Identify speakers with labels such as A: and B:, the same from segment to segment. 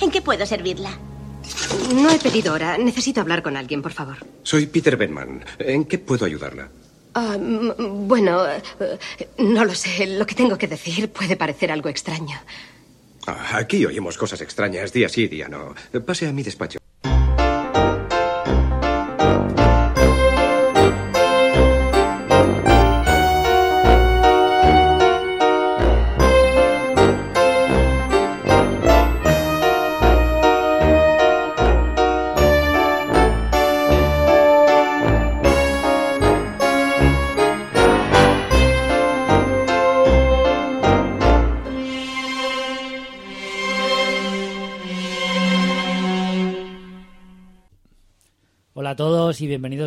A: ¿En qué puedo servirla?
B: No he pedido hora. Necesito hablar con alguien, por favor.
C: Soy Peter Benman. ¿En qué puedo ayudarla?
B: Ah, bueno, eh, no lo sé. Lo que tengo que decir puede parecer algo extraño.
C: Ah, aquí oímos cosas extrañas día sí, día no. Pase a mi despacho.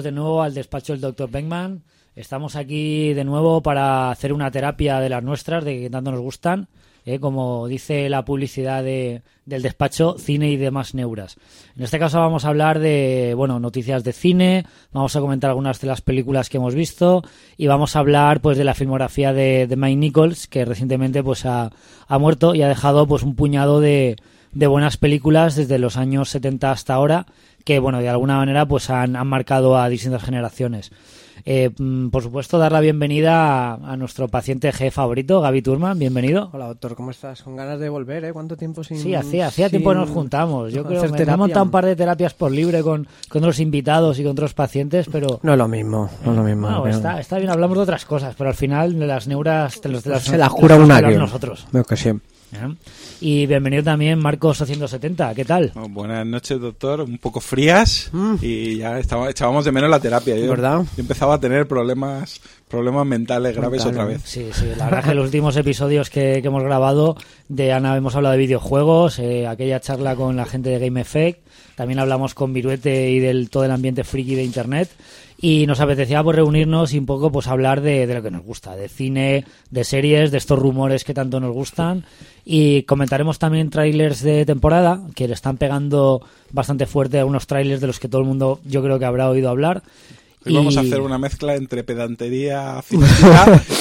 D: De nuevo al despacho del Dr. Beckman. Estamos aquí de nuevo para hacer una terapia de las nuestras, de que tanto nos gustan, ¿eh? como dice la publicidad de- del despacho, cine y demás neuras. En este caso vamos a hablar de, bueno, noticias de cine, vamos a comentar algunas de las películas que hemos visto y vamos a hablar, pues, de la filmografía de, de Mike Nichols, que recientemente, pues, ha, ha muerto y ha dejado, pues, un puñado de, de buenas películas desde los años 70 hasta ahora que bueno de alguna manera pues han, han marcado a distintas generaciones Eh, mm, por supuesto dar la bienvenida a, a nuestro paciente G favorito Gaby Turman bienvenido
E: Hola, doctor, ¿cómo estás? Con ganas de volver, ¿eh? ¿Cuánto tiempo sin...?
D: Sí, hacía, hacía tiempo que nos juntamos. Yo creo que me he
E: terapia?
D: montado un par de terapias por libre con, con otros invitados y con otros pacientes, pero
E: No es lo mismo, no es lo mismo.
D: no, está, está bien, hablamos de otras cosas, pero al final de las neuras te los, te las-
E: Se las cura una
D: que nosotros.
E: Veo que sí.
D: ¿Eh? Y bienvenido también Marcos 270, ¿qué tal?
F: Oh, buenas noches, doctor. Un poco frías y ya estaba- echábamos de menos la terapia. Yo,
E: Mm. ¿Verdad?
F: yo empezaba a tener problemas problemas mentales graves
E: Mentales,
F: otra vez.
D: Sí, sí, la verdad que los últimos episodios que, que hemos grabado de Ana hemos hablado de videojuegos, eh, aquella charla con la gente de Game Effect, también hablamos con Viruete y del todo el ambiente friki de internet y nos apetecía pues reunirnos y un poco pues hablar de, de lo que nos gusta, de cine, de series, de estos rumores que tanto nos gustan y comentaremos también trailers de temporada que le están pegando bastante fuerte a unos trailers de los que todo el mundo yo creo que habrá oído hablar.
F: Hoy vamos a
D: Y-
F: hacer una mezcla entre pedantería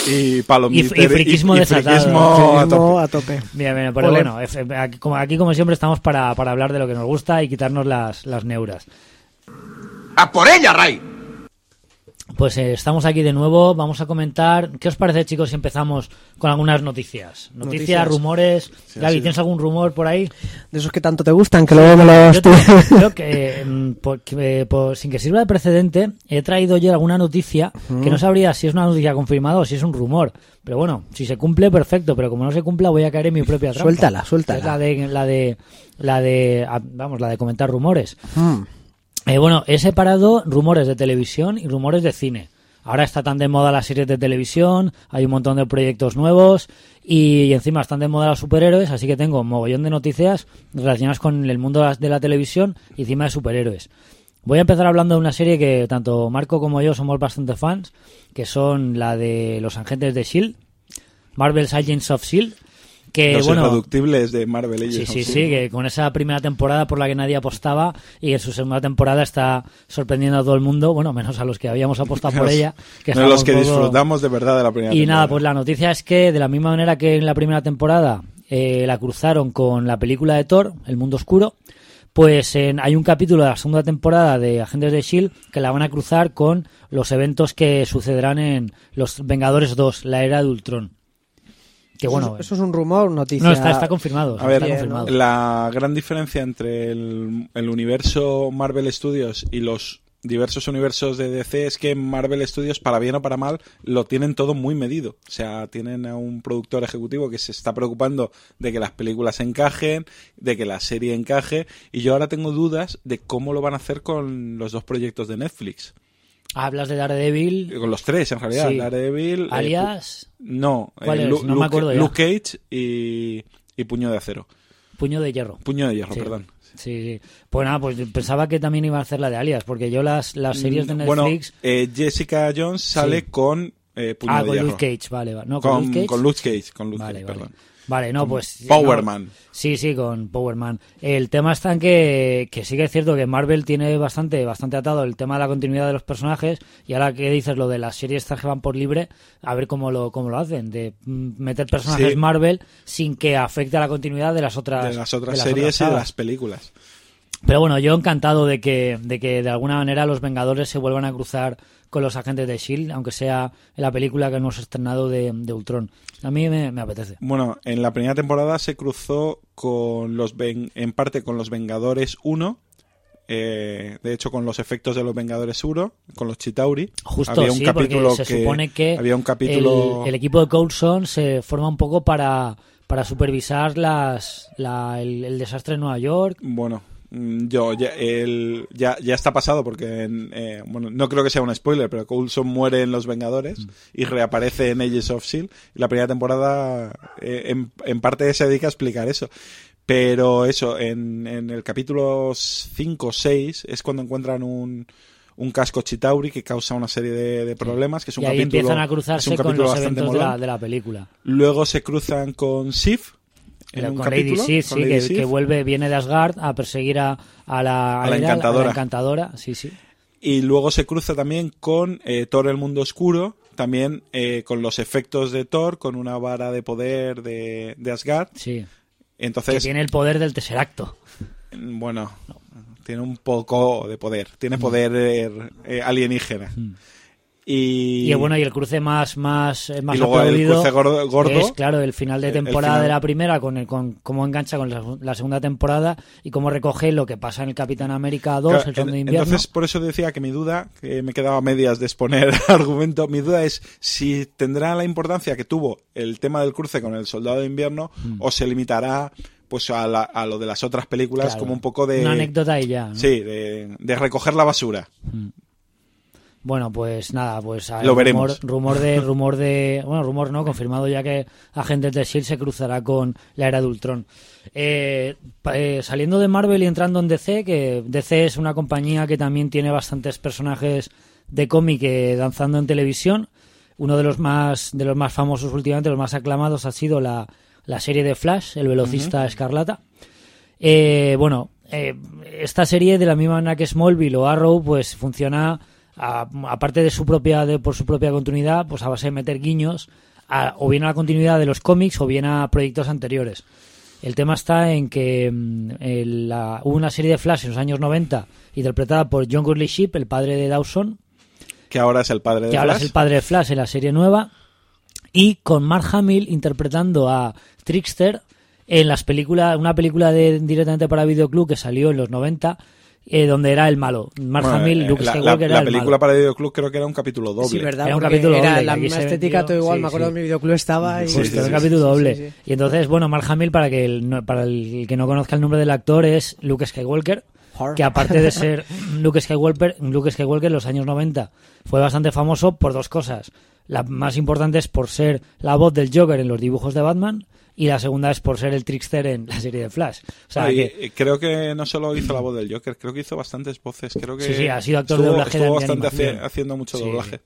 F: y palomiter-
D: Y- y friquismo desatado.
F: friquismo a tope.
E: a tope.
D: Bien, bien, pero bueno, aquí como, aquí como siempre estamos para, para hablar de lo que nos gusta y quitarnos las, las neuras.
C: ¡A por ella, Ray!
D: Pues eh, estamos aquí de nuevo, vamos a comentar, ¿qué os parece chicos si empezamos con algunas noticias? Noticias,
E: Noticias.
D: rumores,
F: Sí,
D: Gaby. ¿tienes algún rumor por ahí?
E: De esos que tanto te gustan, que luego me los...
D: Yo te- creo que, mm, por- eh, por- sin que sirva de precedente, he traído yo alguna noticia que no sabría si es una noticia confirmada o si es un rumor. Pero bueno, si se cumple, perfecto. Pero como no se cumpla, voy a caer en mi propia trampa.
E: Suéltala, suéltala.
D: Es la de, la de, la de, ah, vamos, la de comentar rumores.
E: Mm.
D: Eh, bueno, he separado rumores de televisión y rumores de cine. Ahora está tan de moda las series de televisión, hay un montón de proyectos nuevos y, encima están de moda los superhéroes, así que tengo un mogollón de noticias relacionadas con el mundo de la- de la televisión y encima de superhéroes. Voy a empezar hablando de una serie que tanto Marco como yo somos bastante fans, que son la de Los Agentes de S.H.I.E.L.D., Marvel's Agents of S.H.I.E.L.D., que
F: Los
D: bueno...
F: irreductibles de Marvel.
D: Sí,
F: ellos,
D: sí,
F: ¿no?
D: sí, que con esa primera temporada por la que nadie apostaba y en su segunda temporada está sorprendiendo a todo el mundo, bueno, menos a los que habíamos apostado por ella. Que
F: No, los que
D: poco-
F: disfrutamos de verdad de la primera
D: Y nada,
F: temporada.
D: pues la noticia es que de la misma manera que en la primera temporada eh, la cruzaron con la película de Thor, El Mundo Oscuro, pues en- hay un capítulo de la segunda temporada de Agentes de S.H.I.E.L.D. que la van a cruzar con los eventos que sucederán en Los Vengadores 2, la era de Ultron. Que bueno,
E: Eso, es- eso es un rumor, noticia...
D: no, está, está confirmado.
F: A ver,
D: está confirmado.
F: la gran diferencia entre el, el universo Marvel Studios y los diversos universos de DC es que Marvel Studios, para bien o para mal, lo tienen todo muy medido. O sea, tienen a un productor ejecutivo que se está preocupando de que las películas encajen, de que la serie encaje, y yo ahora tengo dudas de cómo lo van a hacer con los dos proyectos de Netflix.
D: Hablas de Daredevil,
F: Con los tres, en realidad.
D: Sí.
F: Daredevil... eh,
D: Alias,
F: no,
D: ¿Cuál
F: eh,
D: es? No me acuerdo ya.
F: Luke Cage y, y Puño de Acero.
D: Puño de Hierro.
F: Puño de Hierro,
D: Sí.
F: perdón.
D: Sí, sí. Pues nada, pues pensaba que también iba a hacer la de Alias, porque yo las, las series de
F: Mm, Bueno,
D: Netflix...
F: eh, Jessica Jones sale
D: Sí.
F: con eh, Puño
D: ah,
F: de
D: con
F: Hierro.
D: Luke Cage, vale. vale. No, con,
F: Con,
D: Luke Cage.
F: con Luke Cage, con Luke
D: Vale,
F: Cage,
D: vale.
F: perdón.
D: Vale, no, pues...
F: Power
D: no,
F: Man.
D: Sí, sí, con Power Man. El tema está en que, que sí que es cierto que Marvel tiene bastante, bastante atado el tema de la continuidad de los personajes y ahora que dices lo de las series estas que van por libre, a ver cómo lo, cómo lo hacen, de mm, meter personajes
F: Sí.
D: Marvel sin que afecte a la continuidad de las otras,
F: De las otras
D: de las
F: series y de las películas.
D: Pero bueno, yo encantado de que, de que de alguna manera los Vengadores se vuelvan a cruzar con los agentes de Shield, aunque sea en la película que hemos estrenado de, de Ultron. A mí me, me apetece.
F: Bueno, en la primera temporada se cruzó con los en parte con los Vengadores 1. eh, de hecho, con los efectos de los Vengadores 1, con los Chitauri.
D: Justo,
F: había un
D: sí,
F: capítulo
D: porque se
F: que,
D: supone que
F: había un capítulo
D: el, el equipo de Coulson se forma un poco para, para supervisar las, la- el, el desastre en Nueva York.
F: Bueno, yo ya, el- ya, ya está pasado porque en, eh, bueno, no creo que sea un spoiler, pero Coulson muere en Los Vengadores
D: Mm.
F: y reaparece en Ages of Shield. Y la primera temporada eh, en, en parte se dedica a explicar eso. Pero eso, en, en el capítulo 5 o 6 es cuando encuentran un, un casco Chitauri que causa una serie de, de problemas, que es un
D: y ahí
F: capítulo,
D: empiezan a
F: es un
D: cruzarse con los eventos de la, de la película.
F: Luego se cruzan con Sif.
D: Con Lady
F: con
D: sí,
F: Lady
D: que, que vuelve, viene de Asgard a perseguir a, a la,
F: A la
D: era-
F: encantadora.
D: encantadora, sí, sí.
F: Y luego se cruza también con eh, Thor el Mundo Oscuro, también eh, con los efectos de Thor, con una vara de poder de, de Asgard.
D: sí. que
F: Entonces,
D: tiene el poder del Tesseracto.
F: bueno, tiene un poco de poder, tiene poder eh, eh, alienígena. Y,
D: Y, bueno, y el cruce más, más, eh, más
F: Y luego el cruce gordo- gordo.
D: es, claro, el final de
F: El- el
D: temporada de la primera, con, el, con cómo engancha con la, la segunda temporada y cómo recoge lo que pasa en el Capitán América 2,
F: Claro,
D: el
F: en-
D: de Invierno.
F: Entonces, por eso decía que mi duda, que me quedaba a medias de exponer argumento, mi duda es si tendrá la importancia que tuvo el tema del cruce con el Soldado de Invierno o se limitará pues a, la- a lo de las otras películas
D: Claro,
F: como un poco de...
D: Una anécdota y ya. ¿no?
F: Sí, de, de recoger la basura.
D: Bueno, pues nada, pues hay
F: Lo
D: rumor,
F: veremos.
D: rumor de rumor de bueno, rumor no, confirmado ya que Agentes de Shield se cruzará con la era de Ultron. Eh, eh, saliendo de Marvel y entrando en DC, que DC es una compañía que también tiene bastantes personajes de cómic eh, danzando en televisión. Uno de los más de los más famosos últimamente, los más aclamados ha sido la, la serie de Flash, el velocista escarlata. Eh, bueno, eh, esta serie, de la misma manera que Smallville o Arrow, pues funciona, aparte de su propia, de, por su propia continuidad, pues a base de meter guiños, a- o bien a la continuidad de los cómics o bien a proyectos anteriores. El tema está en que mm, el- la- hubo una serie de Flash en los años 90, interpretada por John Gurley Ship, el padre de Dawson,
F: Que ahora es el padre de
D: que ahora
F: Flash.
D: es el padre de Flash en la serie nueva, y con Mark Hamill interpretando a Trickster en las películas, una película de, directamente para videoclub que salió en los 90, eh, donde era el malo. Mark
F: Bueno,
D: Hamill,
F: eh,
D: Luke
F: la,
D: Skywalker
F: la-
D: era
F: la
D: el
F: película
D: malo.
F: para Videoclub creo que era un capítulo doble.
E: Sí, verdad.
D: Era un capítulo
E: era
D: doble,
E: la misma estética, todo igual.
D: sí,
E: me acuerdo
D: sí.
E: en mi videoclub estaba y...
F: Sí,
D: Pues
F: sí,
D: era un capítulo
E: sí,
D: doble.
E: sí, sí.
D: Y entonces, bueno, Mark Hamill, para que el, no- para el que no conozca el nombre del actor, es Luke Skywalker. Que aparte de ser Luke Skywalker, Luke Skywalker en los años 90 fue bastante famoso por dos cosas. La más importante es por ser la voz del Joker en los dibujos de Batman y la segunda es por ser el trickster en la serie de Flash. O sea,
F: Ah,
D: que-
F: eh, creo que no solo hizo la voz del Joker, creo que hizo bastantes voces. Creo que
D: Sí, sí, ha sido actor de doblaje
F: estuvo bastante haciendo mucho
D: Sí,
F: doblaje.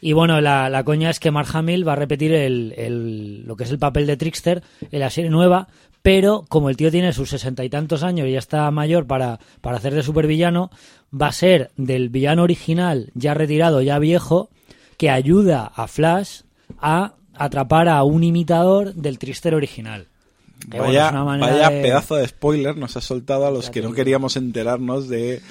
D: Y bueno, la, la coña es que Mark Hamill va a repetir el, el- lo que es el papel de Trickster en la serie nueva, pero como el tío tiene sus sesenta y tantos años y ya está mayor para, para hacer de supervillano, va a ser del villano original, ya retirado, ya viejo, que ayuda a Flash a atrapar a un imitador del Trickster original. Que,
F: Vaya, vaya
D: de-
F: pedazo de spoiler nos ha soltado a los que no queríamos enterarnos de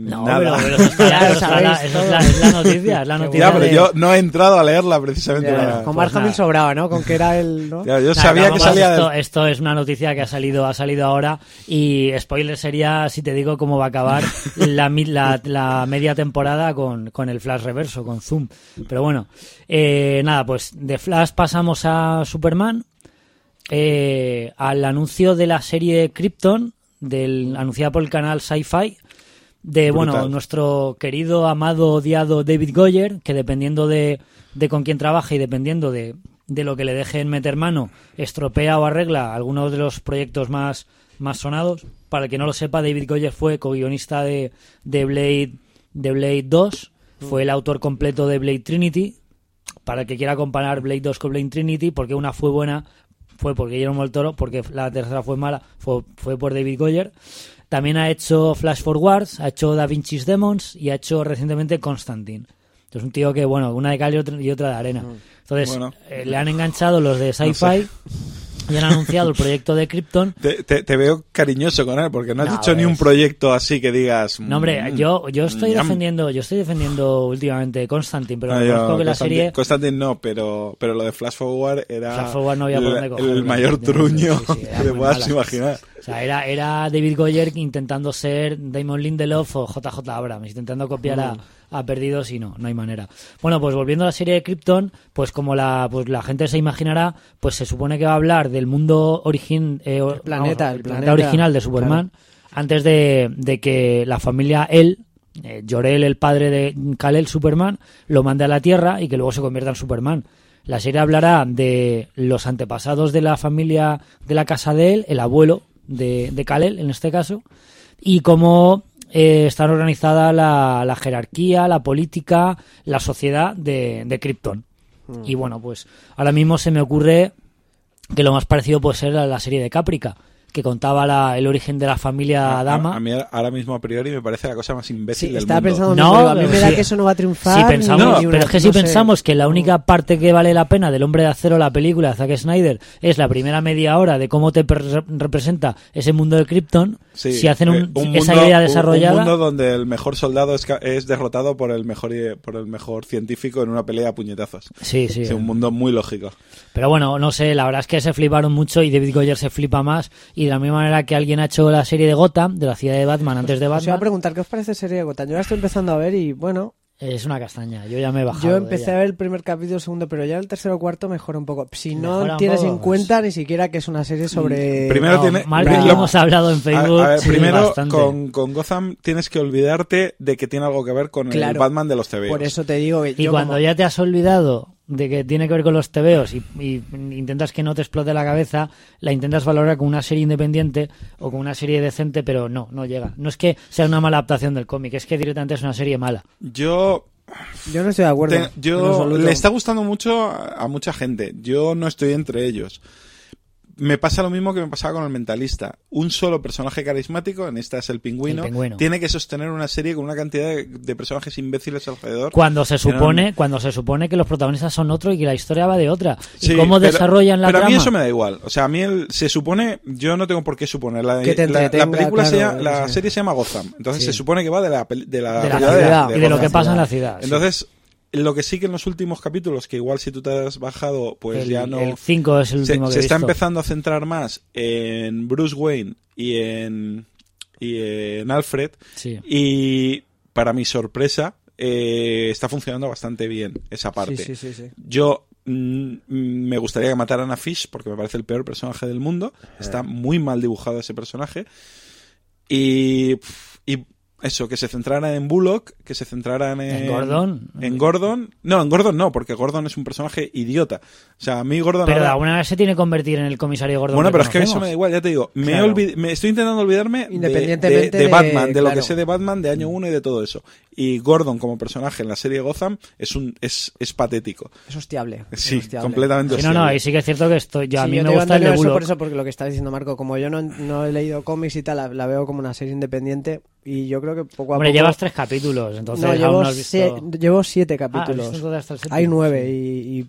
D: No,
F: nada.
D: pero, pero eso, la- es la, es la noticia, es la noticia
F: Ya, pero
D: de-
F: yo no he entrado a leerla precisamente.
E: Ya,
F: para-
E: con Mark Hamill sobraba, ¿no? Con que era el... ¿no?
F: Ya, yo
D: Nada,
F: sabía que salía
D: esto,
F: del-
D: esto es una noticia que ha salido, ha salido ahora y spoiler sería si te digo cómo va a acabar la, mi- la- la media temporada con, con el Flash reverso, con Zoom. Pero bueno, eh, nada, pues de Flash pasamos a Superman, eh, al anuncio de la serie Krypton, del, anunciada por el canal Sci-Fi, de bueno nuestro querido, amado, odiado David Goyer, que dependiendo de, de con quién trabaja y dependiendo de, de lo que le dejen meter mano, estropea o arregla algunos de los proyectos más, más sonados. Para el que no lo sepa, David Goyer fue co-guionista de, de Blade de Blade 2, fue el autor completo de Blade Trinity. Para el que quiera comparar Blade 2 con Blade Trinity, porque una fue buena, fue por Guillermo del Toro, porque la tercera fue mala, fue, fue por David Goyer. También ha hecho Flash Forwards, ha hecho Da Vinci's Demons y ha hecho recientemente Constantine. Entonces un tío que, bueno, una de cal y otra, de arena. Entonces
F: Bueno.
D: eh, le han enganchado los de Sci-Fi y han anunciado el proyecto de Krypton.
F: Te, te- te veo cariñoso con él, porque no has
D: No,
F: dicho ni un proyecto así que digas.
D: No, hombre,
F: mm,
D: yo, yo estoy defendiendo, yo estoy defendiendo últimamente Constantine, pero
F: No,
D: reconozco
F: yo,
D: que la serie
F: Constantine no, pero, pero lo de Flash Forward era
D: Flash Forward no había por
F: el,
D: dónde
F: el mayor
D: sí,
F: truño
D: sí,
F: que
D: muy
F: puedas
D: mala.
F: imaginar.
D: O sea, era, era David Goyer intentando ser Damon Lindelof o JJ Abrams, intentando copiar a, a Perdidos y no, no hay manera. Bueno, pues volviendo a la serie de Krypton, pues como la, pues la gente se imaginará, pues se supone que va a hablar del mundo origin, eh, o-
E: planeta,
D: vamos,
E: el
D: planeta
E: planeta,
D: original de Superman, antes de, de que la familia él, eh, Jor-El, el padre de Kal-El, Superman, lo mande a la Tierra y que luego se convierta en Superman. La serie hablará de los antepasados de la familia de la casa de él, el abuelo de, de Kal-El en este caso, y cómo eh, está organizada la, la jerarquía, la política, la sociedad de, de Krypton. Y bueno, pues ahora mismo se me ocurre que lo más parecido puede ser a la serie de Caprica, que contaba la- el origen de la familia
F: A,
D: Dama.
F: a mí ahora mismo a priori me parece la cosa más imbécil
E: Sí,
F: del
E: estaba
F: mundo.
E: pensando,
D: No,
E: no, a mí me da
D: sí.
E: que eso no va a triunfar.
D: Si pensamos,
E: una-
D: pero es que si
E: no sé.
D: pensamos que la única parte que vale la pena del Hombre de Acero, la película de Zack Snyder, es la primera media hora de cómo te representa ese mundo de Krypton,
F: Sí,
D: si hacen un-
F: eh,
D: esa
F: mundo-
D: idea
F: un-
D: desarrollada,
F: Un mundo donde el mejor soldado es, es derrotado por el mejor por el mejor científico en una pelea a puñetazos.
D: sí, sí.
F: Sí, un mundo muy lógico.
D: Pero bueno, no sé, la verdad es que se fliparon mucho y David Goyer se flipa más. Y de la misma manera que alguien ha hecho la serie de Gotham, de la ciudad de Batman, antes de
E: Os iba a
D: Batman,
E: preguntar, ¿qué os parece serie de Gotham? Yo la estoy empezando a ver y, bueno,
D: es una castaña. Yo ya me he bajado.
E: yo
D: de
E: empecé
D: ella.
E: a ver el primer capítulo, el segundo, pero ya el tercero o cuarto mejora un poco. Si no
D: Mejora
E: tienes
D: poco,
E: en
D: pues.
E: cuenta ni siquiera que es una serie sobre...
F: Primero
D: No,
F: tiene-
E: la-
D: yo hemos hablado en
F: A-
D: Facebook.
F: a ver,
D: sí,
F: primero
D: bastante.
F: con, con Gotham tienes que olvidarte de que tiene algo que ver con el. Batman de los TVOs.
E: Por eso te digo que
D: Y
E: yo
D: cuando
E: como-
D: ya te has olvidado de que tiene que ver con los tebeos y, y intentas que no te explote la cabeza, la intentas valorar con una serie independiente o con una serie decente, pero no, no llega. No es que sea una mala adaptación del cómic, es que directamente es una serie mala.
F: Yo
E: Yo no estoy de acuerdo.
F: Te- yo le está gustando mucho a, a mucha gente. Yo no estoy entre ellos. Me pasa lo mismo que me pasaba con el mentalista. Un solo personaje carismático, en esta es el pingüino,
D: El pingüino.
F: tiene que sostener una serie con una cantidad de, de personajes imbéciles alrededor.
D: Cuando se supone, cuando se supone que los protagonistas son otro y que la historia va de otra.
F: Sí,
D: y cómo
F: pero-
D: desarrollan la
F: Pero a mí eso me da igual. O sea, a mí el- se supone, yo no tengo por qué suponer. La, la- la película se
E: claro,
F: llama- la serie se llama Gotham. Entonces
D: Sí.
F: se supone que va de la, de la,
D: de la
F: ciudad
D: ciudad y de lo que pasa en la ciudad. sí.
F: Lo que sí que en los últimos capítulos, que igual si tú te has bajado, pues
D: el,
F: ya no...
D: el 5 es el
F: se,
D: último que
F: se
D: he
F: está empezando a centrar más en Bruce Wayne y en, y en Alfred.
D: Sí.
F: Y para mi sorpresa, eh, está funcionando bastante bien esa parte.
E: Sí, sí, sí, sí.
F: Yo mm, me gustaría que mataran a Fish porque me parece el peor personaje del mundo. Está muy mal dibujado ese personaje. Y eso, que se centraran en Bullock, que se centraran en...
D: En Gordon.
F: En Gordon. No, en Gordon no, porque Gordon es un personaje idiota. O sea, a mí Gordon...
D: Pero de
F: ahora-
D: alguna manera se tiene que convertir en el comisario Gordon.
F: bueno, pero es que eso me da igual, ya te digo. Me, he
E: Claro.
F: olvid- me estoy intentando olvidarme de-
E: Independientemente
F: de, de
E: de-
F: Batman, de lo que sé de Batman de año 1 y de todo eso. Y Gordon como personaje en la serie Gotham es un es, es patético.
E: Es hostiable.
F: Sí,
E: es hostiable.
F: completamente
D: Sí, no, no,
F: hostiable.
D: ahí sí que es cierto que estoy. Yo, a mí
E: yo
D: me gusta el de
E: eso por eso, porque lo que está diciendo Marco, como yo no, no he leído cómics y tal, la, la veo como una serie independiente y yo creo que poco a
D: Hombre,
E: poco...
D: llevas tres capítulos, entonces
E: no,
D: aún
E: llevo,
D: no has visto...
E: sie- llevo siete
D: Ah,
E: capítulos. Hay nueve
D: Sí.
E: y, y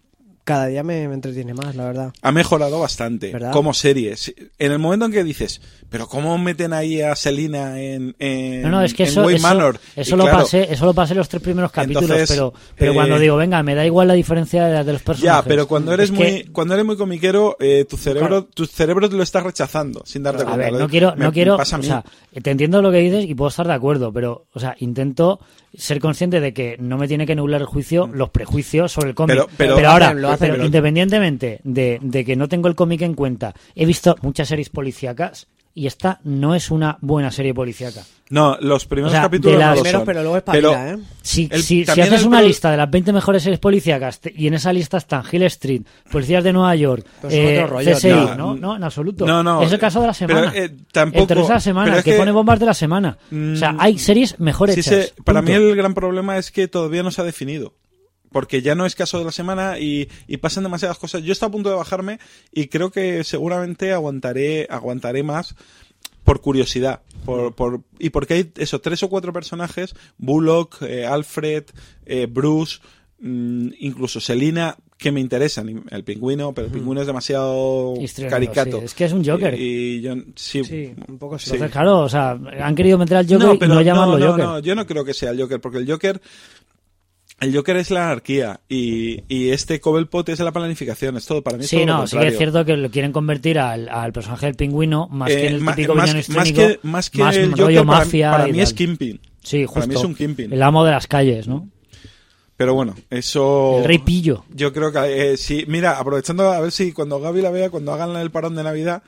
E: cada día me, me entretiene más, la verdad.
F: Ha mejorado bastante
E: ¿Verdad?
F: como serie. En el momento en que dices, pero ¿cómo meten ahí a Selina en, en,
D: No, no, es que
F: en
D: eso, eso,
F: Manor?
D: eso lo
F: claro,
D: pasé, eso lo pasé los tres primeros capítulos,
F: Entonces,
D: pero, pero
F: eh,
D: cuando digo, venga, me da igual la diferencia de, de los personajes.
F: Ya, pero cuando eres
D: Es
F: muy
D: que-
F: cuando eres muy comiquero, eh, tu cerebro
D: Claro.
F: tu cerebro lo está rechazando sin darte
D: A
F: cuenta.
D: ver,
F: Lo-
D: no quiero,
F: me-
D: no quiero,
F: a
D: o sea, te entiendo lo que dices y puedo estar de acuerdo, pero, o sea, intento ser consciente de que no me tiene que nublar el juicio los prejuicios sobre el cómic.
F: Pero- pero-
D: Pero,
F: Lo
D: ahora,
E: hacen, lo hacen,
D: pero
F: pero-
D: independientemente de, de que no tengo el cómic en cuenta, he visto muchas series policíacas y esta no es una buena serie policíaca.
F: No, los primeros
D: O sea,
F: capítulos
D: de
F: no
D: las-
F: lo
E: Primero,
F: son.
E: pero luego es
F: Pero-
E: pavila, ¿eh?
D: Si,
F: El-
D: si, haces
F: el
D: una
F: pro-
D: lista de las 20 mejores series policíacas te- y en esa lista están Hill Street, Policías de Nueva York,
E: Pues
D: eh,
E: rollo,
D: CSI, no, no, en absoluto.
F: No, no,
D: es el caso de la
F: pero,
D: semana.
F: eh, tampoco-
D: el de la semana,
F: pero es
D: que,
F: que-
D: pone bombas de la semana. o sea,
F: Mm,
D: hay series mejor
F: Sí, para mí el gran problema es que todavía no se ha definido. Porque ya no es caso de la semana y, y pasan demasiadas cosas. Yo estoy a punto de bajarme y creo que seguramente aguantaré, aguantaré más por curiosidad. Por, por, y porque hay esos tres o cuatro personajes, Bullock, eh, Alfred, eh, Bruce, mm, incluso Selina, que me interesan. El pingüino, pero el pingüino es demasiado caricato.
D: sí. Es que es un Joker.
F: Y, y yo, sí,
E: Sí, un poco sí.
D: Entonces, claro, o sea, han querido meter al Joker y no llamarlo
F: no,
D: Joker.
F: no, yo no creo que sea el Joker, porque el Joker, el Joker es la anarquía y, y este Cobblepot es la planificación, es todo para mí. es
D: Sí,
F: todo lo
D: no, sí que es cierto que lo quieren convertir al, al personaje del pingüino más que
F: Eh,
D: en el típico
F: más,
D: villano
F: más que, más que
D: más
F: el
D: rollo
F: Joker, para-
D: mafia
F: para,
D: y
F: mí es. Kingpin.
D: Sí, justo.
F: Para mí es un Kingpin.
D: El amo de las calles, ¿no?
F: Pero bueno, eso...
D: El rey pillo.
F: Yo creo que eh, sí, mira, aprovechando a ver si cuando Gaby la vea, cuando hagan el parón de Navidad,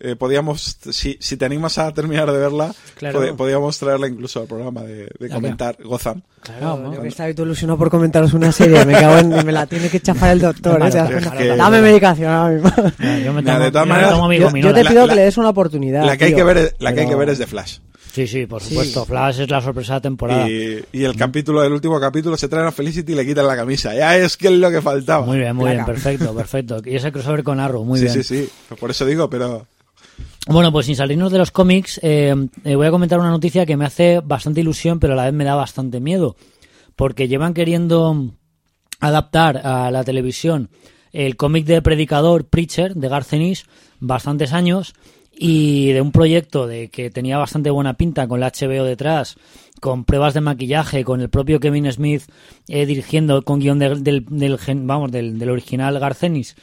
F: eh, podíamos, si, si te animas a terminar de verla,
E: Claro.
F: pod- podíamos traerla incluso al programa de, de comentar Gotham.
E: Claro,
D: ¿no?
E: yo que estaba todo ilusionado por comentaros una serie, me cago en... me la tiene que chafar el doctor. ¿Te das
F: Es que-
E: Dame medicación ahora mismo.
D: Ah, Yo me tomo,
F: de todas
D: yo
F: maneras,
E: Yo, te pido
F: la-
E: que le des una oportunidad.
F: La que hay
E: tío,
F: que ver, es- la que hay que ver es de Flash.
D: Sí, sí, por supuesto. Flash es la sorpresa de la temporada.
F: Y, y el capítulo, el último capítulo, se traen a Felicity y le quitan la camisa. Ya es que es lo que faltaba.
D: Muy bien, muy bien, perfecto, perfecto. Y ese crossover con Arrow, muy
F: sí,
D: bien.
F: sí, sí. Por eso digo, pero
D: Bueno, pues sin salirnos de los cómics, eh, eh, voy a comentar una noticia que me hace bastante ilusión, pero a la vez me da bastante miedo. Porque llevan queriendo adaptar a la televisión el cómic de Predicador Preacher de Garcenis bastantes años y de un proyecto de que tenía bastante buena pinta con la HBO detrás, con pruebas de maquillaje, con el propio Kevin Smith eh, dirigiendo con guion de- del, del vamos del, del original Garcenis,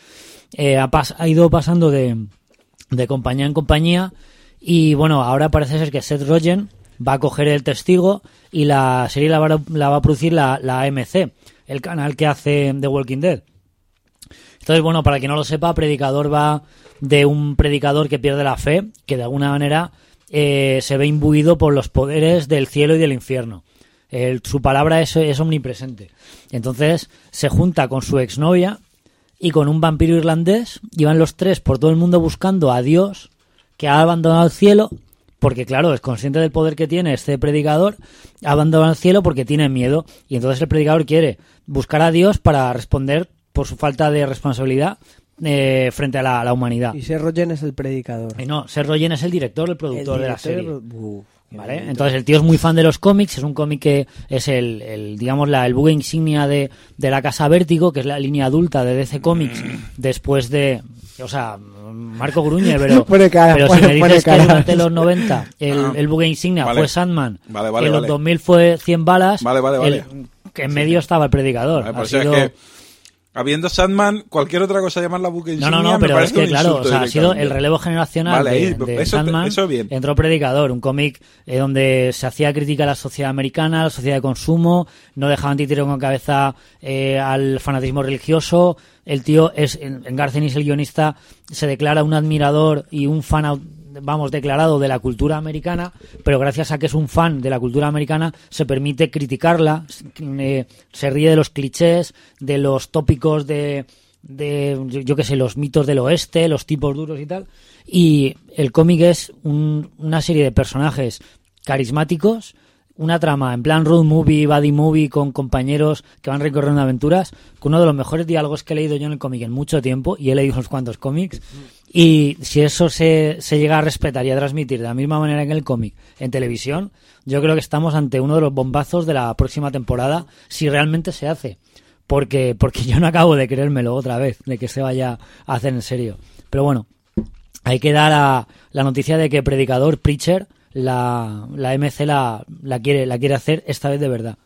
D: eh, ha, pas- ha ido pasando de, de compañía en compañía y bueno, ahora parece ser que Seth Rogen va a coger el testigo y la serie la va a, la va a producir la, la AMC, el canal que hace The Walking Dead. Entonces, bueno, para quien no lo sepa, Predicador va de un predicador que pierde la fe, que de alguna manera eh, se ve imbuido por los poderes del cielo y del infierno. Su palabra es, es omnipresente. Entonces se junta con su exnovia y con un vampiro irlandés y van los tres por todo el mundo buscando a Dios que ha abandonado el cielo porque claro, es consciente del poder que tiene este predicador, ha abandonado el cielo porque tiene miedo y entonces el predicador quiere buscar a Dios para responder por su falta de responsabilidad eh, frente a la, humanidad.
E: Y Seth Rogen es el predicador.
D: Y no, Seth Rogen es el director, el productor
E: El
D: de la serie. ¿Vale? Entonces el tío es muy fan de los cómics, es un cómic que es el, el, digamos, la, el buque insignia de, de la casa Vértigo, que es la línea adulta de DC Comics, después de, o sea, Marco Gruñe, pero,
E: cara,
D: pero
E: pone-
D: si me dices que durante los 90 el,
F: Ah,
D: el buque insignia
F: vale.
D: fue Sandman,
F: Vale, vale,
D: en los
F: vale.
D: 2000 fue 100 balas, el- en medio estaba el predicador.
F: Vale,
D: Ha
F: por eso es
D: sido-
F: que, habiendo Sandman, cualquier otra cosa llamarla buque
D: no, no, no,
F: me
D: pero es que claro, o sea, ha sido el relevo generacional
F: Vale,
D: de,
F: eso-
D: Sandman.
F: eso bien.
D: Entró Predicador, un cómic eh, donde se hacía crítica a la sociedad americana, a la sociedad de consumo, no dejaban títere con cabeza eh, al fanatismo religioso. El tío es, en, en Garcenis, el guionista, se declara un admirador y un fan vamos, declarado de la cultura americana, pero gracias a que es un fan de la cultura americana, se permite criticarla, eh, se ríe de los clichés, de los tópicos de, de yo, qué sé, los mitos del oeste, los tipos duros y tal. Y el cómic es un- una serie de personajes carismáticos, una trama en plan road movie, buddy movie con compañeros que van recorriendo aventuras, con uno de los mejores diálogos que he leído yo en el cómic en mucho tiempo, y he leído unos cuantos cómics, y si eso se, se llega a respetar y a transmitir de la misma manera que en el cómic en televisión, yo creo que estamos ante uno de los bombazos de la próxima temporada, si realmente se hace. Porque, porque yo no acabo de creérmelo otra vez, de que se vaya a hacer en serio. Pero bueno, hay que dar la noticia de que Predicador, Preacher, la, la MC la, la, quiere, la quiere hacer esta vez de verdad.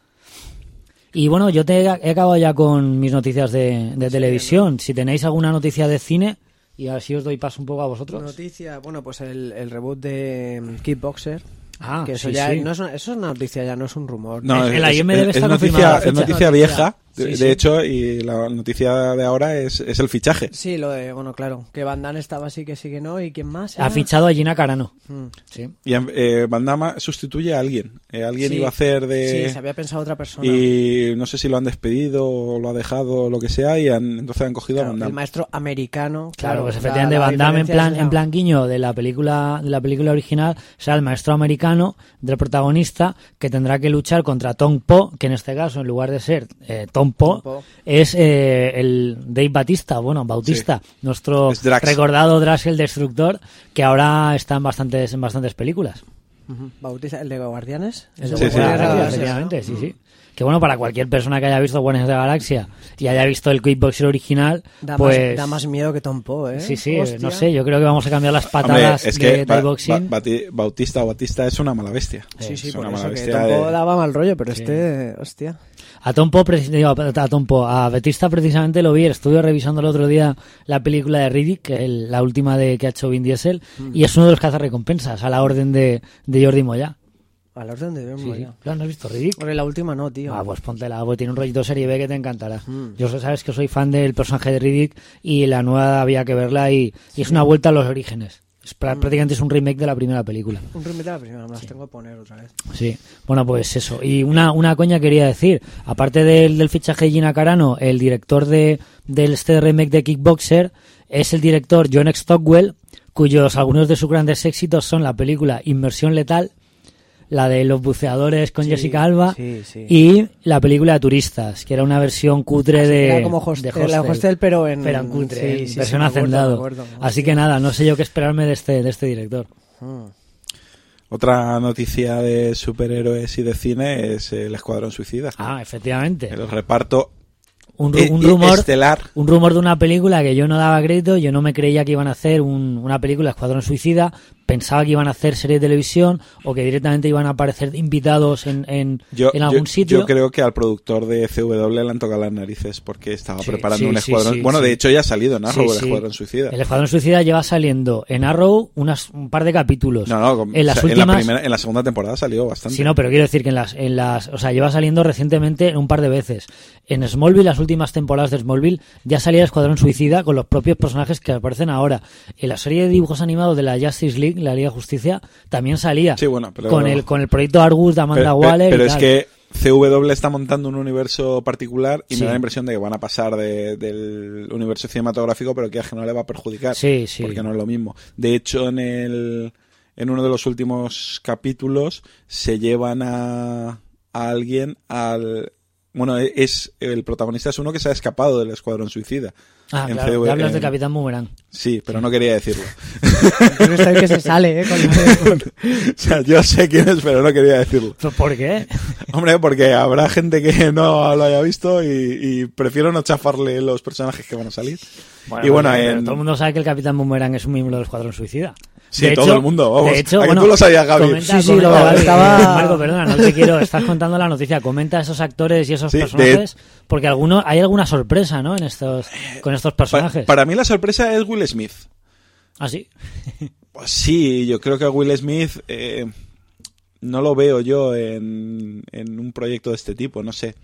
D: Y bueno, yo te, he acabado ya con mis noticias de, de televisión. Si tenéis alguna noticia de cine, y así os doy paso un poco a vosotros.
E: Noticia, bueno, pues el, el reboot de Kickboxer.
D: Ah,
E: que eso
D: sí,
E: ya
D: sí.
E: no es una, eso es una noticia, ya no es un rumor.
F: No,
D: El-
F: es,
D: el IMDb
F: es-
D: está
F: es
D: confirmada la
F: noticia, es noticia vieja, de,
D: Sí,
F: de
D: sí.
F: hecho, y la noticia de ahora es, es el fichaje.
E: Sí, lo de, bueno, claro, que Van Damme estaba así, que sí, que no, y quién más.
D: Ha
E: era?
D: fichado a Gina Carano.
E: Mm.
D: Sí.
F: Y eh, Van Damme sustituye a alguien. Eh, alguien
E: Sí.
F: iba a hacer de...
E: Sí, se había pensado otra persona.
F: y no sé si lo han despedido o lo ha dejado o lo que sea, y han- entonces han cogido
E: Claro,
F: a Van
E: el maestro americano.
D: Claro, pues
E: la-
D: efectivamente Van Damme en plan, en
E: la-
D: plan guiño de la película, de la película original, será el maestro americano del protagonista que tendrá que luchar contra Tom Po, que en este caso, en lugar de ser eh, Tom Tom Poe,
E: Tom Poe.
D: es eh, el Dave Batista, bueno, Bautista, nuestro
F: Drax.
D: recordado Drax el Destructor, que ahora está en bastantes, en bastantes películas.
E: Bautista, el de Guardianes.
D: Es
E: El
F: Sí,
E: de
F: sí,
D: Guardianes de
E: de
D: efectivamente, sí, sí. Que bueno, para cualquier persona que haya visto Guardianes de la Galaxia y haya visto el Kickboxer original,
E: Da,
D: pues...
E: más, da más miedo que Tom Poe, ¿eh?
D: Sí, sí,
E: Hostia.
D: no sé, yo creo que vamos a cambiar las
F: Hombre,
D: patadas
F: es
D: de
F: que
D: Thai
F: Ba-
D: boxing.
F: Ba- Bautista o Batista es una mala bestia.
E: Sí, sí,
F: Es
E: por
F: una
E: eso
F: mala
E: que
F: bestia
E: Tom Poe
F: de-
E: daba mal rollo, pero este, hostia.
D: A Tom Poe, a Tom Poe, a Batista precisamente lo vi, estuve revisando el otro día la película de Riddick, el- la última de que ha hecho Vin Diesel,
E: Mm.
D: y es uno de los recompensas a la orden de, de Jordi Moya.
E: A la orden de Dios,
D: Sí, sí.
E: ya.
D: Claro, ¿No has visto Riddick?
E: Hombre, la última no, tío.
D: Ah, pues póntela, porque tiene un rollito serie B que te encantará.
E: Mm.
D: Yo sabes que soy fan del personaje de Riddick y la nueva había que verla y, y es una vuelta a los orígenes. Es. Prácticamente es un remake de la primera película.
E: Un remake de la primera, me las tengo que poner otra vez.
D: Sí, bueno, pues eso. Y una, una coña quería decir, aparte del, del fichaje de Gina Carano, el director de, del este remake de Kickboxer es el director John Stockwell, cuyos algunos de sus grandes éxitos son la película Inmersión Letal, la de los buceadores con
E: Sí,
D: Jessica Alba
E: sí, sí.
D: y la película de Turistas, que era una versión cutre de,
E: Era como host-
D: de
E: la hostel, pero en-
D: pero en cutre, en versión
E: acuerdo,
D: hacendado.
E: me acuerdo.
D: Así que nada, no sé yo qué esperarme de este, de este director.
E: Mm.
F: Otra noticia de superhéroes y de cine es el Escuadrón Suicida.
D: Ah, efectivamente.
F: El reparto
D: Un, ru-
F: e-
D: un
F: e-
D: rumor
F: estelar.
D: un rumor de una película que yo no daba crédito, yo no me creía que iban a hacer un- una película Escuadrón Suicida, pensaba que iban a hacer serie de televisión o que directamente iban a aparecer invitados en, en,
F: Yo,
D: en algún
F: yo-
D: sitio.
F: yo creo que al productor de CW le han tocado las narices porque estaba
D: Sí,
F: preparando
D: sí,
F: un
D: sí,
F: escuadrón. bueno, de hecho ya ha salido en Arrow el. Escuadrón Suicida.
D: El Escuadrón Suicida lleva saliendo en Arrow unas, un par de capítulos.
F: No, no,
D: en las
F: o sea,
D: últimas...
F: la primera- en la segunda temporada salió bastante.
D: Sí, no, pero quiero decir que en las, en las, o sea, lleva saliendo recientemente un par de veces. En Smallville, las últimas temporadas de Smallville, ya salía Escuadrón Suicida con los propios personajes que aparecen ahora. En la serie de dibujos animados de la Justice League, la Liga de Justicia, también salía.
F: Sí, bueno, pero-
D: con el, con el proyecto Argus de Amanda
F: pero, pero-
D: Waller. y
F: pero es que CW está montando un universo particular y
D: Sí.
F: me da la impresión de que van a pasar de- del universo cinematográfico, pero que a no le va a perjudicar.
D: Sí, sí.
F: Porque no es lo mismo. De hecho, en el en uno de los últimos capítulos se llevan a, a alguien al bueno, es el protagonista es uno que se ha escapado del escuadrón suicida.
D: Ah,
F: en
D: claro, ya hablas de
F: en-
D: Capitán Boomerang.
F: Sí, pero no quería decirlo.
E: Que se sale, ¿eh? Con-
F: o sea, yo sé quién es, pero no quería decirlo.
D: ¿Pero ¿Por qué?
F: Hombre, porque habrá gente que no lo haya visto y, y prefiero no chafarle los personajes que van a salir. y bueno, en-
D: todo el mundo sabe que el Capitán Boomerang es un miembro del Escuadrón Suicida.
F: Sí,
D: De
F: todo
D: hecho-
F: el mundo, vamos.
D: De hecho,
F: ¿A que
D: bueno,
F: tú lo sabías, Gaby?
D: comenta-
E: Sí, sí,
D: comenta,
E: lo-
D: Gaby,
E: estaba-
D: Marco, perdona, no te quiero, estás contando la noticia. Comenta esos actores y esos
F: Sí, de-
D: personajes, porque alguno, hay alguna sorpresa, ¿no? En estos, con estos
F: Pa-
D: personajes.
F: para mí la sorpresa es Will Smith.
D: ¿Ah, sí?
F: Pues sí, yo creo que a Will Smith eh, no lo veo yo en, en un proyecto de este tipo, no sé.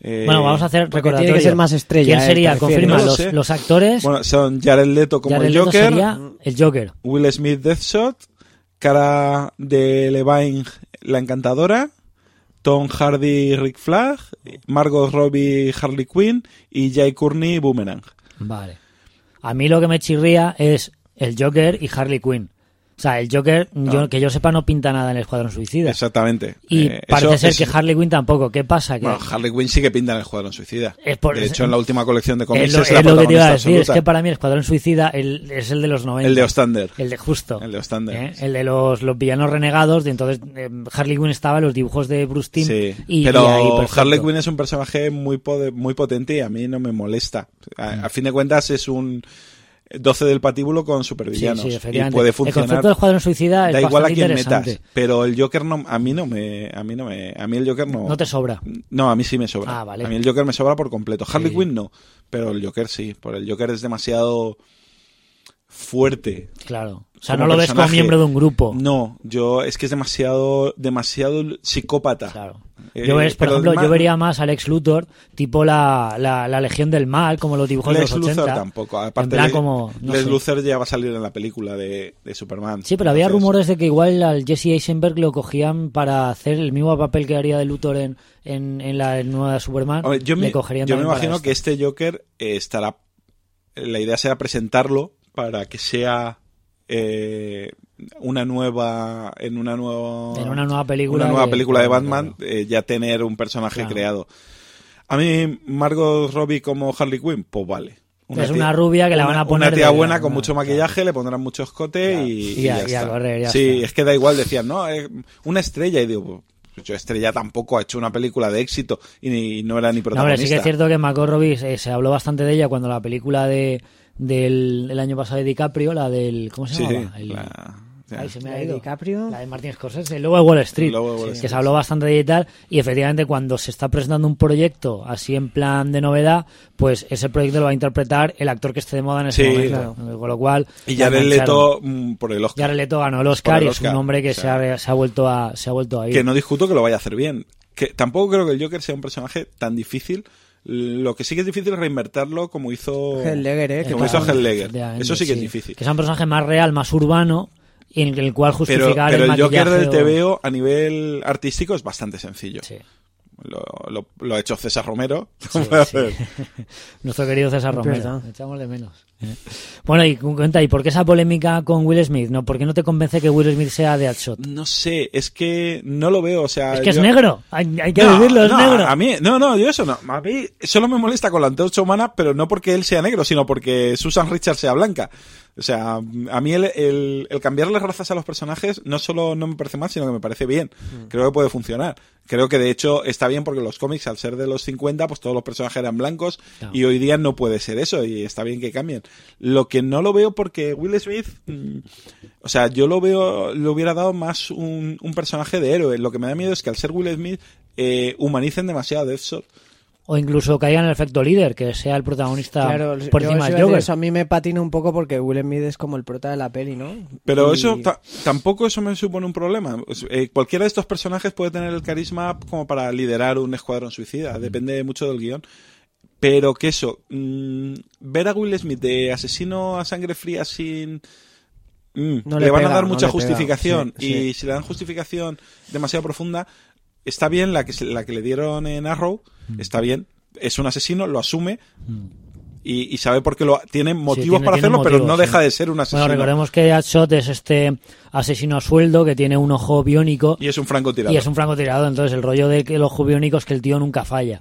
F: Eh,
D: Bueno, vamos a hacer recordatorio.
E: tiene que ser más estrella,
D: ¿Quién
E: eh,
D: sería? Confirma
F: No lo
D: los, actores.
F: Bueno, son Jared Leto como
D: Jared
F: el
D: Leto
F: Joker,
D: sería el Joker.
F: Will Smith Deathshot, cara de Levine la encantadora, Tom Hardy Rick Flag, Margot Robbie Harley Quinn y Jay Courtney Boomerang.
D: Vale. A mí lo que me chirría es el Joker y Harley Quinn. O sea, el Joker, yo, que yo sepa, no pinta nada en el Escuadrón Suicida.
F: Exactamente.
D: Y
F: Eh,
D: parece ser
F: es-
D: que Harley Quinn tampoco. ¿Qué pasa? Que
F: Bueno, Harley Quinn sí que pinta en el Escuadrón Suicida.
D: Es por-
F: de hecho, en la última colección de
D: es
F: cómics
D: lo,
F: es, la
D: es lo que te iba a decir. Es que para mí el Escuadrón Suicida el- es el de los 90.
F: El de Ostander.
D: El de justo.
F: El de Ostander.
D: ¿eh? El de los, los villanos renegados. De entonces eh, Harley Quinn estaba en los dibujos de Bruce Timm.
F: Sí,
D: y,
F: pero
D: y ahí, perfecto.
F: Harley Quinn es un personaje muy muy potente y a mí no me molesta. A, a fin de cuentas es un 12 del patíbulo con
D: Sí,
F: supervillanos
D: sí,
F: y
D: efectivamente.
F: puede
D: El
F: funcionar.
D: concepto del Escuadrón Suicida es
F: da igual a quién metas, pero el Joker no a mí no me a mí no me a mí el Joker no
D: No te sobra.
F: No, a mí sí me sobra.
D: Ah, vale.
F: A mí el Joker me sobra por completo. Harley
D: Sí.
F: Quinn no, pero el Joker sí, por el Joker es demasiado fuerte.
D: Claro. O sea, no lo ves como miembro de un grupo.
F: No, yo es que es demasiado demasiado psicópata.
D: Claro.
F: Eh,
D: Yo, ves, por ejemplo, yo vería más a Lex Luthor, tipo la, la, la Legión del Mal, como los dibujos
F: Lex
D: de los 80.
F: Luthor tampoco. Aparte,
D: en plan
F: Le-
D: como, no
F: Lex. Luthor ya va a salir en la película de, de Superman.
D: Sí, pero había rumores de que igual al Jesse Eisenberg lo cogían para hacer el mismo papel que haría de Luthor en, en, en la nueva Superman.
F: yo me, yo me imagino que este Joker eh, estará. La idea será presentarlo para que sea eh, una nueva. En una nueva.
D: En una nueva película
F: una nueva
D: de-
F: película de Batman,
D: claro.
F: eh, ya tener un personaje
D: Claro.
F: creado. A mí, Margot Robbie como Harley Quinn, pues vale.
D: Es una rubia que la van a poner
F: Una tía
D: de-
F: buena con
D: no,
F: mucho
D: claro.
F: maquillaje, le pondrán mucho escote y,
D: Y
F: y ya
D: y
F: está.
D: correr, ya
F: sí,
D: está.
F: es que da igual, decían, ¿no? Eh, una estrella. Y digo, pues yo estrella tampoco ha hecho una película de éxito y ni- no era ni
D: No, hombre,
F: protagonista.
D: sí que es cierto que Margot Robbie eh, se habló bastante de ella cuando la película de del el año pasado de DiCaprio, la del ¿cómo se
F: Sí,
D: llamaba?
F: sí,
D: El-
F: la-
D: Ay, se me
E: La
D: ha
E: de
D: ido.
E: DiCaprio.
D: La de Martin Scorsese, el Lobo de Wall Street,
F: de Wall
D: que se habló bastante de ella y tal, y efectivamente cuando se está presentando un proyecto así en plan de novedad, pues ese proyecto lo va a interpretar el actor que esté de moda en ese
F: Sí,
D: momento. Con lo cual,
F: Y Jared. Leto mm, por el Oscar.
D: Jared Leto ganó el Oscar y es un hombre que
F: o
D: se, ha, se ha vuelto a se ha vuelto a ir.
F: Que no discuto que lo vaya a hacer bien. Que tampoco creo que el Joker sea un personaje tan difícil. Lo que sí que es difícil es reinvertirlo como hizo
E: Heath Ledger, ¿eh?
F: Como hizo.
D: Efectivamente,
F: Eso sí que es difícil.
D: Que sea un personaje más real, más urbano, y en el cual
F: Pero,
D: justificar
F: pero
D: el
F: el Joker del
D: o-
F: TVO a nivel artístico es bastante sencillo.
D: Sí.
F: Lo, lo- lo ha hecho César Romero.
D: Sí, sí. Nuestro querido César Romero. echamos de menos. Bueno, y cu- cuenta, ¿y por qué esa polémica con Will Smith? ¿No? ¿Por qué no te convence que Will Smith sea de Deadshot?
F: No sé, es que no lo veo. O sea,
D: Es que es negro, hay, hay que
F: No,
D: decirlo, es
F: no,
D: negro.
F: A mí, no, no, yo eso no. A mí solo me molesta con la antorcha humana, pero no porque él sea negro, sino porque Susan Richards sea blanca. O sea, a mí el, el, el cambiarle razas a los personajes no solo no me parece mal, sino que me parece bien.
D: Mm.
F: Creo que puede funcionar. Creo que de hecho está bien porque los cómics, al ser de los 50, pues todos los personajes eran blancos y hoy día no puede ser eso y está bien que cambien. Lo que no lo veo porque Will Smith, mm, o sea, yo lo veo, le hubiera dado más un, un personaje de héroe. Lo que me da miedo es que al ser Will Smith eh, humanicen demasiado a Deathshot.
D: O incluso caiga en el efecto líder, que sea el protagonista
E: Claro,
D: por
E: yo
D: encima Joker.
E: eso a mí me patina un poco porque Will Smith es como el prota de la peli, ¿no?
F: Pero
E: Y-
F: eso ta- tampoco eso me supone un problema. Eh, cualquiera de estos personajes puede tener el carisma como para liderar un escuadrón suicida. Depende mucho del guion. Pero que eso, mm, ver a Will Smith de asesino a sangre fría sin... mm,
E: No
F: le,
E: le
F: van a dar
E: no
F: mucha justificación.
E: Sí,
F: y
E: sí.
F: si le dan justificación demasiado profunda, está bien la que, la que le dieron en Arrow,
E: Mm.
F: está bien. Es un asesino, lo asume. Y, y sabe por qué lo tiene motivos
D: tiene-
F: para
D: tiene
F: hacerlo, pero no
D: sí.
F: deja de ser un asesino.
D: Bueno, recordemos que Deadshot es este asesino a sueldo que tiene un ojo biónico
F: Y es un francotirador.
D: y es un francotirador. Entonces, el rollo de que el ojo biónico es que el tío nunca falla.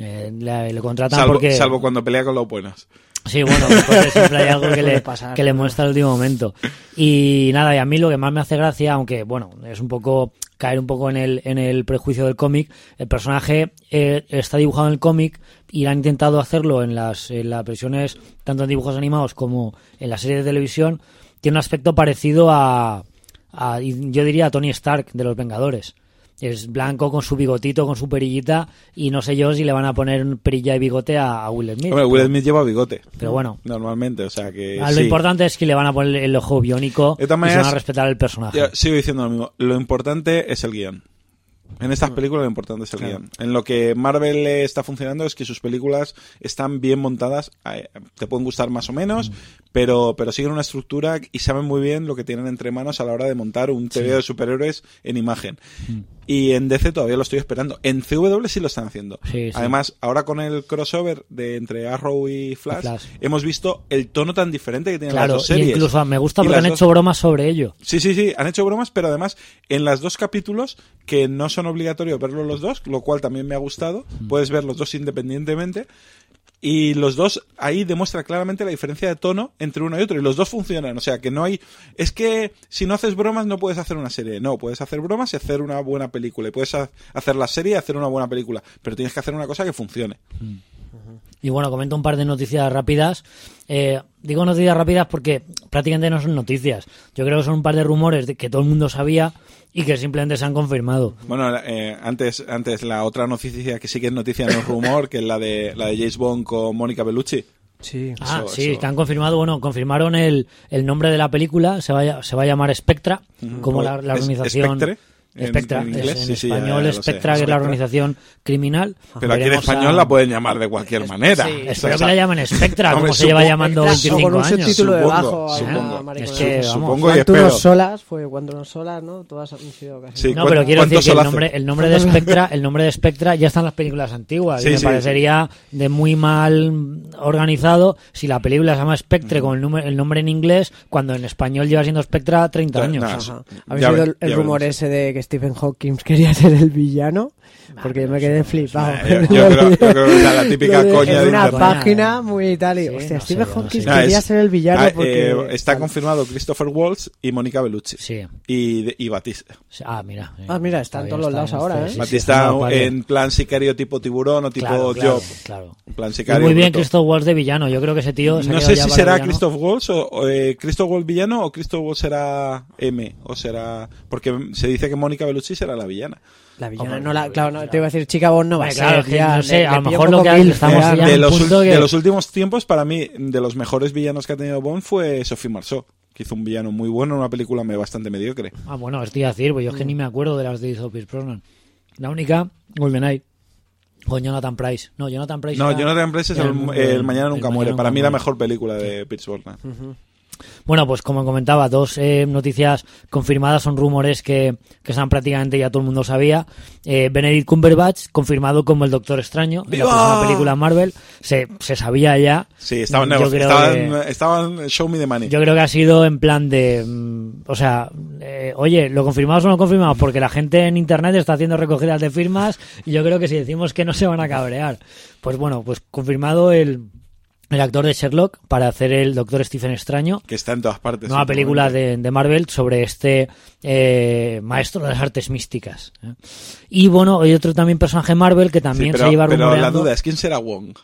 D: Eh, le, le contratan
F: Salvo,
D: porque.
F: salvo cuando pelea con los buenos.
D: Sí, bueno, porque siempre hay algo que le,
E: pasar,
D: que le muestra al último momento. Y nada, y a mí lo que más me hace gracia, aunque bueno, es un poco caer un poco en el, en el prejuicio del cómic, el personaje eh, está dibujado en el cómic y han intentado hacerlo en las, en las versiones, tanto en dibujos animados como en la serie de televisión, tiene un aspecto parecido a, a yo diría a Tony Stark de los Vengadores. Es blanco con su bigotito, con su perillita, y no sé yo si le van a poner perilla y bigote a, a Will Smith.
F: Hombre, Will Smith lleva bigote.
D: pero bueno,
F: Normalmente, o sea que.
D: Ah, lo
F: sí.
D: importante es que le van a poner el ojo biónico y se van a respetar el personaje.
F: Yo sigo diciendo lo mismo. Lo importante es el guion. En estas películas lo importante es el guion. En lo que Marvel está funcionando es que sus películas están bien montadas. eh, Te pueden gustar más o menos, pero, pero siguen una estructura y saben muy bien lo que tienen entre manos a la hora de montar un TV de superhéroes en imagen. Y en DC todavía lo estoy esperando. En CW sí lo están haciendo.
D: Sí, sí.
F: Además, ahora con el crossover de entre Arrow y Flash,
D: Flash.
F: hemos visto el tono tan diferente que tienen
D: claro,
F: las dos
D: y
F: series.
D: incluso me gusta porque han
F: dos-
D: hecho bromas sobre ello.
F: Sí, sí, sí, han hecho bromas, pero además en las dos capítulos, que no son obligatorios verlos los dos, lo cual también me ha gustado, puedes ver los dos independientemente, y los dos ahí demuestra claramente la diferencia de tono entre uno y otro, y los dos funcionan, o sea que no hay... Es que si no haces bromas no puedes hacer una serie, no, puedes hacer bromas y hacer una buena película, y puedes ha- hacer la serie y hacer una buena película, pero tienes que hacer una cosa que funcione.
D: Y bueno, comento un par de noticias rápidas. Eh, digo noticias rápidas porque prácticamente no son noticias. Yo creo que son un par de rumores de que todo el mundo sabía y que simplemente se han confirmado.
F: Bueno, eh, antes, antes la otra noticia que sí que es noticia, no es rumor, que es la de, la de James Bond con Mónica Bellucci.
E: Sí.
D: Ah,
F: Eso-
D: sí,
F: eso.
D: que han confirmado, bueno, confirmaron el, el nombre de la película, se va, a- se va a llamar Spectra, como la, la
F: ¿Es
D: organización...
F: Spectre? En-
D: Spectra,
F: en
D: es
F: inglés,
D: en
F: sí, sí, ya-
D: español
F: ya sé.
D: Spectra, que es la organización criminal.
F: Pero aquí en español
D: a-
F: la pueden llamar de cualquier manera.
E: sí,
F: O sea,
D: Espero que la llamen Spectra, como se lleva llamando
E: Claro,
D: 25
E: con un
D: años.
E: subtítulo
F: Supongo,
E: debajo.
F: supongo.
D: Es que, vamos,
F: Supongo y
E: Cuando
F: espero.
E: unos solas, fue cuando unos solas, ¿no? Todas han sido casi.
F: Sí.
D: No,
F: ¿Cuán-
D: pero quiero decir que el nombre, el nombre de Spectra, el nombre de Spectra ya está en las películas antiguas.
F: Sí,
D: y me
F: sí,
D: parecería de muy mal organizado si la película se llama Spectre con el, número- el nombre en inglés, cuando en español lleva siendo Spectra 30
F: Ya,
D: años.
E: ¿Habéis oído el, rumor ese de que Stephen Hawking quería ser el villano, porque yo me quedé flipado.
F: Eh, yo, yo creo, yo creo que era la típica coña de
E: una
F: internet.
E: página muy tal y
D: Sí,
E: hostia,
D: no
E: Stephen
D: sé,
E: Hawking
D: no sé.
F: No,
E: quería
F: es-
E: ser el villano
F: Ah,
E: porque
F: eh, está
E: tal.
F: confirmado Christopher Waltz y Mónica Bellucci.
D: Sí.
F: Y, de- y Batista.
D: Ah, mira. sí.
E: Ah, mira, está en
D: bien,
E: todos los lados ahora,
D: bien,
E: ¿eh?
F: Batista en plan sicario tipo tiburón o tipo
D: Claro, claro,
F: Job.
D: claro.
F: Plan sicario.
D: muy bien
F: bruto.
D: Christoph Waltz de villano. Yo creo que ese tío se
F: No sé si será
D: villano.
F: Christoph Waltz o, o, eh, Christoph Waltz villano o Christoph Waltz será M o será porque se dice que Mónica Bellucci será la villana.
E: La villana
D: Hombre,
E: no la, claro, no, te iba a decir Chica Bond no va a ser.
D: claro, que
E: ya,
D: no sé,
E: le-
D: a lo mejor lo que hay-
E: mil
D: estamos ya
F: de,
D: en
F: los,
D: punto
F: ul-
D: que-
F: de los últimos tiempos para mí de los mejores villanos que ha tenido Bond fue Sophie Marceau, que hizo un villano muy bueno en una película me- bastante mediocre.
D: Ah, bueno, estoy a decir, pues yo es que ni me acuerdo de las de Pierce Brosnan. La única, GoldenEye. Con Jonathan Price. No, Jonathan Price.
F: No,
D: era-
F: Jonathan Price es el, Mañana
D: el
F: Nunca
D: Mañana
F: Muere.
D: Nunca
F: Para mí la mejor película de Pierce Brosnan.
D: Bueno, pues como comentaba, dos eh, noticias confirmadas son rumores que, que están prácticamente ya todo el mundo sabía. Eh, Benedict Cumberbatch, confirmado como el Doctor Extraño en la
F: ¡Viva!
D: próxima película Marvel. Se, se sabía ya.
F: Sí, estaban,
D: Yo creo
F: estaban,
D: que-
F: estaban Show Me the Money.
D: Yo creo que ha sido en plan de. mm, o sea, eh, oye, ¿lo confirmamos o no lo confirmamos? Porque la gente en internet está haciendo recogidas de firmas y yo creo que si decimos que no se van a cabrear. Pues bueno, pues confirmado el, el actor de Sherlock para hacer el Doctor Stephen Extraño.
F: que está en todas partes.
D: Nueva película de, de Marvel sobre este eh, maestro de las artes místicas. ¿eh? Y bueno, hay otro también personaje Marvel que
F: Sí,
D: también
F: pero,
D: se lleva
F: pero la duda es quién será Wong.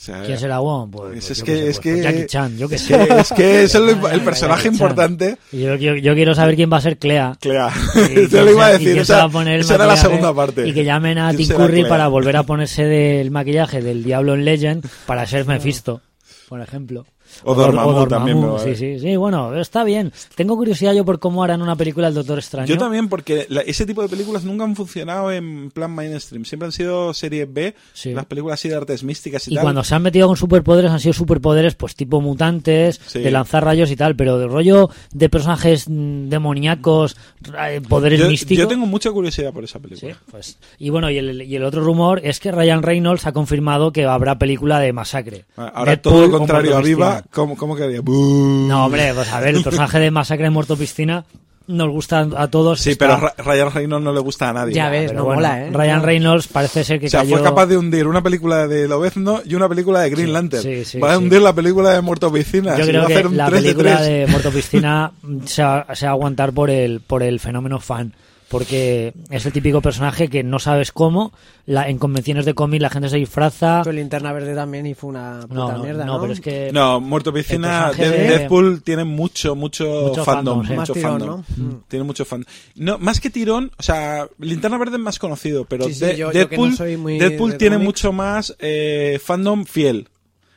F: O sea,
D: ¿Quién será Wong? Pues,
F: Es,
D: pues
F: es que,
D: sé,
F: es
D: pues-
F: que,
D: Jackie Chan, yo qué
F: es
D: sé.
F: que es que es el, personaje importante.
D: Yo, yo- yo quiero saber quién va a ser Clea.
F: Clea.
D: Y
F: Te lo iba a decir. Esa,
D: va a poner el
F: esa era la segunda parte.
D: Y que llamen a
F: ¿Quién
D: Tim Curry
F: Clea?
D: para volver a ponerse del maquillaje del Diablo en Legend para ser Mephisto, por ejemplo.
F: O
D: Dor-
F: Dormammu también me va a
D: Sí, sí, sí, bueno, está bien. Tengo curiosidad yo por cómo harán una película El Doctor Extraño.
F: Yo también, porque la- ese tipo de películas nunca han funcionado en plan mainstream. Siempre han sido serie B,
D: Sí.
F: las películas así de artes místicas y,
D: Y
F: tal.
D: cuando se han metido con superpoderes han sido superpoderes pues tipo mutantes,
F: Sí.
D: de lanzar rayos y tal, pero de rollo de personajes mm, demoníacos, eh, poderes
F: yo,
D: místicos.
F: yo tengo mucha curiosidad por esa
D: Sí,
F: película.
D: pues. Y bueno, y el, y el otro rumor es que Ryan Reynolds ha confirmado que habrá película de masacre.
F: Ah, Ahora
D: Deadpool
F: todo lo
D: con
F: contrario a Viva, ¿cómo, cómo quedaría?
D: No, hombre, pues a ver, el personaje de masacre en Muerto Piscina nos gusta a todos.
F: Sí,
D: está-
F: pero Ryan Reynolds no le gusta a nadie.
E: Ya ves, no
D: bueno,
E: mola, ¿eh?
D: Ryan
E: No.
D: Reynolds parece ser que
F: O sea,
D: cayó...
F: fue capaz de hundir una película de Lobezno y una película de Green
D: Sí,
F: Lantern.
D: sí, sí,
F: Va a
D: sí.
F: hundir la película de Muerto Piscina.
D: Yo creo
F: hacer
D: que
F: un
D: la
F: 3 de
D: película
F: 3.
D: de Muerto Piscina se va, se va a aguantar por el, por el fenómeno fan. Porque es el típico personaje que no sabes cómo. La, en convenciones de cómic la gente se disfraza.
E: Tu linterna verde también y fue una puta
D: No, no,
E: mierda,
D: no,
E: ¿no?
D: pero es que.
F: No, Muerto Piscina,
D: de-
F: Deadpool tiene mucho, mucho,
D: Mucho
F: fandom. mucho
E: Más tirón,
F: fandom.
E: ¿no? Mm.
F: Tiene mucho fandom. No, más que tirón, o sea, Linterna Verde es más conocido, pero
E: Sí, sí,
F: De-
E: yo- yo que no
F: Deadpool,
E: soy muy
F: Deadpool
E: de
F: tiene mucho más eh, fandom fiel.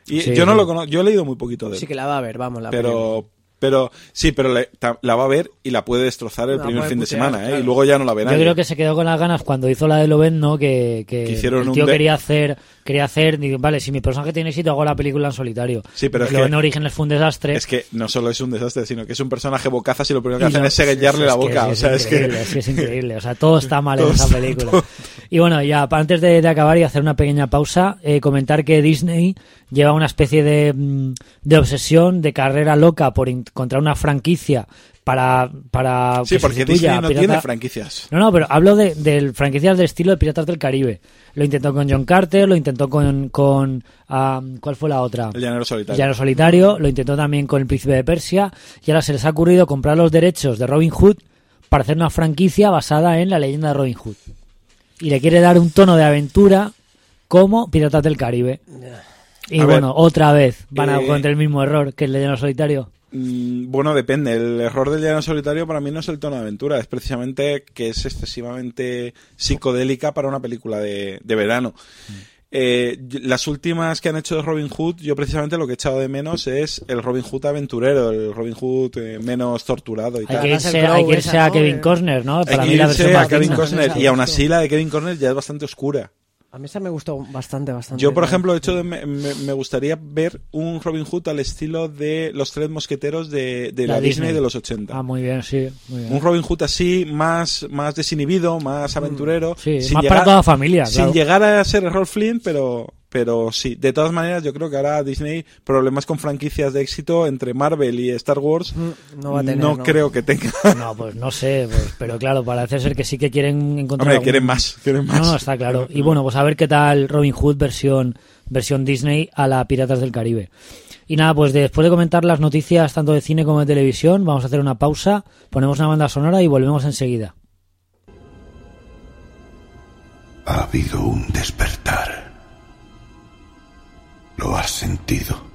F: Y
D: Sí,
F: yo no
D: sí.
F: lo conozco, yo he leído muy poquito de él.
E: Sí que la va a ver, vamos, la
F: pero, pero, sí, pero le- ta- la va a ver y la puede destrozar el
E: La
F: primer fin de semana, ¿eh?
E: claro.
F: Y luego ya no la verá.
D: Yo creo que se quedó con las ganas cuando hizo la de Loven, ¿no? Que, que,
F: Que hicieron
D: el
F: un
D: tío
F: de-
D: quería hacer, quería hacer, digo, vale, si mi personaje tiene éxito, hago la película en solitario.
F: Sí, pero es
D: Loven
F: que-
D: Orígenes fue un desastre.
F: Es que no solo es un desastre, sino que es un personaje bocazas y lo primero que
D: Y
F: hacen
D: no-
F: es seguellarle la boca.
D: es
F: o sea, es que.
D: es que es increíble. O sea, todo está mal en
F: Todo
D: esa
F: está-
D: película.
F: todo-
D: Y bueno, ya antes de, de acabar y hacer una pequeña pausa, eh, comentar que Disney lleva una especie de, mm, de obsesión, de carrera loca por encontrar una franquicia para, para
F: Sí,
D: que
F: porque Disney no
D: Pirata-
F: tiene franquicias.
D: no, no, pero hablo de, de franquicias del estilo de Piratas del Caribe. Lo intentó con John Carter, lo intentó con... con ¿Cuál fue la otra?
F: El llanero solitario.
D: Llano Solitario, lo intentó también con El Príncipe de Persia y ahora se les ha ocurrido comprar los derechos de Robin Hood para hacer una franquicia basada en la leyenda de Robin Hood. Y le quiere dar un tono de aventura como Piratas del Caribe. Y
F: A
D: bueno,
F: ver,
D: otra vez van a
F: eh,
D: cometer el mismo error que el de Llano Solitario.
F: Mm, Bueno, depende. El error del llano solitario para mí no es el tono de aventura, es precisamente que es excesivamente psicodélica para una película de, de verano.
D: Mm.
F: Eh, las últimas que han hecho de Robin Hood, yo precisamente lo que he echado de menos es el Robin Hood aventurero, el Robin Hood eh, menos torturado y
D: Hay
F: tal.
D: que irse, hay que irse a. Kevin Costner, ¿no?
F: Hay
D: Para
F: que
D: mí la
F: irse
D: versión
F: a
D: más
F: Kevin. Costner y aún así la de Kevin Costner ya es bastante oscura.
E: A mí esa me gustó bastante, bastante.
F: Yo, por ejemplo, de hecho, de- me, gustaría ver un Robin Hood al estilo de los tres mosqueteros de, de la,
D: La
F: Disney.
D: Disney.
F: de los 80.
D: Ah, muy bien, sí. Muy bien.
F: Un Robin Hood así, más, más desinhibido, más aventurero.
D: Mm. Sí,
F: sin
D: más
F: llegar-
D: para toda la familia,
F: Sin
D: claro.
F: llegar a ser Rolf Flynn, pero, Pero sí, de todas maneras, yo creo que ahora Disney, problemas con franquicias de éxito entre Marvel y Star Wars,
E: Mm, no va a tener,
F: no
E: ¿no?
F: creo que tenga.
D: No, pues no sé, pues, pero claro, parece ser que sí que quieren encontrar.
F: Hombre,
D: algún-
F: quieren más, quieren más.
D: No, no, está claro. Y bueno, pues a ver qué tal Robin Hood versión, versión Disney a la Piratas del Caribe. Y nada, pues después de comentar las noticias tanto de cine como de televisión, vamos a hacer una pausa, ponemos una banda sonora y volvemos enseguida.
A: Ha habido un despertar. Sentido?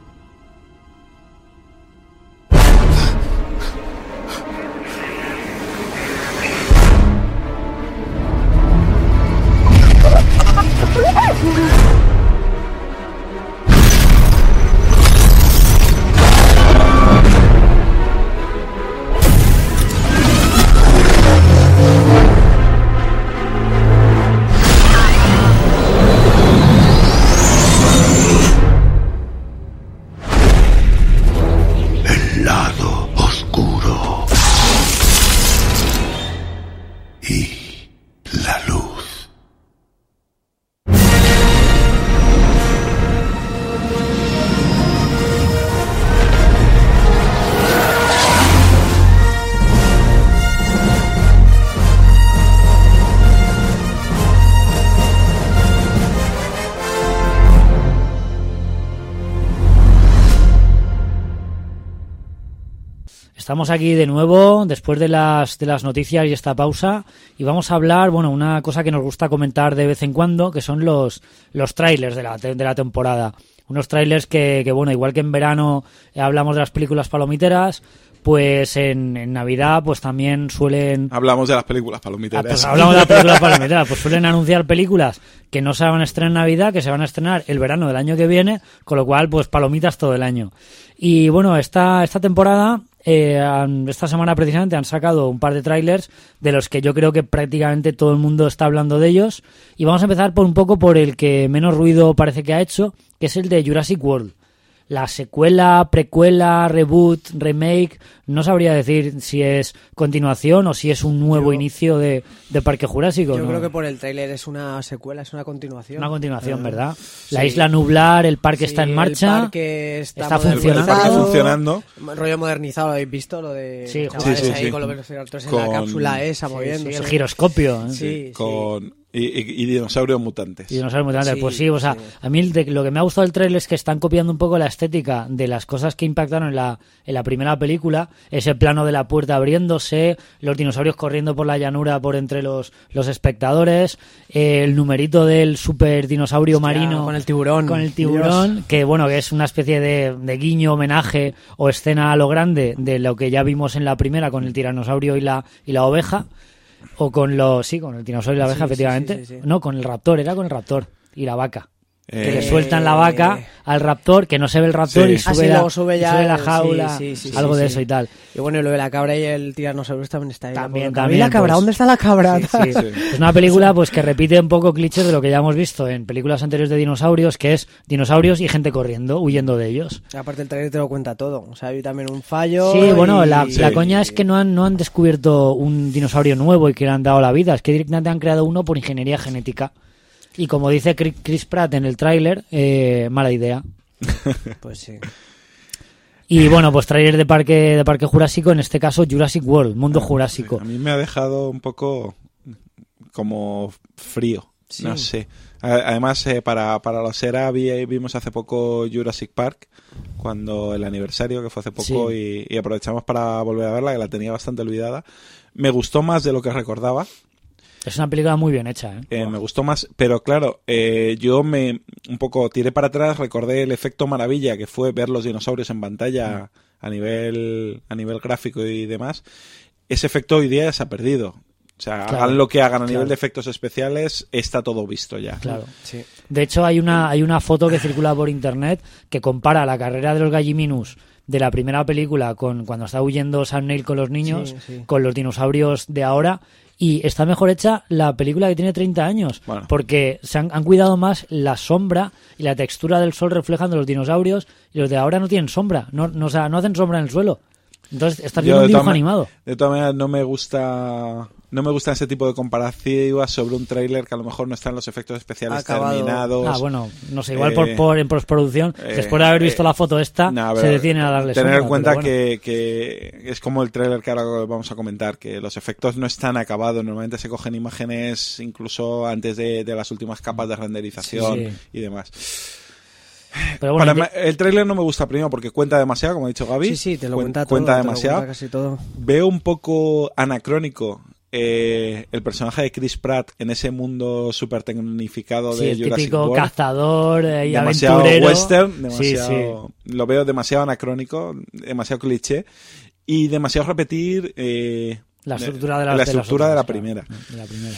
D: Estamos aquí de nuevo después de las, de las noticias y esta pausa y vamos a hablar, bueno, una cosa que nos gusta comentar de vez en cuando, que son los, los trailers de la, de la temporada. Unos trailers que, que, bueno, igual que en verano hablamos de las películas palomiteras, pues en, en Navidad pues también suelen
F: Hablamos de las películas
D: Ah,
F: palomiteras.
D: pues hablamos de las películas palomiteras. Pues suelen anunciar películas que no se van a estrenar en Navidad, que se van a estrenar el verano del año que viene, con lo cual, pues palomitas todo el año. Y bueno, esta, esta temporada, eh, esta semana precisamente han sacado un par de trailers de los que yo creo que prácticamente todo el mundo está hablando de ellos. Y vamos a empezar por un poco por el que menos ruido parece que ha hecho, que es el de Jurassic World. La secuela, precuela, reboot, remake, no sabría decir si es continuación o si es un nuevo
E: Yo-
D: inicio de, de Parque Jurásico.
E: Yo
D: ¿no?
E: creo que por el tráiler es una secuela, es una continuación.
D: Una continuación,
E: Eh,
D: ¿verdad? La isla nublar, el parque
E: Sí,
D: está en
E: el
D: marcha.
E: parque está,
D: está funcionando.
F: El parque funcionando.
E: Rollo modernizado, ¿lo habéis visto? Lo de
D: Sí,
F: sí, sí,
E: ahí
F: sí.
E: con los velociraptores en
F: Con-
E: la cápsula esa
D: Sí,
E: moviéndose.
D: sí, el giroscopio. ¿eh?
E: Sí, sí.
F: con y, y- y dinosaurios mutantes.
D: Y no sabemos tanto.
E: Sí,
D: pues sí, o sea,
E: sí.
D: a mí de- lo que me ha gustado del trailer es que están copiando un poco la estética de las cosas que impactaron en la, en la primera película. Ese plano de la puerta abriéndose, los dinosaurios corriendo por la llanura por entre los, los espectadores, eh, el numerito del super dinosaurio
E: Hostia,
D: marino.
E: con el tiburón.
D: Con el tiburón,
E: Dios.
D: que bueno, que es una especie de, de guiño, homenaje o escena a lo grande de lo que ya vimos en la primera con el tiranosaurio y la, y la oveja. O con los. Sí, con el dinosaurio y la abeja,
E: sí,
D: efectivamente.
E: sí, sí, sí.
D: No, con el raptor, era con el raptor y la vaca. Que
F: Eh,
D: le sueltan la vaca al raptor, que no se ve el raptor
F: Sí.
D: y
F: Ah,
D: sube,
E: sí,
D: la,
E: sube ya
D: sube jaula,
E: sí, sí, sí,
D: algo de
E: sí.
D: eso y tal.
E: Y bueno, y lo de la cabra y el tiranosaurio también está ahí.
D: También,
E: la
D: también,
E: la cabra?
D: pues-
E: ¿Dónde está la cabra?
D: Sí, sí. Es una película pues que repite un poco clichés de lo que ya hemos visto en películas anteriores de dinosaurios, que es dinosaurios y gente corriendo, huyendo de ellos.
E: Aparte el trailer te lo cuenta todo. O sea, hay también un fallo.
D: Sí, bueno,
E: y-
D: la, la
F: Sí.
D: coña es que no han, no han descubierto un dinosaurio nuevo y que le han dado la vida, es que directamente han creado uno por ingeniería genética. Y como dice Chris Pratt en el tráiler, eh, mala idea.
E: Pues sí.
D: Y bueno, pues tráiler de parque, de parque jurásico, en este caso Jurassic World, mundo jurásico.
F: A mí me ha dejado un poco como frío.
E: Sí.
F: No sé. Además, eh, para, para los ERA vi- vimos hace poco Jurassic Park, cuando el aniversario que fue hace poco, y, y aprovechamos para volver a verla, que la tenía bastante olvidada. Me gustó más de lo que recordaba.
D: Es una película muy bien hecha, ¿eh?
F: Eh, me gustó más, pero claro, eh, yo me un poco tiré para atrás, recordé el efecto maravilla que fue ver los dinosaurios en pantalla a nivel a nivel gráfico y demás. Ese efecto hoy día se ha perdido. O sea,
D: Claro,
F: hagan lo que hagan a
D: claro.
F: nivel de efectos especiales, está todo visto ya.
D: Claro.
E: Sí.
D: De hecho, hay una, hay una foto que circula por internet que compara la carrera de los Galliminus de la primera película con cuando está huyendo Sam Neill con los niños,
E: Sí, sí.
D: con los dinosaurios de ahora. Y está mejor hecha la película que tiene 30 años.
F: Bueno.
D: Porque se han, han cuidado más la sombra y la textura del sol reflejando los dinosaurios. Y los de ahora no tienen sombra. No, no, o sea, no hacen sombra en el suelo. Entonces, estás viendo un dibujo animado.
F: De todas maneras, no me gusta. No me gusta ese tipo de comparativas sobre un tráiler que a lo mejor no están los efectos especiales
E: Acabado.
F: terminados.
D: Ah, bueno, no sé, igual por,
F: eh,
D: por- en postproducción,
F: eh,
D: después de haber visto la foto esta,
F: Nah,
D: se detienen a darle
F: Tener en cuenta
D: bueno.
F: que, que es como el tráiler que ahora vamos a comentar, que los efectos no están acabados. Normalmente se cogen imágenes incluso antes de, de las últimas capas de renderización
D: Sí, sí.
F: y demás.
D: Pero bueno,
F: Para el tráiler no me gusta primero porque cuenta demasiado, como ha dicho Gaby.
E: Sí, sí, te lo
F: Cuen-
E: cuenta todo.
F: Cuenta
E: te lo
F: demasiado.
E: cuenta casi todo.
F: Veo un poco anacrónico eh, el personaje de Chris Pratt en ese mundo súper tecnificado
D: sí,
F: de
D: el
F: Jurassic
D: típico
F: World.
D: cazador eh, y
F: demasiado
D: aventurero.
F: western,
D: Sí,
F: demasiado, lo veo demasiado anacrónico, demasiado cliché y demasiado repetir eh,
D: La estructura de la,
F: la,
D: de las
F: estructura de la
D: otras,
F: primera.
D: claro, de la primera.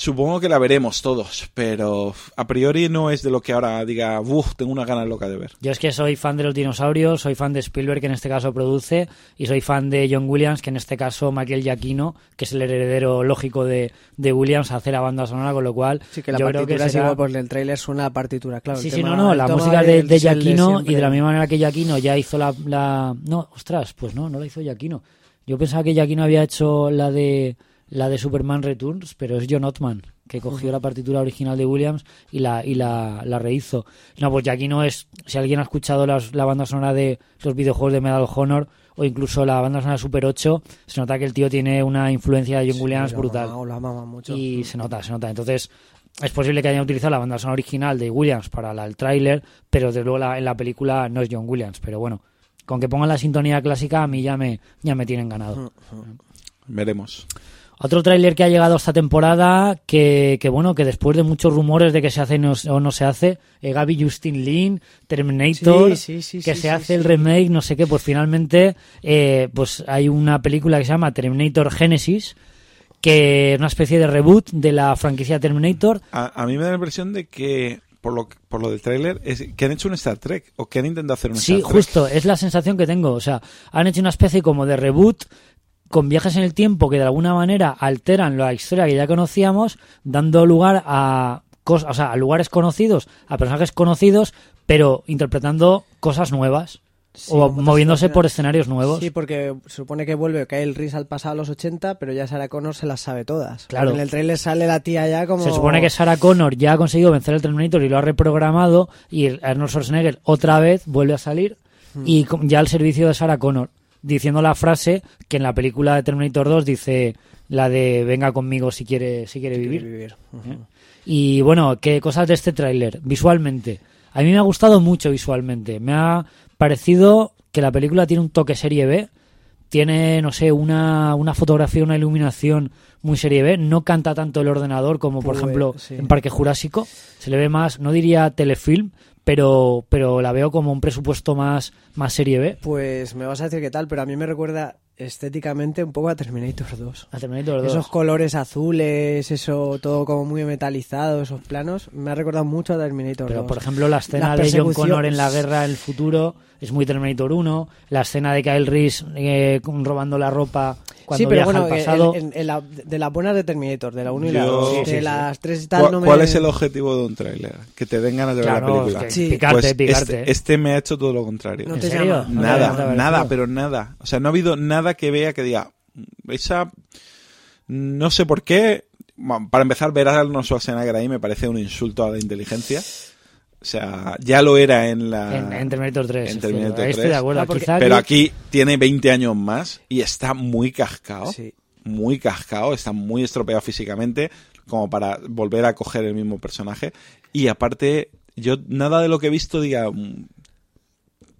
F: Supongo que la veremos todos, pero a priori no es de lo que ahora diga, uff, tengo una gana loca de ver.
D: Yo es que soy fan de los dinosaurios, soy fan de Spielberg, que en este caso produce, y soy fan de John Williams, que en este caso Michael Giacchino, que es el heredero lógico de, de Williams, hace la banda sonora, con lo cual
E: Sí, que la
D: yo creo
E: partitura
D: que
E: es igual, porque el tráiler suena la partitura, claro.
D: Sí, sí,
E: tema-
D: no, no, la música de, de Giacchino y de la misma manera que Giacchino ya hizo la, la... No, ostras, pues no, no la hizo Giacchino. Yo pensaba que Giacchino había hecho la de la de Superman Returns, pero es John Ottman, que cogió la partitura original de Williams y la y la, la rehizo. No, pues Giacchino es, si alguien ha escuchado las- la banda sonora de los videojuegos de Medal of Honor o incluso la banda sonora de Super 8, se nota que el tío tiene una influencia de John Williams
E: Sí,
D: brutal
E: mucho.
D: y se nota, se nota. Entonces, es posible que hayan utilizado la banda sonora original de Williams para la- el tráiler, pero desde luego la- en la película no es John Williams. Pero bueno, con que pongan la sintonía clásica a mí ya me, ya me tienen ganado.
F: Veremos.
D: Otro tráiler que ha llegado esta temporada, que, que bueno, que después de muchos rumores de que se hace no- o no se hace, eh, Gaby Justin Lin, Terminator,
E: Sí, sí, sí,
D: que
E: sí,
D: se
E: sí,
D: hace
E: sí.
D: el remake, no sé qué, pues finalmente eh, pues hay una película que se llama Terminator Genesis, que es una especie de reboot de la franquicia Terminator.
F: A, a mí me da la impresión de que, por lo, por lo del tráiler, es que han hecho un Star Trek o que han intentado hacer un
D: Sí,
F: Star Trek.
D: justo, es la sensación que tengo. O sea, han hecho una especie como de reboot con viajes en el tiempo que de alguna manera alteran la historia que ya conocíamos, dando lugar a cosas, o sea, a lugares conocidos, a personajes conocidos, pero interpretando cosas nuevas
E: Sí,
D: o moviéndose por escenarios nuevos.
E: Sí, porque se supone que vuelve Kyle Reese al pasado a los 80, pero ya Sarah Connor se las sabe todas.
D: Claro.
E: En el trailer sale la tía ya como...
D: Se supone que Sarah Connor ya ha conseguido vencer el Terminator y lo ha reprogramado y Arnold Schwarzenegger otra vez vuelve a salir
E: Hmm.
D: y ya al servicio de Sarah Connor diciendo la frase que en la película de Terminator 2 dice la de venga conmigo si quiere si quiere
E: Quiere
D: vivir. ¿eh? Y bueno, qué cosas de este tráiler visualmente. A mí me ha gustado mucho visualmente. Me ha parecido que la película tiene un toque serie B. Tiene, no sé, una, una fotografía, una iluminación muy serie B. No canta tanto el ordenador como, por
E: Pues,
D: ejemplo,
E: sí.
D: en Parque Jurásico. Se le ve más, no diría telefilm, pero, pero la veo como un presupuesto más, más serie B.
E: Pues me vas a decir qué tal, pero a mí me recuerda estéticamente un poco a Terminator 2.
D: A Terminator 2.
E: Esos colores azules, eso todo como muy metalizado, esos planos, me ha recordado mucho a Terminator
D: Pero,
E: 2.
D: por ejemplo, la escena
E: Las
D: de John Connor en la guerra en el futuro es muy Terminator 1. La escena de Kyle Reese eh, robando la ropa cuando
E: sí, pero
D: viaja
E: bueno,
D: al
E: que
D: pasado.
E: en- en- en la- de las buenas de Terminator, de la 1 y la
F: Yo-
E: 2.
F: Sí,
E: de
D: sí, sí.
E: las 3 y tal
F: ¿Cuál,
E: no me...
F: cuál es el objetivo de un tráiler? Que te den ganas de ver la película.
D: es que
E: Sí.
D: picarte,
F: Pues
D: picarte.
F: Este, este me ha hecho todo lo contrario.
E: No
D: ¿En
E: te.
D: No
F: Nada,
D: parecido.
F: nada, pero nada. O sea, no ha habido nada que vea que diga, esa... No sé por qué. Bueno, Para empezar, ver a Arnold Schwarzenegger ahí me parece un insulto a la inteligencia. O sea, ya lo era en la...
D: En, en Terminator 3.
F: en Terminator
D: cierto. Ahí Estoy
F: 3.
D: de acuerdo.
E: Porque-
F: Pero
D: aquí-
F: aquí tiene 20 años más y está muy cascado.
E: Sí.
F: Muy cascado, está muy estropeado físicamente como para volver a coger el mismo personaje. Y aparte, yo nada de lo que he visto diga... mm,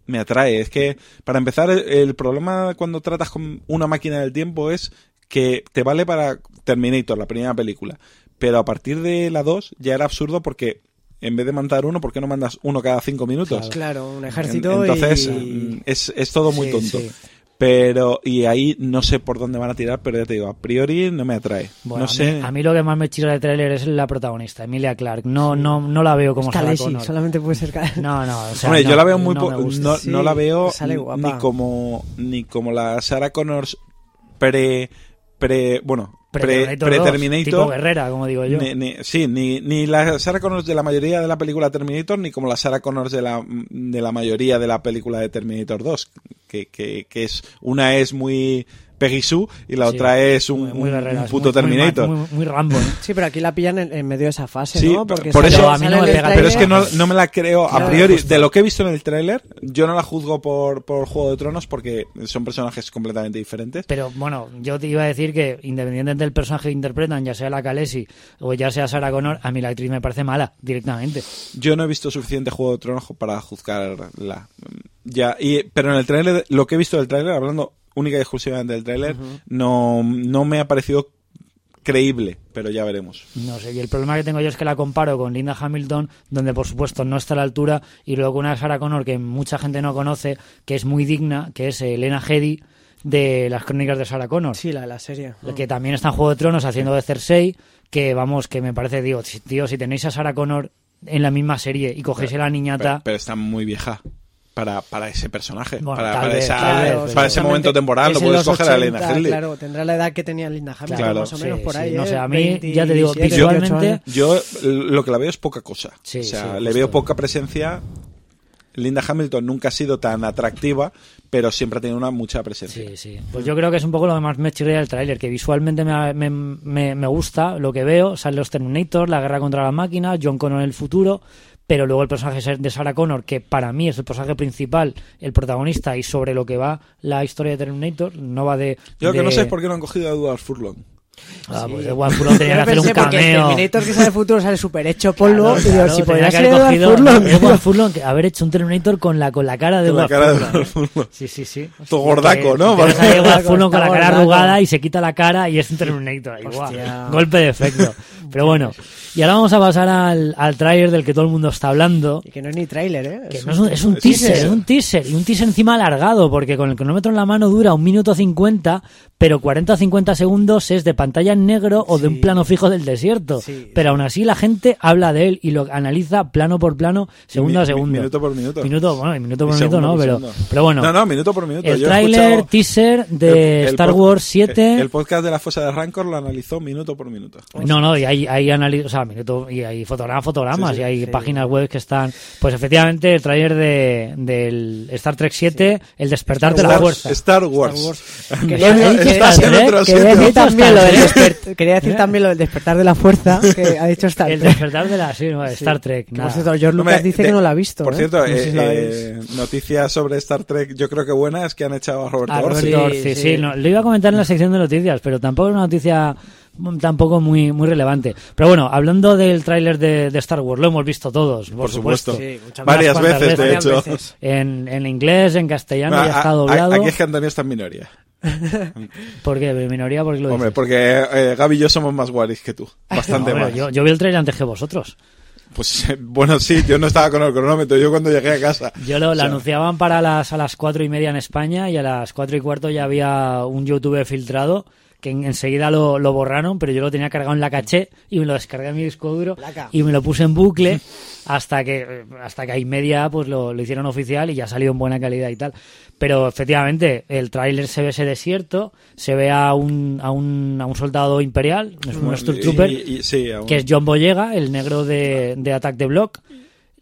F: Me atrae. Es que, para empezar, el, el problema cuando tratas con una máquina del tiempo es que te vale para Terminator, la primera película. Pero a partir de la 2 ya era absurdo porque en vez de mandar uno, ¿por qué no mandas uno cada cinco minutos?
E: Claro, un ejército
F: En- Entonces,
E: y...
F: mm, es, es todo muy
E: Sí,
F: tonto.
E: sí.
F: Pero, y ahí no sé por dónde van a tirar, pero ya te digo, a priori no me atrae.
D: Bueno,
F: no
D: a,
F: sé.
D: mí, a mí lo que más me chirra de tráiler es la protagonista, Emilia Clark. No, no, no la veo como Sarah Connor.
E: solamente puede ser Khaleesi.
D: No, no, o sea,
F: Hombre,
D: no,
F: yo la veo muy
D: no
F: no,
E: Sí,
F: no la veo ni como ni como la Sarah Connors pre pre bueno
D: Pre-Terminator 2,
F: pre-Terminator.
D: tipo Guerrera, como digo yo.
F: Ni- ni- sí, ni, ni la Sarah Connors de la mayoría de la película Terminator, ni como la Sarah Connors de la, de la mayoría de la película de Terminator 2. Que, que, que es, una es muy Peggy Sue y la
D: Sí,
F: otra es un,
D: muy- muy
F: un-
D: Guerrera,
F: un
D: es
F: puto
D: muy-
F: Terminator.
D: Muy, muy Rambo, ¿no?
E: Sí, pero aquí la pillan en, en medio de esa fase,
F: Sí,
E: ¿no?
F: por-
E: Porque
F: por eso-
D: a mí no me pega,
F: Pero es que no, me la creo a priori.
E: justo.
F: De lo que he visto en el tráiler, yo no la juzgo por, por Juego de Tronos porque son personajes completamente diferentes.
D: Pero bueno, yo te iba a decir que independientemente del personaje que interpretan, ya sea la Khaleesi o ya sea Sarah Connor, a mí la actriz me parece mala directamente.
F: Yo no he visto suficiente Juego de Tronos para juzgarla. Ya, y, pero en el tráiler, lo que he visto del tráiler, hablando única y exclusivamente del tráiler, no, no me ha parecido creíble, pero ya veremos.
D: No sé, y el problema que tengo yo es que la comparo con Linda Hamilton, donde por supuesto no está a la altura, y luego con una Sarah Connor que mucha gente no conoce, que es muy digna, que es Elena Hedy de las crónicas de Sarah Connor.
E: Sí, la de la serie.
D: La que también está en Juego de Tronos haciendo de Cersei, que vamos, que me parece, digo, si- tío, si tenéis a Sarah Connor en la misma serie y cogéis a la
F: Pero,
D: niñata,
F: pero está muy vieja. Para, para ese personaje,
D: Bueno,
F: para, para
D: vez,
F: esa- para ese momento temporal,
E: en
F: puedes coger a
E: 80,
F: Elena Headley.
E: Claro, tendrá la edad que tenía Linda Hamilton,
F: Claro.
E: más o menos
D: Sí,
E: por
D: sí,
E: ahí.
D: no
E: ¿eh?
D: sé, a mí, ya te digo,
E: 27,
D: visualmente-
E: 28 años.
F: Yo lo que la veo es poca cosa.
D: Sí,
F: o sea,
D: sí,
F: le
D: justo.
F: veo poca presencia. Linda Hamilton nunca ha sido tan atractiva, pero siempre ha tenido una mucha presencia.
D: Sí, sí. Pues yo creo que es un poco lo que más me chirría del tráiler, que visualmente me, me, me- me gusta lo que veo. Salen los Terminator, la guerra contra las máquinas, John Connor en el futuro, pero luego el personaje de Sarah Connor, que para mí es el personaje principal, el protagonista y sobre lo que va la historia de Terminator, no va de...
F: Yo lo que
D: de-
F: no sé por qué no han cogido a Edward Furlong.
D: Ah, pues igual Furlong tenía que hacer un
E: porque el
D: cameo.
E: Terminator que sale del futuro sale súper hecho polvo.
D: Claro, claro,
E: si podría
D: que
E: ser
D: haber
E: Edward
D: cogido
E: Furlong.
D: Edward Furlong, haber hecho un Terminator con la, con la cara de
F: Con la
D: Edward
F: cara de
D: Furlong.
F: Edward Furlong.
D: Sí, sí, sí.
F: Todo gordaco, ¿no?
D: Que ves a Edward Furlong con la cara arrugada y se quita la cara y es un Terminator. Igual. Golpe de efecto. Pero bueno, y ahora vamos a pasar al, al tráiler del que todo el mundo está hablando.
E: Y que no es ni tráiler, ¿eh?
D: Que
E: Es
D: no es un, es teaser, es un teaser. Y un teaser encima alargado, porque con el cronómetro en la mano dura un minuto 50, pero 40 o 50 segundos es de pantalla en negro o de un plano fijo del desierto.
E: Sí,
D: pero aún así la gente habla de él y lo analiza plano por plano, segundo
F: Mi-
D: a segundo.
F: Minuto por minuto.
D: Minuto, bueno, minuto
F: Y
D: por minuto
F: segundo
D: no, pero,
F: segundo.
D: pero bueno.
F: No, no, minuto por minuto.
D: el tráiler, teaser de
F: el- el
D: Star Wars 7.
F: El podcast de la fosa de Rancor lo analizó minuto por minuto.
D: No, no, y hay, hay anali- o sea, minuto, y hay fotogramas, fotogramas,
F: Sí, sí,
D: y hay
E: sí.
D: páginas web que están. Pues efectivamente, el tráiler de, del Star Trek 7, El despertar de la fuerza.
F: Star Wars.
E: Quería, decir también lo del decir también lo del despertar de la fuerza que ha dicho Star
D: El
E: Trek.
D: despertar de la sí, no, Star Trek. Nada.
E: por cierto, George Lucas dice
F: de-
E: que no la ha visto.
F: Por
E: ¿eh?
F: cierto,
E: No sé si
F: eh, eh, noticias sobre Star Trek, yo creo que buena es que han echado a Roberto
D: Ah,
F: Orci.
E: Sí, sí.
D: lo iba a comentar en la sección de noticias, pero tampoco es una noticia tampoco muy muy relevante. Pero bueno, hablando del tráiler de, de Star Wars, lo hemos visto todos, por,
F: Por supuesto.
E: Sí,
F: Varias veces, de hecho.
E: Veces.
D: En, en inglés, en castellano,
F: Ah,
D: ya está
F: ah,
D: doblado.
F: Aquí es que Antonio está en minoría.
D: ¿Por qué? ¿De minoría? ¿Por qué lo
F: Hombre,
D: dices?
F: porque eh, Gaby y yo somos más guaris que tú. Bastante
D: Hombre,
F: más.
D: yo, yo vi el tráiler antes que vosotros.
F: Pues bueno, sí, yo no estaba con el cronómetro. Yo cuando llegué a casa.
D: Yo lo,
F: O
D: la
F: sea,
D: anunciaban para las, a las cuatro y media en España y a las cuatro y cuarto ya había un YouTube filtrado que en- enseguida lo, lo borraron, pero yo lo tenía cargado en la caché y me lo descargué en mi disco duro
E: Placa.
D: y me lo puse en bucle hasta que hasta que a y media pues lo, lo hicieron oficial y ya salió en buena calidad y tal. Pero efectivamente, el tráiler se ve ese desierto, se ve a un, a un, a un soldado imperial, es un Stormtrooper,
F: sí,
D: que es John Boyega, el negro de, de Attack the Block.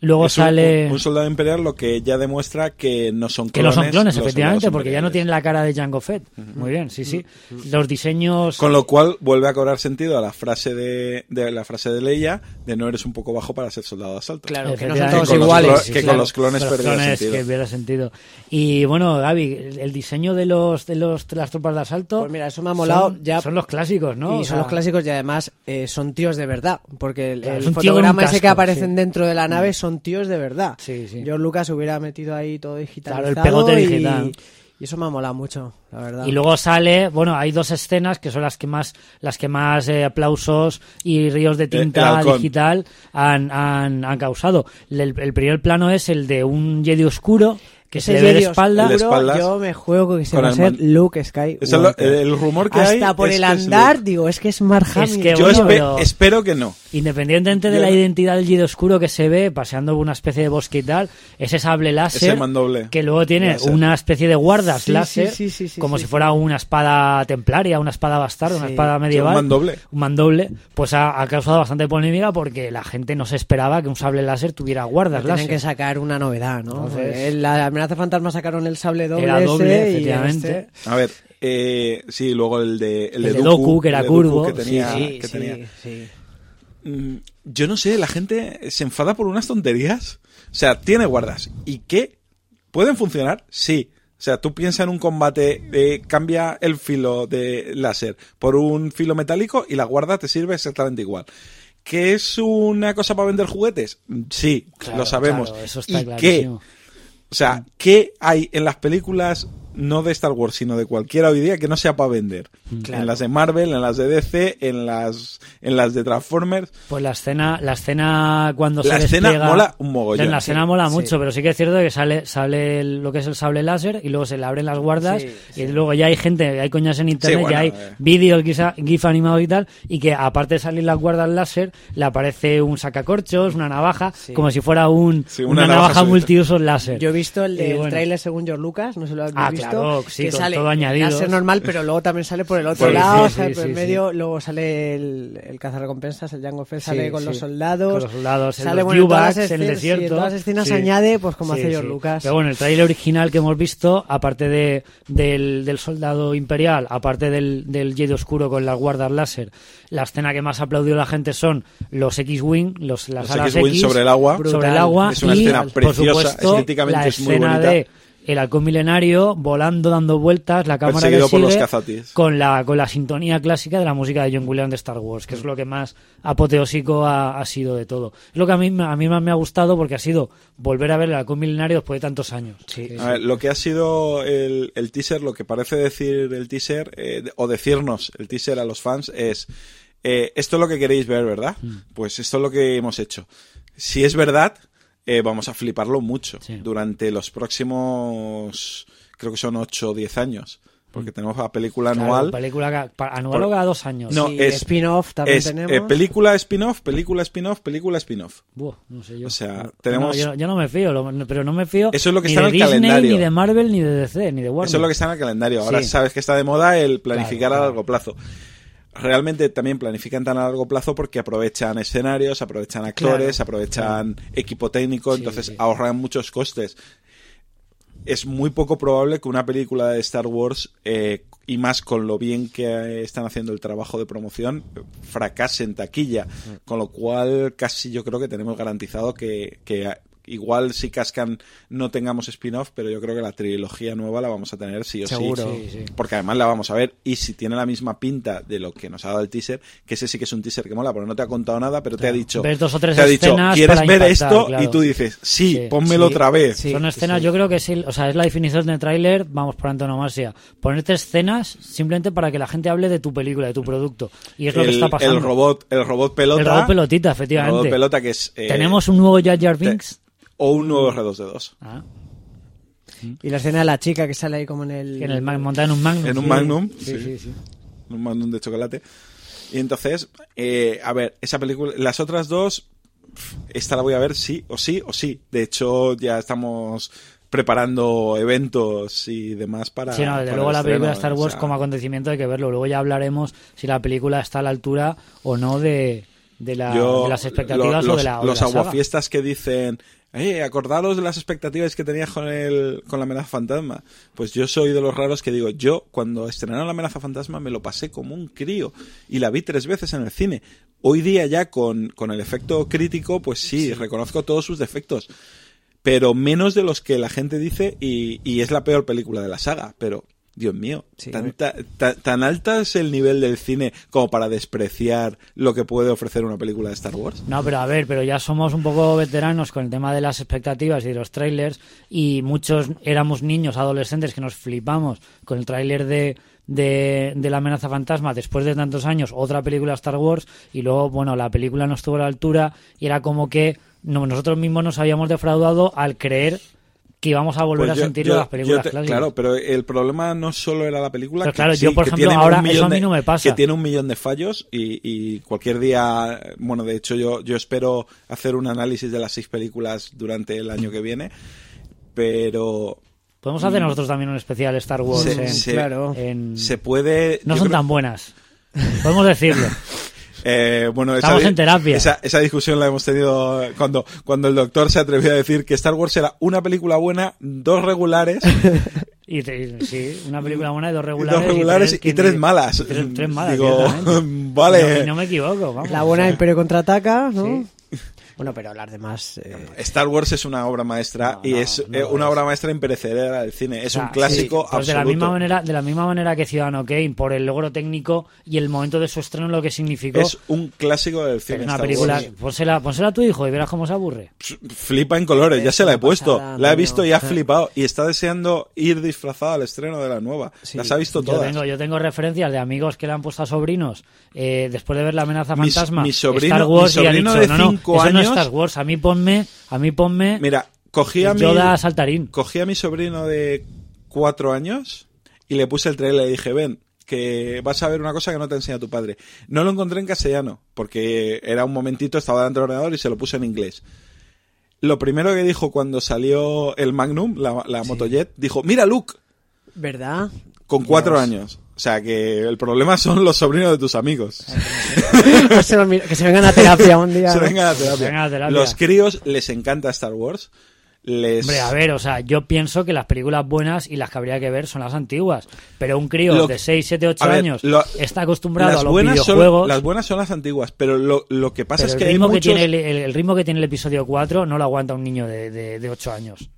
D: Luego
F: es
D: sale...
F: un, un soldado imperial, lo que ya demuestra que no son
D: Que no
F: clones.
D: son clones, efectivamente, porque ya no tienen la cara de Jango Fett. Muy bien, sí, sí. Los diseños...
F: Con lo cual vuelve a cobrar sentido a la frase de, de la frase de Leia de no eres un poco bajo para ser soldado de asalto.
E: Claro, que no son todos
F: Que con los
E: iguales.
F: clo- que con
E: claro.
F: los clones
D: los
F: perdió
D: clones
F: sentido.
D: que pierde sentido. Y bueno, Gaby, el, diseño de los de los de las tropas de asalto...
E: Pues mira, eso me ha molado
D: son,
E: ya.
D: son los clásicos, ¿no?
E: y
D: O
E: son
D: sea,
E: los clásicos y además eh, son tíos de verdad. Porque el,
D: Claro,
E: el
D: con
E: fotograma ese que aparecen
D: sí.
E: dentro de la nave son tíos de verdad.
D: Sí, sí.
E: George Lucas hubiera metido ahí todo digitalizado.
D: Claro, el pegote
E: y-
D: digital.
E: Y eso me ha molado mucho, la verdad.
D: Y luego sale, bueno, hay dos escenas que son las que más, las que más eh, aplausos y ríos de
F: el
D: tinta digital han, han, han causado. El, el primer plano es el de un Jedi oscuro que se
E: Ese
D: le ve de espalda.
F: Espaldas.
E: Yo me juego que se va a ser Luke Skywalker.
F: Eso es lo- el, rumor que hay
E: Hasta por
F: es
E: el
F: es
E: andar, digo, es que es Mark
D: Es
E: Hamill.
D: que
F: Yo
D: bueno,
F: espe-
D: pero-
F: espero que no.
D: Independientemente de la identidad del Jedi oscuro que se ve paseando por una especie de bosque y tal, ese sable láser
F: Ese mandoble.
D: que luego tiene
F: Láser.
D: una especie de guardas
E: Sí,
D: láser,
E: sí, sí, sí, sí,
D: como
E: sí,
D: si
E: sí.
D: fuera una espada templaria, una espada bastarda, una espada medieval.
F: un mandoble.
D: Un mandoble, pues ha, ha causado bastante polémica porque la gente no se esperaba que un sable láser tuviera guardas
E: Tienen
D: láser.
E: que sacar una novedad, ¿no?
D: Entonces-
E: En la amenaza fantasma sacaron el sable doble.
D: Era doble,
E: ese, y
D: efectivamente.
E: este-
F: A ver, eh, sí, luego el de, el
D: El
F: de Dooku,
D: que era curvo,
F: que tenía,
E: sí,
F: que
E: sí,
F: tenía-
E: sí.
F: Mm, Yo no sé, la gente se enfada por unas tonterías. O sea, tiene guardas. ¿Y qué? ¿Pueden funcionar? Sí. O sea, tú piensas en un combate, eh, cambia el filo de láser por un filo metálico y la guarda te sirve exactamente igual. ¿Que es una cosa para vender juguetes? Sí,
D: Claro,
F: lo sabemos.
D: claro, eso está
F: ¿Y qué? O sea, ¿qué hay en las películas, no de Star Wars, sino de cualquiera hoy día, que no sea para vender?
E: Claro.
F: En las de Marvel, en las de DC, en las, en las de Transformers.
D: Pues la escena, la escena cuando
F: La
D: se
F: escena
D: despliega-
F: mola un mogollón.
D: La escena
F: Sí,
D: mola
E: sí.
D: mucho, pero sí que es cierto que sale, sale el- lo que es el sable láser y luego se le abren las guardas
E: Sí,
D: y luego ya hay gente, hay coñas en internet,
F: bueno,
D: ya hay
F: eh.
D: vídeos, quizá- gif animados y tal, y que aparte de salir las guardas láser, le aparece un sacacorchos, una navaja, como si fuera un,
F: Sí,
D: una,
F: una
D: navaja,
F: navaja
D: multiusos láser.
E: Yo he visto el
D: Y
E: del
D: bueno.
E: tráiler según George Lucas, no si lo habéis
D: Ah,
E: visto.
D: Claro, sí,
E: que
D: con
E: sale
D: todo añadido.
E: láser normal, pero luego también sale por el otro
F: el-
E: lado,
D: sí,
E: sale
D: sí,
E: por el
D: sí,
E: medio, luego sale el, el cazarrecompensas, el Jango Fett sale
D: Sí,
E: con
D: sí.
E: los soldados.
D: Con los soldados, en
E: sale
D: los
E: bueno, en todas las
D: en el
E: escenas- sí,
D: desierto.
E: en todas las escenas
D: Sí.
E: añade, pues como
D: Sí,
E: hace George
D: sí.
E: Lucas.
D: Pero bueno, el tráiler original que hemos visto, aparte de, del, del soldado imperial, aparte del, del Jedi oscuro con las guardas láser, la escena que más aplaudió la gente son los X-Wing, los, las
F: Los
D: alas
F: X-Wing
D: X
F: sobre el agua.
D: sobre
E: Brutal.
D: el agua
F: Es una
D: y,
F: escena preciosa,
D: supuesto,
F: estéticamente
D: la
F: es muy
D: escena
F: bonita.
D: de el halcón milenario volando, dando vueltas, la cámara que
F: por los cazatis.
D: con la, con la sintonía clásica de la música de John Williams de Star Wars, que es lo que más apoteósico ha, ha sido de todo. Es lo que a mí, a mí más me ha gustado porque ha sido volver a ver el halcón milenario después de tantos años.
F: A ver, lo que ha sido el, el teaser, lo que parece decir el teaser, eh, o decirnos el teaser a los fans, es eh, esto es lo que queréis ver, ¿verdad?
D: Mm.
F: Pues esto es lo que hemos hecho. Si es verdad, eh, vamos a fliparlo mucho
D: Sí.
F: durante los próximos, creo que son 8 o 10 años, porque tenemos la película
D: Mm. Claro,
F: anual.
D: película anual o cada dos años.
F: No, es-
E: spin-off también
F: es
E: tenemos.
F: eh, película spin-off, película spin-off, película spin-off.
D: Buah, no sé yo.
F: O sea,
D: No,
F: tenemos-
D: yo, yo no me fío, lo- pero no me fío
F: Eso es lo que
D: ni
F: está
D: de
F: en el
D: Disney,
F: calendario.
D: ni de Marvel, ni de DC, ni de Warner.
F: Eso es lo que está en el calendario. Ahora
D: Sí.
F: sabes que está de moda el planificar
D: Claro,
F: a largo plazo. Realmente también planifican tan a largo plazo porque aprovechan escenarios, aprovechan actores, aprovechan equipo técnico,
D: Sí,
F: entonces
D: sí.
F: ahorran muchos costes. Es muy poco probable que una película de Star Wars, eh, y más con lo bien que están haciendo el trabajo de promoción, fracase en taquilla.
D: Mm.
F: Con lo cual, casi yo creo que tenemos garantizado que, que igual si cascan no tengamos spin-off, pero yo creo que la trilogía nueva la vamos a tener sí o
E: Seguro.
F: sí.
D: Sí, sí.
F: Porque además la vamos a ver y si tiene la misma pinta de lo que nos ha dado el teaser, que ese sí que es un teaser que mola, porque no te ha contado nada, pero te ha dicho,
D: Ves dos o tres
F: te ha dicho,
D: escenas
F: ¿quieres ver
D: impactar,
F: esto?
D: claro.
F: Y tú dices, sí,
D: Sí,
F: pónmelo
E: sí,
F: otra vez.
E: sí.
D: Son escenas, yo creo que sí, o sea, es la definición de tráiler, vamos por antonomasia. Ponerte escenas simplemente para que la gente hable de tu película, de tu producto. Y es lo que
F: el,
D: está pasando.
F: el robot, el robot pelota.
D: El robot pelotita,
F: el
D: efectivamente.
F: robot pelota que es eh,
D: Tenemos un nuevo Jar Jar Binks.
F: O un nuevo R2D2.
D: Ah,
E: Y la escena de la chica que sale ahí como en el...
D: en el mag- montada en un Magnum.
F: En un. Magnum,
D: Sí,
F: sí.
D: sí, sí.
F: un magnum de chocolate. Y entonces, eh, a ver, esa película, las otras dos, esta la voy a ver sí o sí o sí. De hecho, ya estamos preparando eventos y demás para.
D: Sí, no, desde luego la película de Star
F: o
D: Wars
F: sea,
D: como acontecimiento hay que verlo. Luego ya hablaremos si la película está a la altura o no de, de, la-
F: yo-
D: de las expectativas
F: lo-
D: o
F: los,
D: de la, o de
F: los
D: la
F: aguafiestas que dicen. Eh, acordaros de las expectativas que tenías con el con la amenaza fantasma. Pues yo soy de los raros que digo, yo cuando estrenaron la amenaza fantasma me lo pasé como un crío y la vi tres veces en el cine. Hoy día ya con, con el efecto crítico, pues sí, reconozco todos sus defectos. Pero menos de los que la gente dice y, y es la peor película de la saga. Pero, Dios mío,
E: Sí,
F: tanta- ta- tan alta es el nivel del cine como para despreciar lo que puede ofrecer una película de Star Wars.
D: No, pero a ver, pero ya somos un poco veteranos con el tema de las expectativas y de los trailers y muchos éramos niños, adolescentes que nos flipamos con el tráiler de, de, de la amenaza fantasma después de tantos años, otra película de Star Wars y luego, bueno, la película no estuvo a la altura y era como que no, nosotros mismos nos habíamos defraudado al creer que íbamos a volver
F: Pues
D: a sentirlo
F: yo-
D: en las películas
F: te-
D: clásicas.
F: Claro, pero el problema no solo era la película.
D: Pero
F: que
D: claro,
F: sí,
D: yo, por
F: que
D: ejemplo,
F: tiene un
D: ahora
F: millón
D: eso a mí
F: de-
D: no me pasa.
F: Que tiene un millón de fallos y, y cualquier día. Bueno, de hecho, yo, yo espero hacer un análisis de las seis películas durante el año que viene. Pero.
D: Podemos hacer nosotros también un especial Star Wars
F: Se-
D: en,
F: se-
E: claro.
D: en-
F: Se puede.
D: No son
F: creo-
D: tan buenas. Podemos decirlo.
F: Eh, bueno, esa
D: Estamos
F: di-
D: en terapia.
F: Esa, esa discusión la hemos tenido cuando, cuando el doctor se atrevió a decir que Star Wars era una película buena, dos regulares,
D: Y te- sí, una película buena y dos
F: y
D: regulares.
F: dos regulares y, tres malas.
D: y Tres, tres malas.
F: Digo, vale.
D: No, me equivoco, vamos.
E: La buena
D: sea,
E: Imperio contraataca, ¿no?
D: Sí.
E: Bueno, pero las demás. eh,
F: Star Wars es una obra maestra
D: No,
F: y
D: no,
F: es
D: no
F: eh, una obra maestra imperecedera del cine. Es
D: o sea,
F: un clásico
D: sí, pues de la
F: absoluto.
D: misma manera de la misma manera que Ciudadano Kane por el logro técnico y el momento de su estreno lo que significó
F: Es un clásico del cine.
D: es una
F: Star
D: película
F: Wars.
D: pónsela, pónsela a tu hijo y verás cómo se aburre
F: Flipa en colores, ya se la he
E: una
F: puesto.
E: pasada,
F: la he visto y ha flipado. Y está deseando ir disfrazada al estreno de la nueva.
E: Sí.
F: Las ha visto
D: yo
F: todas.
D: tengo yo tengo referencias de amigos que le han puesto a sobrinos eh, después de ver la amenaza fantasma
F: mi sobrino-
D: Star Wars
F: mi
D: y han
F: sobrino
D: dicho
F: de
D: no no
F: cinco
D: eso no es
F: años-
D: Star Wars a mí ponme a mí ponme
F: Mira, cogí a mi...
D: Yoda saltarín
F: Cogí a mi sobrino de cuatro años y le puse el trailer y le dije, ven, que vas a ver una cosa que no te enseña tu padre. No lo encontré en castellano, porque era un momentito, estaba delante del ordenador y se lo puse en inglés. Lo primero que dijo cuando salió el Magnum, la, la motojet, dijo, mira Luke,
E: ¿Verdad?
F: con cuatro años. O sea que el problema son los sobrinos de tus amigos.
E: que, se lo mira- que se vengan a terapia un día.
F: Se vengan a terapia.
D: vengan a terapia.
F: Los críos les encanta Star Wars. Les...
D: Hombre, a ver, o sea, yo pienso que las películas buenas y las que habría que ver son las antiguas. Pero un crío
F: Lo-
D: de 6, 7, 8
F: a ver,
D: años
F: lo-
D: está acostumbrado
F: las
D: a los
F: buenas son
D: videojuegos.
F: las buenas son las antiguas, pero lo, lo que pasa
D: pero
F: es
D: el
F: que hay
D: ritmo que
F: muchos...
D: tiene el, el- el ritmo que tiene el episodio 4 no lo aguanta un niño de, de, de 8 años.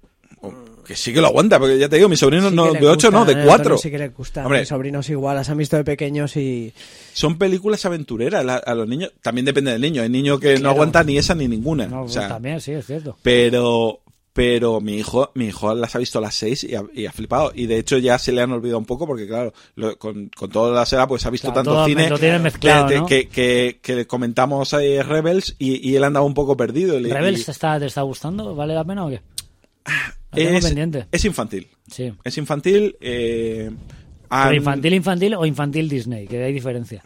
F: Que sí que lo aguanta, porque ya te digo, mi sobrino
E: Sí
F: no, de 8 no, de
E: eh,
F: 4.
E: Antonio Sí que le gusta.
F: Hombre.
E: Mis sobrinos igual, las han visto de pequeños y.
F: Son películas aventureras la- a los niños. También depende del niño. Hay niño que no
E: Claro.
F: aguanta ni esa ni ninguna.
D: No,
F: o sea,
D: también, sí, es cierto.
F: pero pero mi hijo mi hijo las ha visto a las 6 y ha, y ha flipado. Y de hecho ya se le han olvidado un poco porque, claro, lo- con, con toda la edad pues ha visto
D: Claro,
F: tanto cine
D: mezclado,
F: que,
D: ¿no?
F: que, que- que comentamos a Rebels y, y él andaba un poco perdido.
D: ¿Rebels
F: y-
D: está, te está gustando? ¿Vale la pena o qué?
F: Es,
D: pendiente.
F: es infantil.
D: Sí.
F: Es infantil. eh,
D: ¿Pero infantil, infantil o infantil Disney? Que hay diferencia.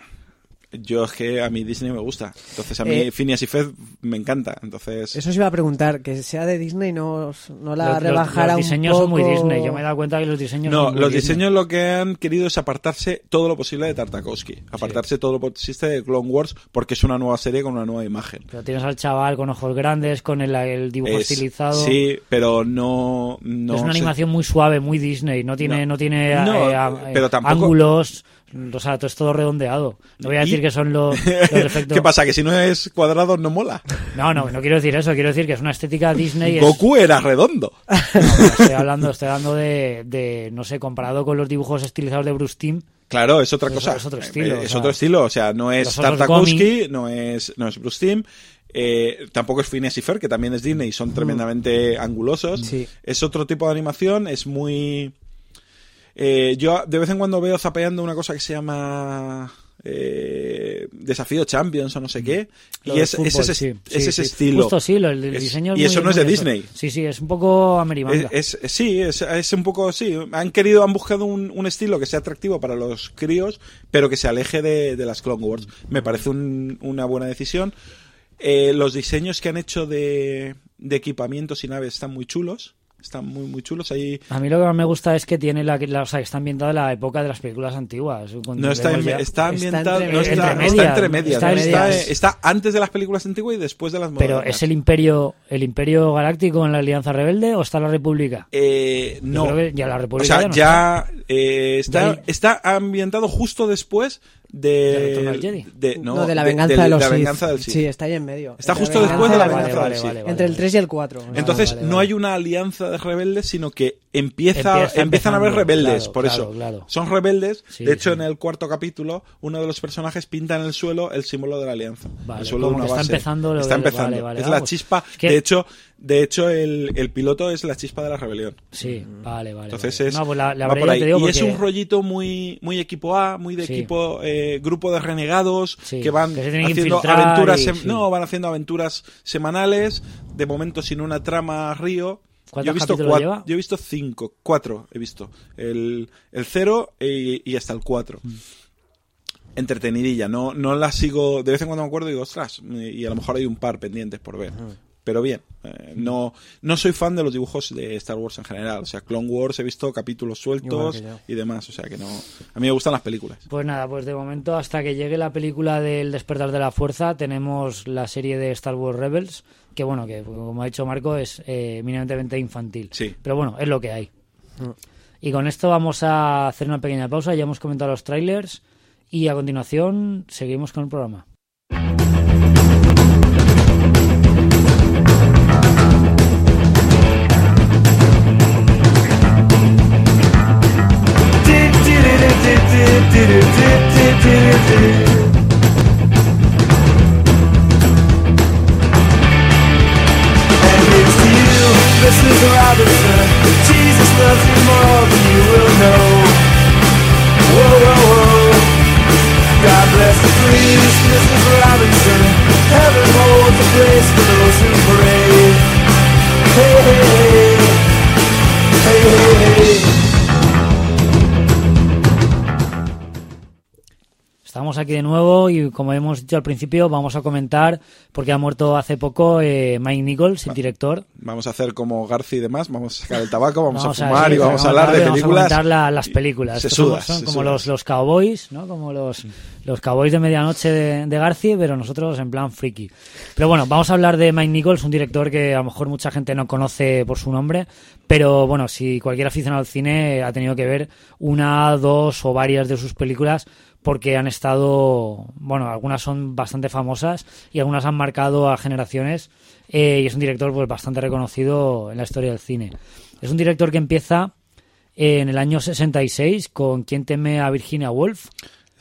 F: Yo es que a mí Disney me gusta. Entonces a mí
E: Eh,
F: Phineas y Ferb me encanta. Entonces
E: Eso os iba a preguntar, que sea de Disney no, no la
D: Los- los-
E: rebajara
D: los, diseños
E: un
D: son muy Disney. Yo me he dado cuenta que los diseños
F: No,
D: son muy
F: los
D: Disney.
F: diseños lo que han querido es apartarse todo lo posible de Tartakovsky. Apartarse todo lo posible de Clone Wars porque es una nueva serie con una nueva imagen.
D: Pero tienes al chaval con ojos grandes, con el, el dibujo
F: Es-
D: estilizado.
F: Sí, pero no... no
D: es una
F: se-
D: animación muy suave, muy Disney. No tiene, no,
F: No.
D: tiene
F: No,
D: eh, a-
F: pero
D: eh,
F: tampoco-
D: ángulos. O sea, todo es todo redondeado. No voy a
F: Y-
D: decir que son los, los efectos.
F: ¿Qué pasa? ¿Que si no es cuadrado no mola?
D: No, no, no quiero decir eso. Quiero decir que es una estética Disney. es-
F: Goku era redondo.
D: No, estoy hablando, estoy hablando de, de, no sé, comparado con los dibujos estilizados de Bruce Timm.
F: Claro, es otra
D: Es-
F: cosa.
D: es otro estilo,
F: Eh,
D: o
F: Es
D: sea,
F: otro estilo. O sea, no es Tartakovsky, no es, no es Bruce Timm. eh, tampoco es Phineas y Ferb, que también es Disney y son tremendamente angulosos.
E: Sí.
F: Es otro tipo de animación, es muy... eh, yo de vez en cuando veo zapeando una cosa que se llama... eh, Desafío Champions o no sé qué.
D: Lo
F: y es,
D: fútbol,
F: es ese,
D: sí,
F: es ese
D: sí.
F: estilo.
D: Justo sí, lo- el, el
F: Es-
D: diseño
F: y eso no es de
D: eso.
F: Disney.
D: Sí, sí, es un poco amerimanga.
F: Es, es- sí, es, es un poco, sí. Han querido, han buscado un, un estilo que sea atractivo para los críos, pero que se aleje de, de las Clone Wars. Me parece un- una buena decisión. Eh, los diseños que han hecho de, de equipamientos y naves están muy chulos. Están muy, muy chulos. Ahí
D: A mí lo que más me gusta es que tiene la, la- o sea, que está ambientada en la época de las películas antiguas.
F: No está, en- está ambientado,
E: entre
F: no está,
D: Entre
F: está
D: medias,
F: entre medias.
D: está
F: Está,
D: medias.
F: está antes de las películas antiguas y después de las modernas.
D: Pero es el imperio, el imperio galáctico en la Alianza Rebelde o está la República.
F: Eh, no.
D: ya la
F: o
D: República
F: sea,
D: ya
F: eh, está,
D: hay-
F: está ambientado justo después
D: ¿De
F: de,
D: Jedi?
F: de-
E: No,
F: no,
E: de la venganza de,
F: de
E: los
F: la
E: Sith.
F: venganza del Sith.
E: Sí, está ahí en medio.
F: Está justo después de la
E: venganza
D: vale,
F: del Sith.
E: Entre el
D: vale.
E: 3 y el 4.
F: Entonces no hay una alianza de rebeldes, sino que empieza,
D: Empieza
F: empiezan a haber rebeldes.
D: claro,
F: por
D: claro,
F: eso
D: claro.
F: son rebeldes.
D: Sí,
F: de hecho,
D: sí.
F: en el cuarto capítulo, uno de los personajes pinta en el suelo el símbolo de la alianza.
D: Vale,
F: el suelo
D: como
F: de una
D: que está
F: base.
D: empezando lo
F: Está empezando.
D: vale, vale,
F: es la chispa. De hecho, de hecho el, el piloto es la chispa de la rebelión.
D: Sí, vale, vale.
F: Entonces es
D: No, pues la, la
F: va por ahí.
D: te digo,
F: y es un rollito muy muy equipo A, muy de
D: Sí.
F: equipo eh, grupo de renegados que van
D: que
F: haciendo aventuras,
D: y-
F: no, van haciendo aventuras semanales, de momento sin una trama río.
D: ¿Cuántos
F: Yo he visto
D: capítulos lleva?
F: Yo he visto cinco, cuatro he visto. El, el cero y, y hasta el cuatro.
D: Mm.
F: Entretenidilla, no, no la sigo, de vez en cuando me acuerdo y digo, ostras, y a lo mejor hay un par pendientes por ver. Pero bien, eh, no, no soy fan de los dibujos de Star Wars en general. O sea, Clone Wars he visto capítulos sueltos y demás. O sea, que no. A mí me gustan las películas.
D: Pues nada, pues de momento hasta que llegue la película del despertar de la fuerza tenemos la serie de Star Wars Rebels, que bueno, que como ha dicho Marco es eh, eminentemente infantil.
F: Sí.
D: Pero bueno, es lo que hay. Y con esto vamos a hacer una pequeña pausa, ya hemos comentado los trailers y a continuación seguimos con el programa.
G: Mrs. Robinson. Jesus loves you more than you will know. Whoa, whoa, whoa. God bless the priest, Mrs. Robinson. Heaven holds a place for those who pray. Hey, hey, hey. Hey, hey, hey.
D: Estamos aquí de nuevo y como hemos dicho al principio vamos a comentar porque ha muerto hace poco eh, Mike Nichols, el director.
F: Vamos a hacer como Garci y demás. Vamos a sacar el tabaco, vamos, a
D: sí,
F: fumar y vamos a hablar de
D: vamos a
F: películas.
D: comentar la- las películas.
F: Se suda,
D: son
F: se
D: como
F: suda.
D: los, los cowboys, ¿no? Como los, los cowboys de medianoche de, de Garci, pero nosotros en plan friki. Pero bueno, vamos a hablar de Mike Nichols, un director que a lo mejor mucha gente no conoce por su nombre, pero bueno, si cualquier aficionado al cine ha tenido que ver una, dos o varias de sus películas porque han estado, bueno, algunas son bastante famosas y algunas han marcado a generaciones eh, y es un director pues bastante reconocido en la historia del cine. Es un director que empieza en el año 66 con Quien teme a Virginia Woolf.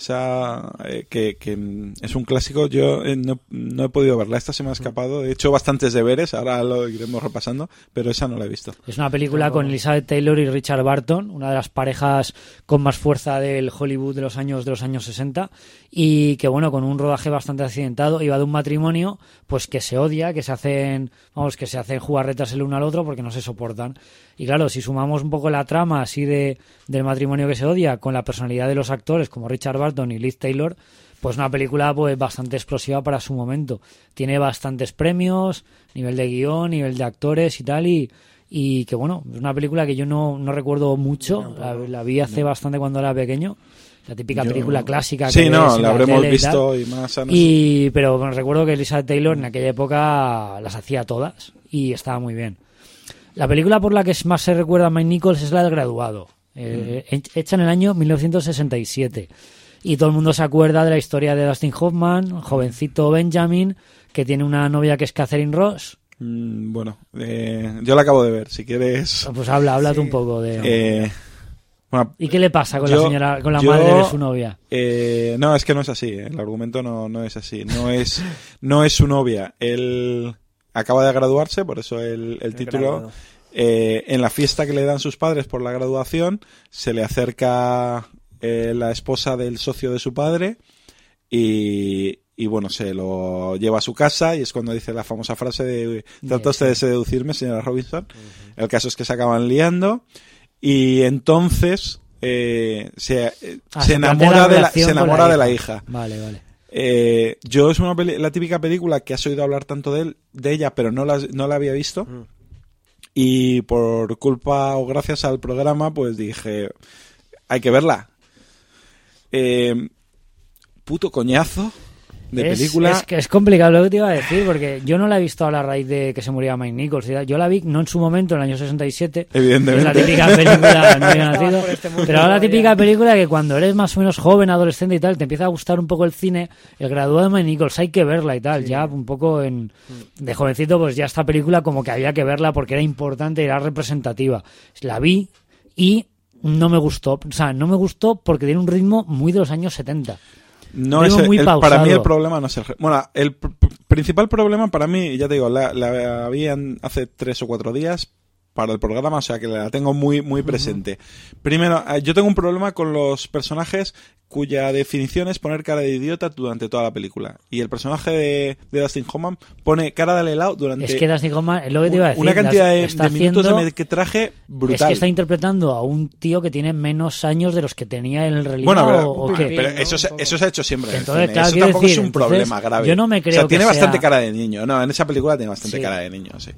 F: Esa, eh, que, que, mm, es un clásico. Yo eh, no, no he podido verla. Esta se me ha escapado. He hecho bastantes deberes. Ahora lo iremos repasando. Pero esa no la he visto.
D: Es una película con Elizabeth Taylor y Richard Barton, una de las parejas con más fuerza del Hollywood de los años de los años 60 y que bueno, con un rodaje bastante accidentado, iba de un matrimonio pues que se odia, que se hacen, vamos, que se hacen jugarretas el uno al otro porque no se soportan. Y claro, si sumamos un poco la trama así de del matrimonio que se odia con la personalidad de los actores como Richard Barton y Liz Taylor, pues una película pues bastante explosiva para su momento. Tiene bastantes premios, nivel de guion, nivel de actores y tal y y que bueno, es una película que yo no, no recuerdo mucho, la, la vi hace bastante cuando era pequeño, la típica
F: Yo-
D: película clásica que
F: Sí,
D: ves
F: no, la habremos
D: y
F: visto y más. a no
D: Y, pero bueno, recuerdo que Elizabeth Taylor en aquella época las hacía todas y estaba muy bien. La película por la que más se recuerda a Mike Nichols es la del graduado, eh,
F: Mm.
D: he- hecha en el año 1967. Y todo el mundo se acuerda de la historia de Dustin Hoffman, jovencito Benjamin, que tiene una novia que es Catherine Ross.
F: Mm, bueno, eh, yo la acabo de ver. Si quieres.
D: Pues habla, háblate un poco de...
F: Eh, bueno,
D: ¿Y qué le pasa con
F: yo-
D: la señora, con la
F: yo-
D: madre de su novia?
F: Eh, no, es que no es así. eh, El argumento no, no es así. No es, no es su novia. Él acaba de graduarse, por eso el, el título. Eh, en la fiesta que le dan sus padres por la graduación, se le acerca eh, la esposa del socio de su padre y, y bueno, se lo lleva a su casa y es cuando dice la famosa frase de trata usted de seducirme, señora Robinson. El caso es que se acaban liando y entonces eh, se,
D: Ah,
F: se enamora, de la, se enamora de la hija.
D: Vale, vale.
F: Eh, yo es una peli- la típica película que has oído hablar tanto de, él, de ella, pero no la, no la había visto. Y por culpa o gracias al programa, pues dije, hay que verla. Eh, puto coñazo de
D: es,
F: película.
D: Es, que es complicado lo que te iba a decir, porque yo no la he visto a la raíz de que se moría Mike Nichols. Yo la vi no en su momento, en el año 67.
F: Evidentemente.
D: Es la típica película, no había nacido.
E: este
D: pero ahora la típica película que cuando eres más o menos joven, adolescente y tal, te empieza a gustar un poco el cine. El graduado de Mike Nichols, hay que verla y tal. Ya un poco en, de jovencito, pues ya esta película como que había que verla porque era importante y era representativa. La vi y no me gustó. O sea, no me gustó porque tiene un ritmo muy de los años 70.
F: No es
D: muy
F: el- para mí el problema no es el... Bueno, el pr- pr- principal problema para mí, ya te digo, la, la vi hace tres o cuatro días, para el programa, o sea que la tengo muy, muy presente. Primero, eh, yo tengo un problema con los personajes cuya definición es poner cara de idiota durante toda la película. Y el personaje de, de Dustin Hoffman pone cara de helado durante
D: Es que Dustin Hoffman, es lo que te iba a decir.
F: una cantidad de,
D: está
F: de minutos
D: haciendo-
F: de metraje brutal.
D: Es que está interpretando a un tío que tiene menos años de los que tenía en realidad.
F: Bueno, pero,
D: o, o qué.
F: pero eso, se, eso se ha hecho siempre. en
D: Entonces,
F: cine.
D: claro,
F: eso tampoco
D: decir,
F: es un
D: entonces,
F: problema grave.
D: yo no me
F: O sea,
D: creo
F: tiene bastante cara de niño. No, en esa película tiene bastante
D: Sí.
F: cara de niño, sí.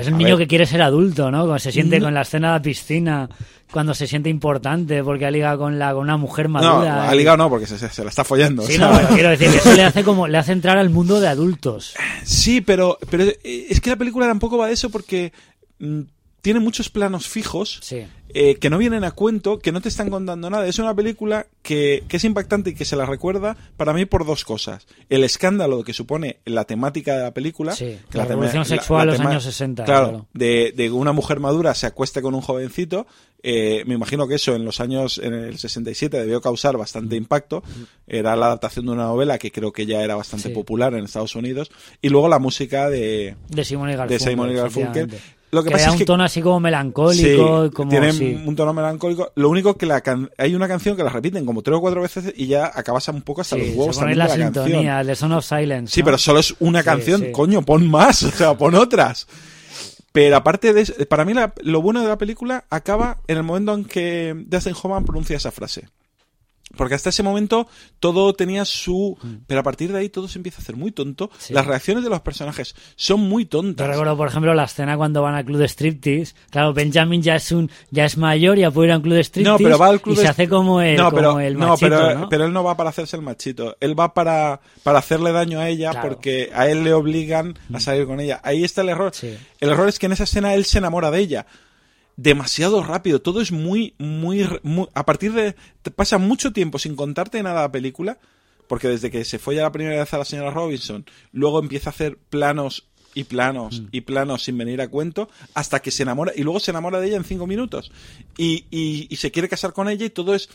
D: Es el
F: A
D: niño
F: ver.
D: que quiere ser adulto, ¿no? Cuando se siente
F: No.
D: con la escena de la piscina, cuando se siente importante porque ha ligado con, la, con una mujer
F: No,
D: madura.
F: ha
D: y-
F: ligado no, porque se, se- se la está follando.
D: Sí,
F: o sea.
D: no, pero quiero decir que eso le hace como le hace entrar al mundo de adultos.
F: Sí, pero, pero eh, es que la película tampoco va de eso porque mm, tiene muchos planos fijos
D: Sí.
F: eh, que no vienen a cuento, que no te están contando nada. Es una película que, que es impactante y que se la recuerda para mí por dos cosas. El escándalo que supone la temática de la película.
D: Sí,
F: que
D: la revolución sexual de los
F: tema-
D: años 60,
F: Claro,
D: claro.
F: De, de que una mujer madura se acueste con un jovencito. eh, me imagino que eso en los años, en el 67, debió causar bastante impacto. Era la adaptación de una novela que creo que ya era bastante
D: Sí.
F: popular en Estados Unidos. Y luego la música de,
D: De Simon y
F: de
D: Garfunkel.
F: Simon y Garfunkel. Lo que,
D: que
F: pasa
D: da
F: es
D: un
F: que
D: tono así como melancólico,
F: Sí,
D: como
F: tiene
D: sí.
F: un tono melancólico. Lo único que la can- hay una canción que la repiten como tres o cuatro veces y ya acabas un poco hasta
D: Sí,
F: los huevos también
D: la
F: de la
D: sintonía,
F: canción.
D: de Son of Silence.
F: Sí,
D: ¿no?
F: pero solo es una canción. Coño, pon más, o sea, pon otras. Pero aparte de eso, para mí la- lo bueno de la película acaba en el momento en que Dustin Hoffman pronuncia esa frase. Porque hasta ese momento todo tenía su... Pero a partir de ahí todo se empieza a hacer muy tonto.
D: Mm. Sí.
F: Las reacciones de los personajes son muy
D: Yo
F: tontas.
D: recuerdo, por ejemplo, la escena cuando van al club de striptease. Claro, Benjamin ya es un ya es mayor, ya puede ir a un club de striptease
F: No, pero va al club
D: y se hace como el,
F: no,
D: como
F: pero,
D: el
F: no,
D: machito,
F: pero,
D: ¿no?
F: pero él no va para hacerse el machito. Él va para, para hacerle daño a ella
D: Claro.
F: porque a él le obligan a salir con ella. Ahí está el error.
D: Sí.
F: El error es que en esa escena él se enamora de ella. Demasiado rápido. Todo es muy, muy, muy- A partir de. pasa mucho tiempo sin contarte nada la película. Porque desde que se fue ya la primera vez a la señora Robinson, luego empieza a hacer planos y planos
D: Mm.
F: y planos sin venir a cuento, hasta que se enamora, y luego se enamora de ella en cinco minutos. Y, y- y se quiere casar con ella y todo es...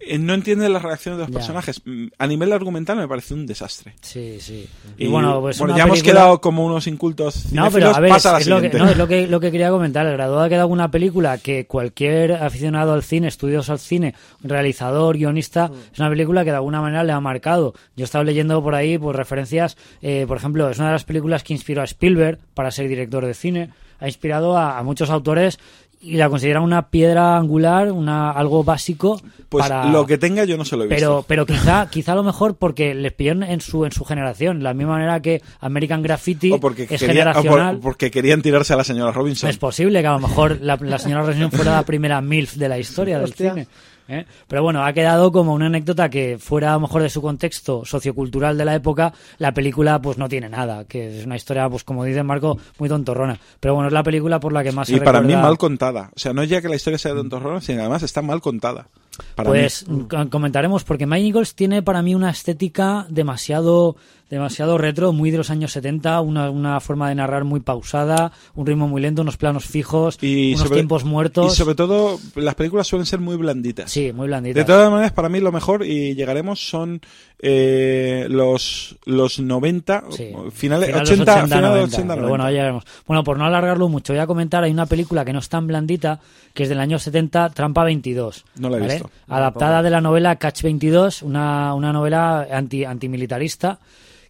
F: eh, No entiende las reacciones de los
D: Ya.
F: personajes. Mm, A nivel argumental me parece un desastre.
D: Sí, sí. Y, bueno, pues una
F: ya hemos quedado como unos incultos
D: No, pero a ver,
F: pasa a la
D: es, lo que,
F: siguiente.
D: no, es lo que, lo que quería comentar. El graduado ha quedado una película que cualquier aficionado al cine, estudios al cine, realizador, guionista,
F: Mm.
D: es una película que de alguna manera le ha marcado. Yo he estado leyendo por ahí pues, referencias, eh, por ejemplo, es una de las películas que inspiró a Spielberg para ser director de cine. Ha inspirado a, a muchos autores y la consideran una piedra angular, una algo básico
F: Pues
D: para
F: lo que tenga yo no se lo he visto.
D: pero, pero quizá, quizá a lo mejor porque les pilló en su, en su generación, la misma manera que American Graffiti
F: o porque,
D: es
F: quería- o por-
D: generacional.
F: porque querían tirarse a la señora Robinson.
D: Es posible que a lo mejor la, la señora Robinson fuera la primera MILF de la historia del
E: Hostia.
D: cine. ¿Eh? Pero bueno, ha quedado como una anécdota que fuera a lo mejor de su contexto sociocultural de la época, la película pues no tiene nada, que es una historia, pues como dice Marco, muy tontorrona. Pero bueno, es la película por la que más se
F: y para mí mal contada. O sea, no es ya que la historia sea tontorrona, sino que además está mal contada. Para
D: pues
F: mí.
D: co- comentaremos porque Mike Nichols tiene para mí una estética demasiado demasiado retro, muy de los años 70, una, una forma de narrar muy pausada, un ritmo muy lento, unos planos fijos,
F: Y
D: unos
F: sobre-
D: tiempos muertos.
F: Y sobre todo, las películas suelen ser muy blanditas.
D: Sí, muy blanditas.
F: De todas maneras, para mí lo mejor, y llegaremos, son eh, los, los 90,
D: Sí.
F: finales,
D: Final
F: 80,
D: de los 80,
F: final de
D: 90,
F: 80,
D: pero
F: 90.
D: bueno, por no alargarlo mucho, voy a comentar, hay una película que no es tan blandita, que es del año 70, Trampa 22.
F: No la he
D: ¿vale?
F: visto.
D: Adaptada de la novela Catch 22, una, una novela anti, antimilitarista,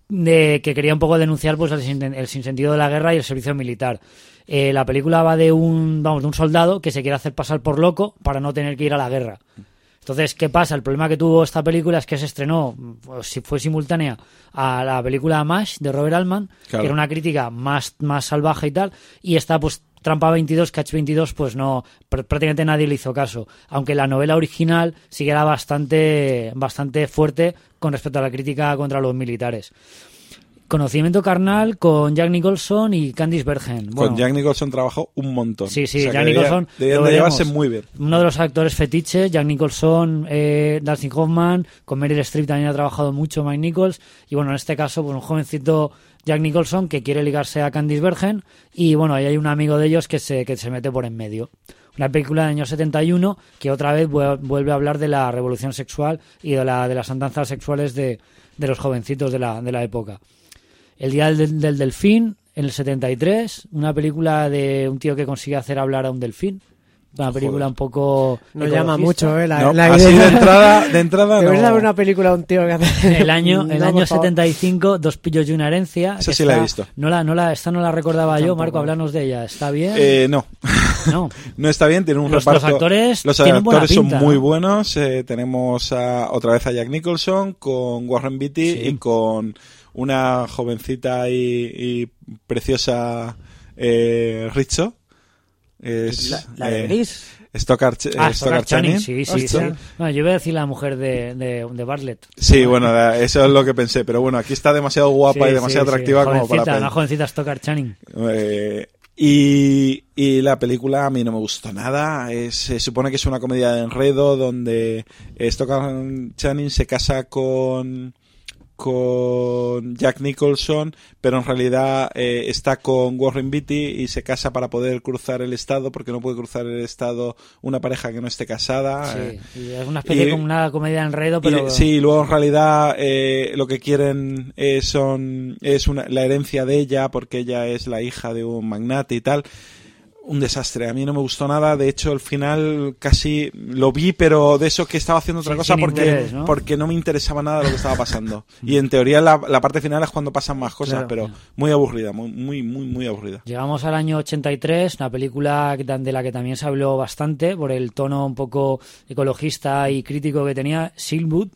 D: de, que quería un poco denunciar pues el, sin- el sinsentido de la guerra y el servicio militar. Eh, la película va de un, vamos, de un soldado que se quiere hacer pasar por loco para no tener que ir a la guerra. Entonces, ¿qué pasa? El problema que tuvo esta película es que se estrenó, pues, si fue simultánea a la película MASH de Robert Altman,
F: Claro.
D: que era una crítica más, más salvaje y tal, y esta, pues, Trampa 22, Catch 22, pues no, pr- prácticamente nadie le hizo caso. Aunque la novela original sí que era bastante, bastante fuerte con respecto a la crítica contra los militares. Conocimiento carnal con Jack Nicholson y Candice Bergen. Bueno,
F: Con Jack Nicholson trabajó un montón.
D: Sí, sí,
F: O sea, que
D: Jack
F: debía-
D: Nicholson.
F: debían
D: lo
F: de
D: veremos.
F: llevarse muy bien.
D: Uno de los actores fetiches, Jack Nicholson, eh, Dustin Hoffman, con Meryl Streep también ha trabajado mucho Mike Nichols. Y bueno, en este caso, pues un jovencito Jack Nicholson que quiere ligarse a Candice Bergen. Y bueno, ahí hay un amigo de ellos que se, que se mete por en medio. Una película del año 71 que otra vez vu- vuelve a hablar de la revolución sexual y de, la, de las andanzas sexuales de, de los jovencitos de la, de la época. El Día del, del Delfín, en el 73, una película de un tío que consigue hacer hablar a un delfín. Una película un poco.
E: Nos llama mucho, ¿eh? La,
F: No,
E: la
F: así
E: idea.
F: de entrada, de entrada no.
E: una película de un tío que hace...
D: El año, el
E: No,
D: año
E: por favor.
D: 75, Dos pillos y una herencia.
F: Esa sí la he
D: está-
F: visto.
D: No la, no la, esta no la recordaba yo. Marco, hablarnos de ella. ¿Está bien?
F: Eh, no.
D: no.
F: No está bien, tiene un
D: Los-
F: reparto.
D: los actores
F: los actores son
D: pinta,
F: muy
D: ¿no?
F: buenos. eh, tenemos a- otra vez a Jack Nicholson con Warren Beatty
D: Sí.
F: y con una jovencita y, y preciosa eh, Rizzo. Es,
E: La, la de
F: eh,
E: Gris.
F: Stockard, eh,
D: Ah,
F: Stockard
D: Channing,
F: Channing.
D: sí, sí, sí.
F: Hostia.
D: No, yo iba a decir la mujer de, de, de Bartlett.
F: Sí, bueno, eso es lo que pensé. Pero bueno, aquí está demasiado guapa
D: Sí,
F: y demasiado
D: sí, sí.
F: atractiva como para
D: Jovencita,
F: la
D: Una jovencita Stockard Channing.
F: Eh, y, y la película a mí no me gustó nada. Es- se supone que es una comedia de enredo donde Stockard Channing se casa con con Jack Nicholson, pero en realidad eh, está con Warren Beatty y se casa para poder cruzar el estado, porque no puede cruzar el estado una pareja que no esté casada. eh.
D: Sí, y es una especie
F: y-
D: como una comedia de enredo, pero...
F: Y, sí, luego en realidad eh, lo que quieren eh, son es una, la herencia de ella porque ella es la hija de un magnate y tal. Un desastre, a mí no me gustó nada, de hecho el final casi lo vi, pero de eso que estaba haciendo otra cosa porque,
D: interés, ¿no?
F: porque no me interesaba nada lo que estaba pasando. y en teoría la, la parte final es cuando pasan más cosas,
E: Claro.
F: pero muy aburrida, muy, muy, muy, muy aburrida.
D: Llegamos al año 83, una película que- de la que también se habló bastante por el tono un poco ecologista y crítico que tenía, Silwood.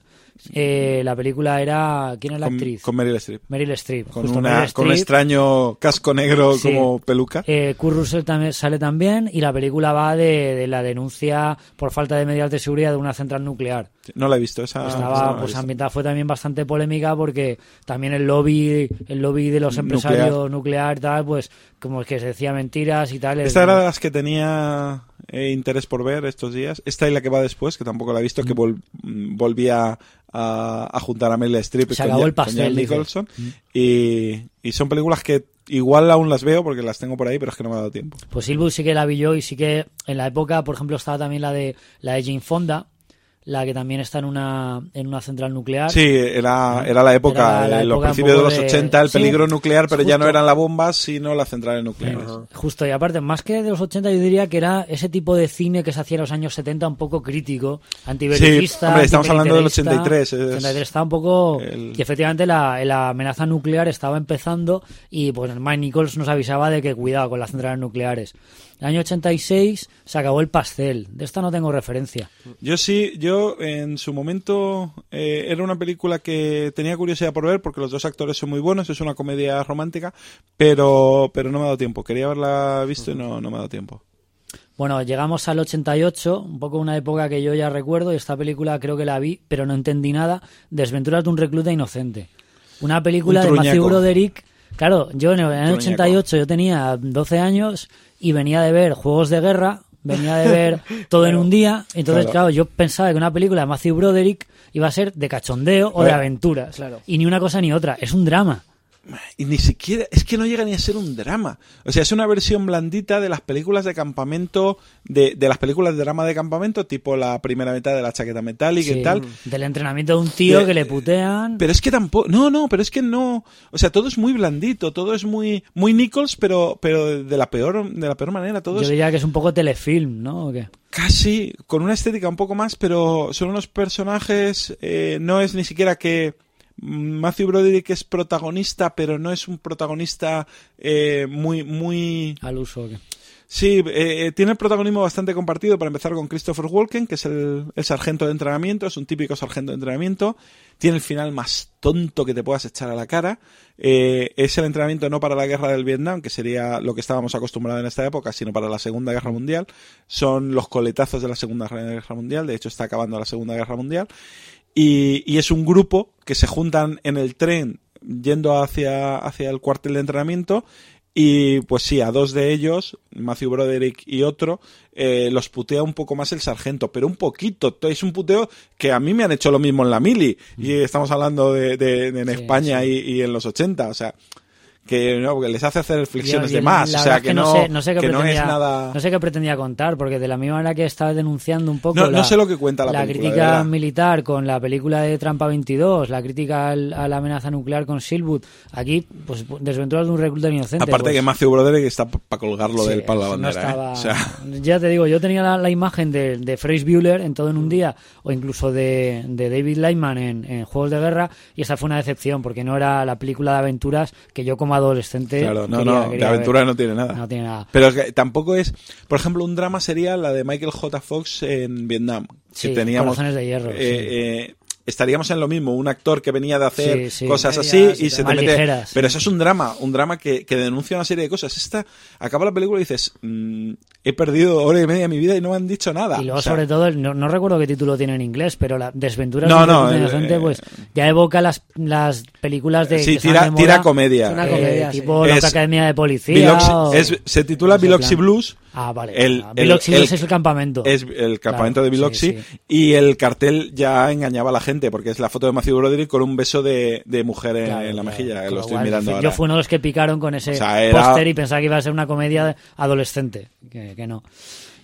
D: Eh, la película era... ¿Quién es la
F: Con,
D: actriz?
F: con Meryl Streep.
D: Meryl Streep.
F: Con,
D: justo
F: una,
D: Meryl
F: con un extraño casco negro
D: Sí.
F: como peluca.
D: Eh, Kurt Russell también sale también y la película va de, de la denuncia por falta de medidas de seguridad de una central nuclear.
F: No la he visto, esa. esa no
D: Estaba pues
F: visto.
D: ambientada fue también bastante polémica porque también el lobby el lobby de los empresarios nuclear, y tal pues como que se decía mentiras y tal
F: Esta era de las que tenía eh, interés por ver estos días. Esta y la que va después, que tampoco la he visto, que vol- mm, volvía a, a juntar a Meryl Streep
D: Se
F: con,
D: el pastel.
F: Nicholson. Y, y son películas que igual aún las veo porque las tengo por ahí, pero es que no me ha dado tiempo.
D: Pues Silwood sí que la vi yo y sí que en la época, por ejemplo, estaba también la de la de Jane Fonda, la que también está en una en una central nuclear.
F: Sí, era, era la época,
D: la
F: eh, los principios de los
D: de-
F: 80, el
D: sí,
F: peligro nuclear, pero ya no eran las bombas, sino las centrales nucleares.
D: Justo, y aparte, más que de los 80, yo diría que era ese tipo de cine que se hacía en los años 70 un poco crítico, antibelicista.
F: Sí, hombre, estamos hablando del
D: antimilitarista.
F: 83, es-
D: 83 estaba un poco...
F: el-
D: Y efectivamente la, la amenaza nuclear estaba empezando y pues Mike Nichols nos avisaba de que cuidado con las centrales nucleares. El año 86 se acabó el pastel. De esta no tengo referencia.
F: Yo sí, yo en su momento eh, era una película que tenía curiosidad por ver porque los dos actores son muy buenos, es una comedia romántica, pero, pero no me ha dado tiempo. Quería haberla visto y no, no me ha dado tiempo.
D: Bueno, llegamos al 88, un poco una época que yo ya recuerdo, y esta película creo que la vi, pero no entendí nada, Desventuras de un recluta inocente. Una película
F: Un
D: de Matthew. Broderick. Claro, yo en el año
F: Truñaco.
D: 88 yo tenía 12 años y venía de ver Juegos de Guerra, venía de ver todo en un día, entonces
F: Claro.
D: claro. yo pensaba que una película de Matthew Broderick iba a ser de cachondeo o de aventuras.
E: claro.
D: Y ni una cosa ni otra, es un drama.
F: Y ni siquiera, es que no llega ni a ser un drama. O sea, es una versión blandita de las películas de campamento, de, de las películas de drama de campamento, tipo la primera mitad de la chaqueta metálica
D: Sí,
F: y tal.
D: Del entrenamiento de un tío
F: De-
D: que le putean.
F: Pero es que tampoco, no, no, pero es que no, o sea, todo es muy blandito, todo es muy, muy Nichols, pero, pero de la peor, de la peor manera, todo
D: Yo
F: es
D: diría que es un poco telefilm, ¿no? ¿O qué?
F: casi con una estética un poco más, pero son unos personajes, eh, no es ni siquiera que Matthew Broderick es protagonista, pero no es un protagonista eh, muy, muy,
D: Al uso.
F: Sí, eh, eh, tiene el protagonismo bastante compartido, para empezar con Christopher Walken, que es el, el sargento de entrenamiento, es un típico sargento de entrenamiento, tiene el final más tonto que te puedas echar a la cara, eh, es el entrenamiento no para la guerra del Vietnam, que sería lo que estábamos acostumbrados en esta época, sino para la Segunda Guerra Mundial, son los coletazos de la Segunda Guerra Mundial, de hecho está acabando la Segunda Guerra Mundial, y, y es un grupo que se juntan en el tren yendo hacia, hacia el cuartel de entrenamiento y pues sí, a dos de ellos, Matthew Broderick y otro, eh, los putea un poco más el sargento, pero un poquito. Es un puteo que a mí me han hecho lo mismo en la mili. Y estamos hablando de, de- de en
D: Sí,
F: España
D: sí.
F: Y, y en los 80. O sea, que no, porque les hace hacer flexiones
D: Yo-
F: de más, o sea que, no,
D: sé, no sé
F: que no es nada...
D: no sé qué pretendía contar, porque de la misma manera que estaba denunciando un poco
F: No- no
D: la,
F: sé lo que cuenta la película,
D: crítica militar con la película de Trampa 22, la crítica al- a la amenaza nuclear con Silwood, aquí, pues desventuras de un recluta inocente.
F: Aparte
D: pues,
F: que Matthew Broderick está para colgarlo
D: Sí,
F: del palo de la bandera, ¿eh?
D: estaba-
F: O sea,
D: Ya te digo, yo tenía la, la imagen de, de Bueller en Todo en un Día, o incluso de, de David en, en Juegos de Guerra, y esa fue una decepción, porque no era la película de aventuras que yo como adolescente
F: claro, no,
D: quería-
F: no, de
D: quería
F: aventura
D: ver.
F: no tiene nada.
D: No tiene nada.
F: Pero que tampoco es, por ejemplo, un drama sería la de Michael J. Fox en Vietnam.
D: Sí,
F: que teníamos,
D: Corazones de Hierro,
F: eh,
D: sí.
F: eh, estaríamos en lo mismo, un actor que venía de hacer
D: Sí, sí.
F: cosas así
E: y
F: y se te mete.
D: ligeras,
F: pero
D: sí.
F: eso es un drama, un drama que, que denuncia una serie de cosas. Esta acaba la película y dices, mm, he perdido hora y media de mi vida y no me han dicho nada.
D: Y luego,
F: O sea,
D: sobre todo, no, no recuerdo qué título tiene en inglés, pero la Desventuras
F: No,
D: de
F: no, el-
D: inocente,
F: eh,
D: pues ya evoca las, las películas de.
F: sí, tira,
D: de moda,
F: tira comedia.
E: Es una
D: eh,
E: comedia, sí.
D: tipo
F: Es
D: Loca Academia de Policía.
F: Biloxi-
D: o-
F: es- se titula Biloxi
D: plan.
F: Blues.
D: Ah, vale.
F: El-
D: Ah,
F: el-
D: Biloxi
F: el-
D: es el campamento.
F: Es el campamento
D: Claro,
F: de Biloxi
D: sí, sí.
F: y el cartel ya engañaba a la gente porque es la foto de Matthew Broderick con un beso de, de mujer en,
D: Claro,
F: en la
D: claro.
F: mejilla, lo estoy mirando
D: yo
F: ahora.
D: fui uno de los que picaron con ese
F: O sea, era-
D: póster y pensaba que iba a ser una comedia adolescente, que, que no.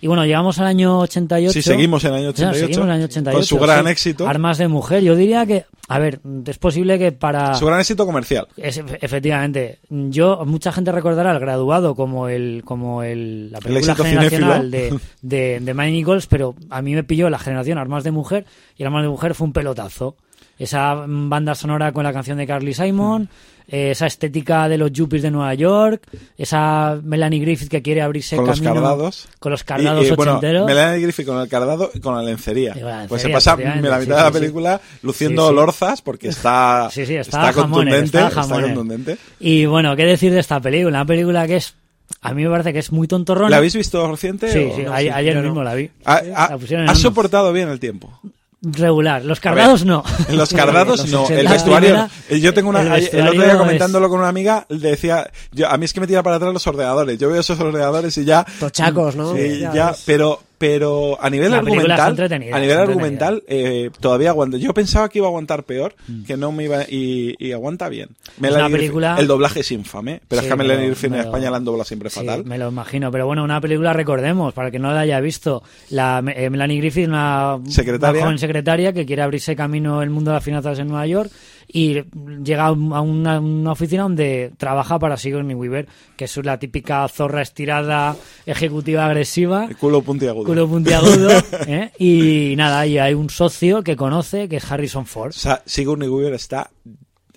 D: Y bueno, llegamos al año 88.
F: Sí, seguimos en el año
D: O sea,
F: 88,
D: seguimos en el año 88.
F: con su gran
D: sí.
F: éxito.
D: Armas de mujer. Yo diría que, a ver, es posible que para...
F: Su gran éxito comercial.
D: Es, efe- efectivamente, yo mucha gente recordará el graduado como el como el la película
F: éxito
D: generacional de, de, de Mike Nichols, pero a mí me pilló la generación Armas de Mujer y Armas de Mujer fue un pelotazo. Esa banda sonora con la canción de Carly Simon, eh, esa estética de los yuppies de Nueva York, esa Melanie Griffith que quiere abrirse
F: Con los cardados.
D: con los cardados
F: Y, y, bueno,
D: ochenteros.
F: Melanie Griffith con el cardado y con la lencería. Pues se pasa la
D: sí,
F: mitad de la
D: sí.
F: película luciendo
D: Sí,
F: lorzas porque está,
D: está,
F: contundente.
D: está
F: contundente.
D: Y bueno, ¿qué decir de esta película? Una película que es, a mí me parece que es muy tontorrona.
F: ¿La habéis visto reciente?
D: Sí, sí,
F: no?
D: ayer
E: no.
D: mismo la vi.
F: Ha, ha-
D: La pusieron en
F: ha
D: Ondas.
F: soportado bien el tiempo.
D: Regular. Los cardados no.
F: Los cardados
E: Los
F: no,
E: 80.
F: el vestuario. yo tengo una.
D: el
F: El, otro día
D: es-
F: comentándolo con una amiga, le decía. Yo, a mí es que me tira para atrás los ordenadores. Yo veo esos ordenadores y ya.
E: Tochacos, ¿no?
F: Sí,
E: Ya
F: pero, pero a nivel
D: La
F: argumental, a nivel argumental, eh, todavía aguanta. Yo pensaba que iba a aguantar peor,
D: Mm.
F: que no me iba, y, y aguanta bien. Melanie Griffith-
D: película-
F: el doblaje es infame, pero
D: Sí,
F: es que a Melanie
D: me lo-
F: Griffith en
D: me
F: España la han doblado siempre
D: Sí,
F: fatal.
D: me lo imagino. Pero bueno, una película, recordemos, para que no la haya visto, la eh, Melanie Griffith, una,
F: Secretaria.
D: una joven secretaria que quiere abrirse camino en el mundo de las finanzas en Nueva York y llega a un- a una, una oficina donde trabaja para Sigourney Weaver, que es la típica zorra estirada, ejecutiva agresiva.
F: El culo puntiagudo.
D: culo puntiagudo ¿eh? y nada y hay un socio que conoce que es Harrison Ford
F: O sea, Sigourney Weaver Está-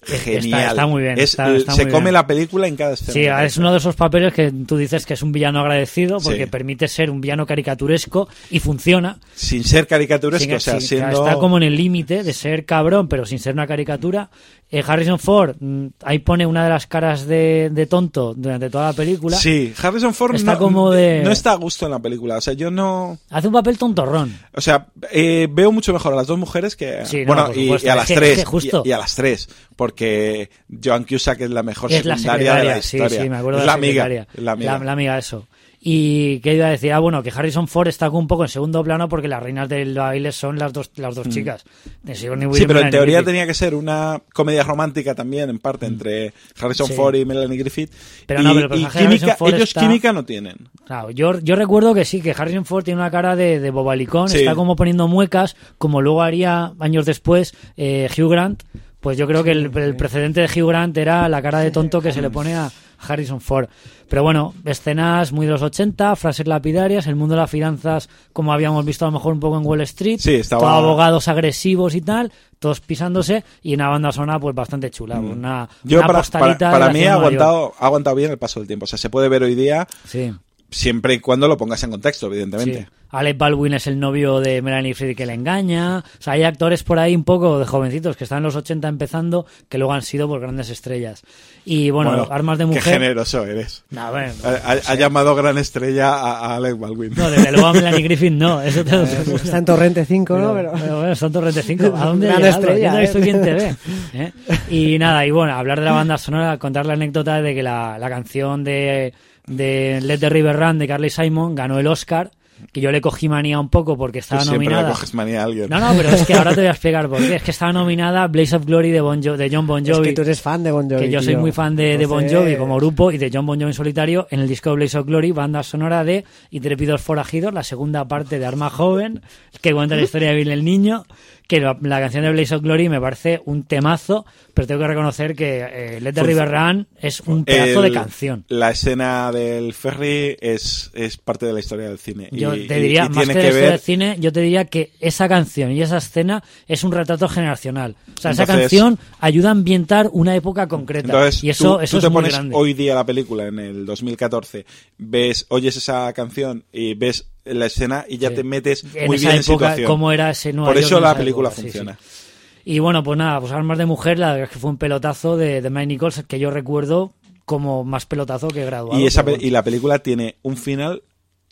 F: genial.
D: está muy bien,
F: Es-
D: está- está
F: se
D: muy
F: come
D: bien.
F: la película en cada escena.
D: Sí, es uno de esos papeles que tú dices que es un villano agradecido porque
F: Sí.
D: permite ser un villano caricaturesco y funciona.
F: Sin ser caricaturesco,
D: Sin-
F: o sea,
D: sin-
F: siendo...
D: Está como en el límite de ser cabrón, pero sin ser una caricatura. Eh, Harrison Ford, mm, ahí pone una de las caras de, de tonto durante toda la película.
F: Sí, Harrison Ford
D: Está
F: no,
D: como de-
F: no está a gusto en la película. O sea, yo no...
D: Hace un papel tontorrón.
F: O sea, eh, veo mucho mejor a las dos mujeres que...
D: Sí,
F: bueno, y, a
D: Es
F: las
D: que-
F: tres.
D: es que justo.
F: Y, y a las tres. Porque Joan Cusack es la mejor
D: es la
F: secundaria de la
D: secretaria, sí,
F: historia.
D: sí, me acuerdo
F: es
D: de
F: la
D: la
F: amiga. la amiga.
D: La, la amiga, eso. Y qué iba a decir, ah, bueno, que Harrison Ford está un poco en segundo plano porque las reinas del baile son las dos, las dos chicas.
F: Mm. Sí,
D: Weaver y
F: pero en teoría
D: Griffith.
F: tenía que ser una comedia romántica también, en parte, entre Harrison
D: Mm. Sí.
F: Ford y Melanie Griffith.
D: Pero
F: y,
D: no, pero el
F: y
D: personaje de
F: química,
D: Harrison Ford
F: ellos
D: está-
F: química no tienen.
D: Claro, yo, yo recuerdo que sí, que Harrison Ford tiene una cara de, de bobalicón,
F: Sí.
D: está como poniendo muecas, como luego haría años después eh, Hugh Grant. Pues yo creo que el, el precedente de Hugh Grant era la cara de tonto que se le pone a Harrison Ford. Pero bueno, escenas muy de los 80, frases lapidarias, el mundo de las finanzas, como habíamos visto a lo mejor un poco en Wall Street,
F: Sí, estaba-
D: abogados agresivos y tal, todos pisándose, y una banda sonora pues bastante chula. Una,
F: Mm. Yo,
D: una
F: para,
D: postalita
F: para, para mí, ha aguantado, ha aguantado bien el paso del tiempo. O sea, se puede ver hoy día
D: Sí.
F: Siempre y cuando lo pongas en contexto, evidentemente.
D: Sí. Alec Baldwin es el novio de Melanie Griffith que le engaña. O sea, hay actores por ahí un poco de jovencitos que están en los 80 empezando que luego han sido por grandes estrellas. Y bueno, armas de
F: Qué
D: mujer.
F: generoso eres.
D: No, bueno,
F: Ha, ha- ha llamado gran estrella a, a Alec Baldwin.
D: no, desde luego a Melanie Griffith no. Eso te lo
E: Está en Torrente 5, ¿no?
D: pero,
E: Pero...
D: bueno, son Torrente 5. ¿A dónde
E: Gran estrella,
D: no he visto
E: ¿eh?
D: quién te ve. ¿eh? Y nada, y bueno, hablar de la banda sonora, contar la anécdota de que la, la canción de, de Let the River Run de Carly Simon ganó el Oscar que yo le cogí manía un poco porque estaba
F: Tú siempre le
D: nominada.
F: coges manía a alguien.
D: No, no, pero es que ahora te voy a explicar por qué. Es que estaba nominada Blaze of Glory de, bon Jo- de John Bon
E: Es
D: Jovi.
E: que tú eres fan de Bon Jovi.
D: que yo soy
E: tío.
D: muy fan de, de Bon Jovi como grupo y de John Bon Jovi en solitario en el disco Blaze of Glory, banda sonora de Intrépidos Forajidos, la segunda parte de Arma Joven, que cuenta la historia de Bill el Niño, que la, la canción de Blaze of Glory me parece un temazo, pero tengo que reconocer que eh, Let the River Run es un pedazo de canción.
F: La escena del ferry es, es parte de la historia del cine.
D: Yo
F: y,
D: te diría,
F: y
D: más que,
F: que ver
D: del cine, yo te diría que esa canción y esa escena es un retrato generacional. O sea, esa canción ayuda a ambientar una época concreta.
F: Entonces,
D: y eso,
F: tú,
D: eso
F: tú te
D: es muy
F: pones
D: grande.
F: hoy día la película en el 2014, ves, oyes esa canción y ves la escena y ya
D: Sí.
F: te metes
D: en
F: muy
D: esa
F: bien en situación.
D: cómo era ese Nueva
F: Por
D: York
F: eso
D: en
F: la película
D: época,
F: funciona.
D: sí. Y bueno, pues nada, pues Armas de Mujer, la verdad es que fue un pelotazo de, de Mike Nichols que yo recuerdo como más pelotazo que graduado.
F: Y, esa
D: bueno.
F: y la película tiene un final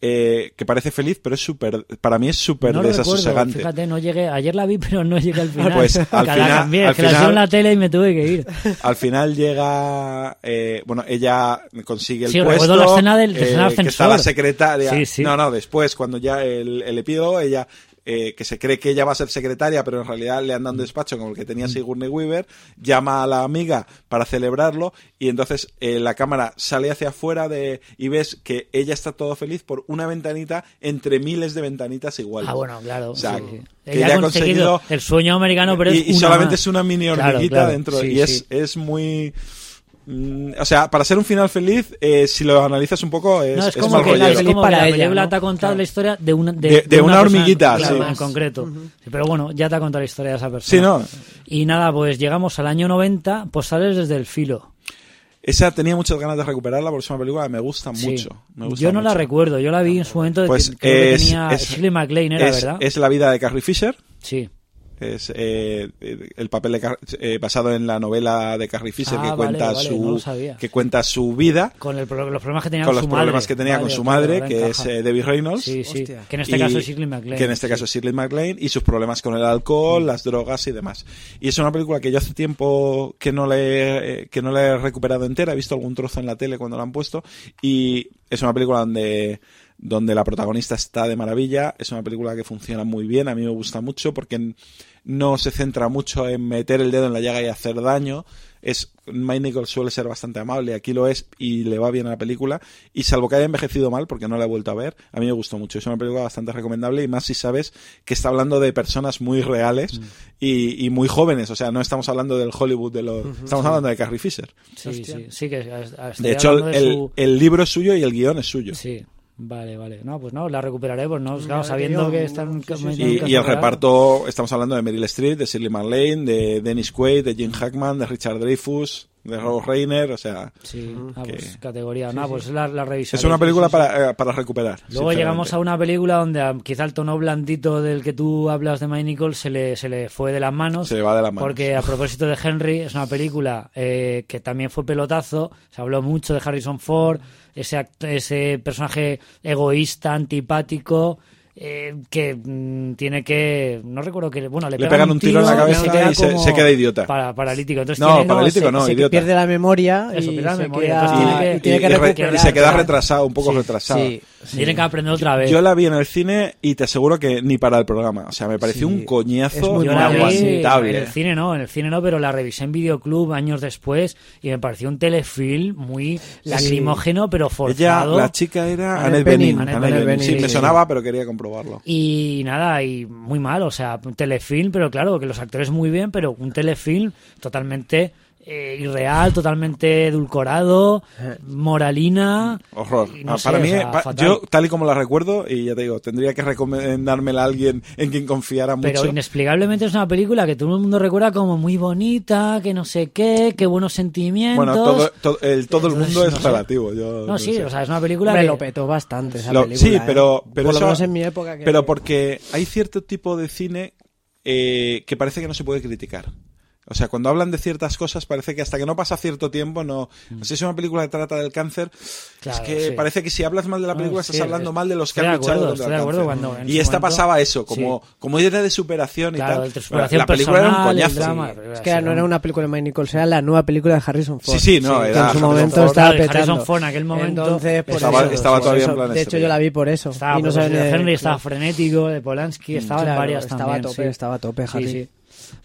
F: eh, que parece feliz, pero es súper, para mí es súper
D: no
F: desasosegante.
D: fíjate, no llegué, ayer la vi, pero no llegué al final.
F: Pues, al
D: la
F: final-
D: cambié,
F: al
D: que la
F: final-
D: vi en la tele y me tuve que ir.
F: Al final llega, eh, bueno, ella consigue el
D: Sí,
F: puesto.
D: recuerdo la escena del- la
F: eh, que está la secretaria.
D: Sí, sí.
F: No, no, después, cuando ya el, el epílogo, ella, eh, que se cree que ella va a ser secretaria, pero en realidad le han dado un despacho como el que tenía Sigourney Weaver, llama a la amiga para celebrarlo y entonces eh, la cámara sale hacia afuera de, y ves que ella está todo feliz por una ventanita entre miles de ventanitas iguales.
D: Ah, bueno, claro.
F: O sea,
D: sí, sí.
F: que
D: Ella
F: ella
D: ha
F: ha
D: conseguido
F: conseguido-
D: el sueño americano, pero
F: y,
D: es
F: y
D: una
F: solamente
D: más.
F: es una mini
D: Claro,
F: hormiguita
D: claro.
F: dentro
D: Sí,
F: y es, es muy mm, o sea para ser un final feliz eh, si lo analizas un poco es,
D: No, es
F: es
D: como
F: mal
D: que, es como que
E: para
D: la
E: ella,
D: película
E: ¿no?
D: te ha contado
E: Claro.
D: la historia de una, de,
F: De- de una hormiguita, sí.
D: en concreto. Sí, Pero bueno, ya te ha contado la historia de esa persona.
F: Sí, no.
D: Y nada, pues llegamos al año 90, postales desde el filo.
F: esa tenía muchas ganas de recuperarla porque es una película que me gusta
D: Sí.
F: mucho me gusta
D: Yo no la recuerdo, yo la vi en su momento, de
F: pues
D: que, creo que
F: es,
D: tenía
F: es-
D: Shirley MacLaine, era,
F: es-
D: ¿verdad?
F: es la vida de Carrie Fisher
D: Sí.
F: Es eh, el papel de Car- eh, basado en la novela de Carrie Fisher
D: Ah,
F: que cuenta
D: vale,
F: su
D: no
F: que cuenta su vida
D: Con el los problemas que tenía
F: con
D: con,
F: los
D: su
F: problemas
D: madre.
F: que tenía con su madre que
D: encaja.
F: es eh, Debbie Reynolds
D: Sí, sí.
E: Hostia.
D: Que en este
F: Y-
D: caso es Shirley MacLaine.
F: Que en este
D: sí.
F: caso es Shirley MacLaine y sus problemas con el alcohol, las drogas y demás. Y es una película que yo hace tiempo que no le eh, que no la he recuperado entera, he visto algún trozo en la tele cuando la han puesto y es una película donde donde la protagonista está de maravilla, es una película que funciona muy bien, a mí me gusta mucho porque no se centra mucho en meter el dedo en la llaga y hacer daño. Es Mike Nichols suele ser bastante amable, aquí lo es y le va bien a la película. Y salvo que haya envejecido mal, porque no la he vuelto a ver, a mí me gustó mucho. Es una película bastante recomendable y más si sabes que está hablando de personas muy reales y, y muy jóvenes. O sea, no estamos hablando del Hollywood de los. estamos hablando de Carrie Fisher.
D: Sí, sí, sí, que
F: De hecho, el,
D: de
F: el-
D: su-
F: el libro es suyo y el guion es suyo.
D: Sí, vale, vale. No, pues no, la recuperaré, pues no, claro,
E: te
D: sabiendo que están...
E: sí, sí,
D: metiendo
E: sí.
D: en
F: Y, el reparto, estamos hablando de Meryl Streep, de Shirley MacLaine, de Dennis Quaid, de Jim Hackman, de Richard Dreyfuss, de Rob Reiner, o sea,
D: Sí, ah,
F: que-
D: pues categoría. No, pues la, la revisaré.
F: es una película
D: sí, sí.
F: para, eh, para recuperar.
D: Luego llegamos a una película donde quizá el tono blandito del que tú hablas de Mike Nichols se le, se le fue de las manos.
F: Se le va de las manos.
D: Porque a propósito de Henry, es una película eh, que también fue pelotazo. Se habló mucho de Harrison Ford, ese, ese personaje egoísta, antipático. Eh, que mm, tiene que no recuerdo que bueno le,
F: Le pegan un tiro en la cabeza
D: queda
F: y se- se queda idiota.
D: para- paralítico entonces
F: No,
D: tiene-
F: paralítico
E: se-
F: no,
E: se
F: idiota.
E: pierde la memoria
D: Eso,
E: y,
D: pierde la
E: se
D: memoria,
E: queda,
D: entonces tiene que-
E: y tiene que
F: se queda retrasado, un poco
D: Sí,
F: retrasado.
E: Sí,
D: tiene que aprender otra vez
F: Yo la vi en el cine y te aseguro que ni para el programa. O sea, me pareció
E: Sí.
F: un coñazo inaguantable.
D: en el cine no, en el cine no, pero la revisé en videoclub años después y me pareció un telefilm muy lacrimógeno pero
F: Ella,
D: forzado.
F: la chica era
E: Annette Bening.
F: Sí,
D: sí,
F: me
D: sí.
F: sonaba, pero quería
D: Y nada, y muy mal, o sea, un telefilm, pero claro, que los actores muy bien, pero un telefilm totalmente eh, irreal, totalmente edulcorado, moralina.
F: Horror.
D: No
F: Ah,
D: sé,
F: para
D: o
F: mí,
D: sea,
F: pa-
D: fatal.
F: yo tal y como la recuerdo, y ya te digo, tendría que recomendármela a alguien en quien confiara mucho.
D: Pero inexplicablemente es una película que todo el mundo recuerda como muy bonita, que no sé qué, que buenos sentimientos.
F: bueno, todo, todo el, todo el
D: Entonces,
F: mundo es
D: no
F: relativo. Yo,
D: No, sí,
F: sé.
D: o sea, es una película
E: Hombre,
D: que...
E: lo petó bastante esa
F: Lo-
E: película.
F: sí,
E: ¿eh?
F: pero, pero
E: Por
F: eso-
E: lo menos en mi época. Que...
F: Pero porque hay cierto tipo de cine eh, que parece que no se puede criticar. O sea, cuando hablan de ciertas cosas parece que hasta que no pasa cierto tiempo no... Si es una película que trata del cáncer,
D: Mm. Claro,
F: es que
D: sí.
F: parece que si hablas mal de la
D: No,
F: película
D: sí,
F: estás hablando
D: es-
F: mal de los que han
D: de
F: luchado
D: acuerdo,
F: contra
D: estoy
F: el
D: de acuerdo
F: cáncer.
D: cuando en
F: y esta
D: momento-
F: pasaba eso,
D: sí.
F: como, como era de superación y
D: Claro,
F: tal.
D: de superación
F: la película era un coñazo.
D: drama,
F: Sí.
E: Es que no
D: sí,
E: era una película de Mike Nichols, era la nueva película de Harrison Ford.
F: Sí, sí, no, era
E: en su
F: Harrison
E: momento
F: Ford.
E: estaba petando.
D: Ford en aquel momento
E: Entonces, por
F: estaba-
E: eso,
F: estaba todavía en plan
E: De hecho, yo la vi por eso.
D: Estaba,
E: y no
D: Henry, estaba frenético, de Polanski, estaba en varias
E: estaba
D: también.
E: a tope,
D: sí.
E: estaba a tope,
D: Sí,
E: Harry.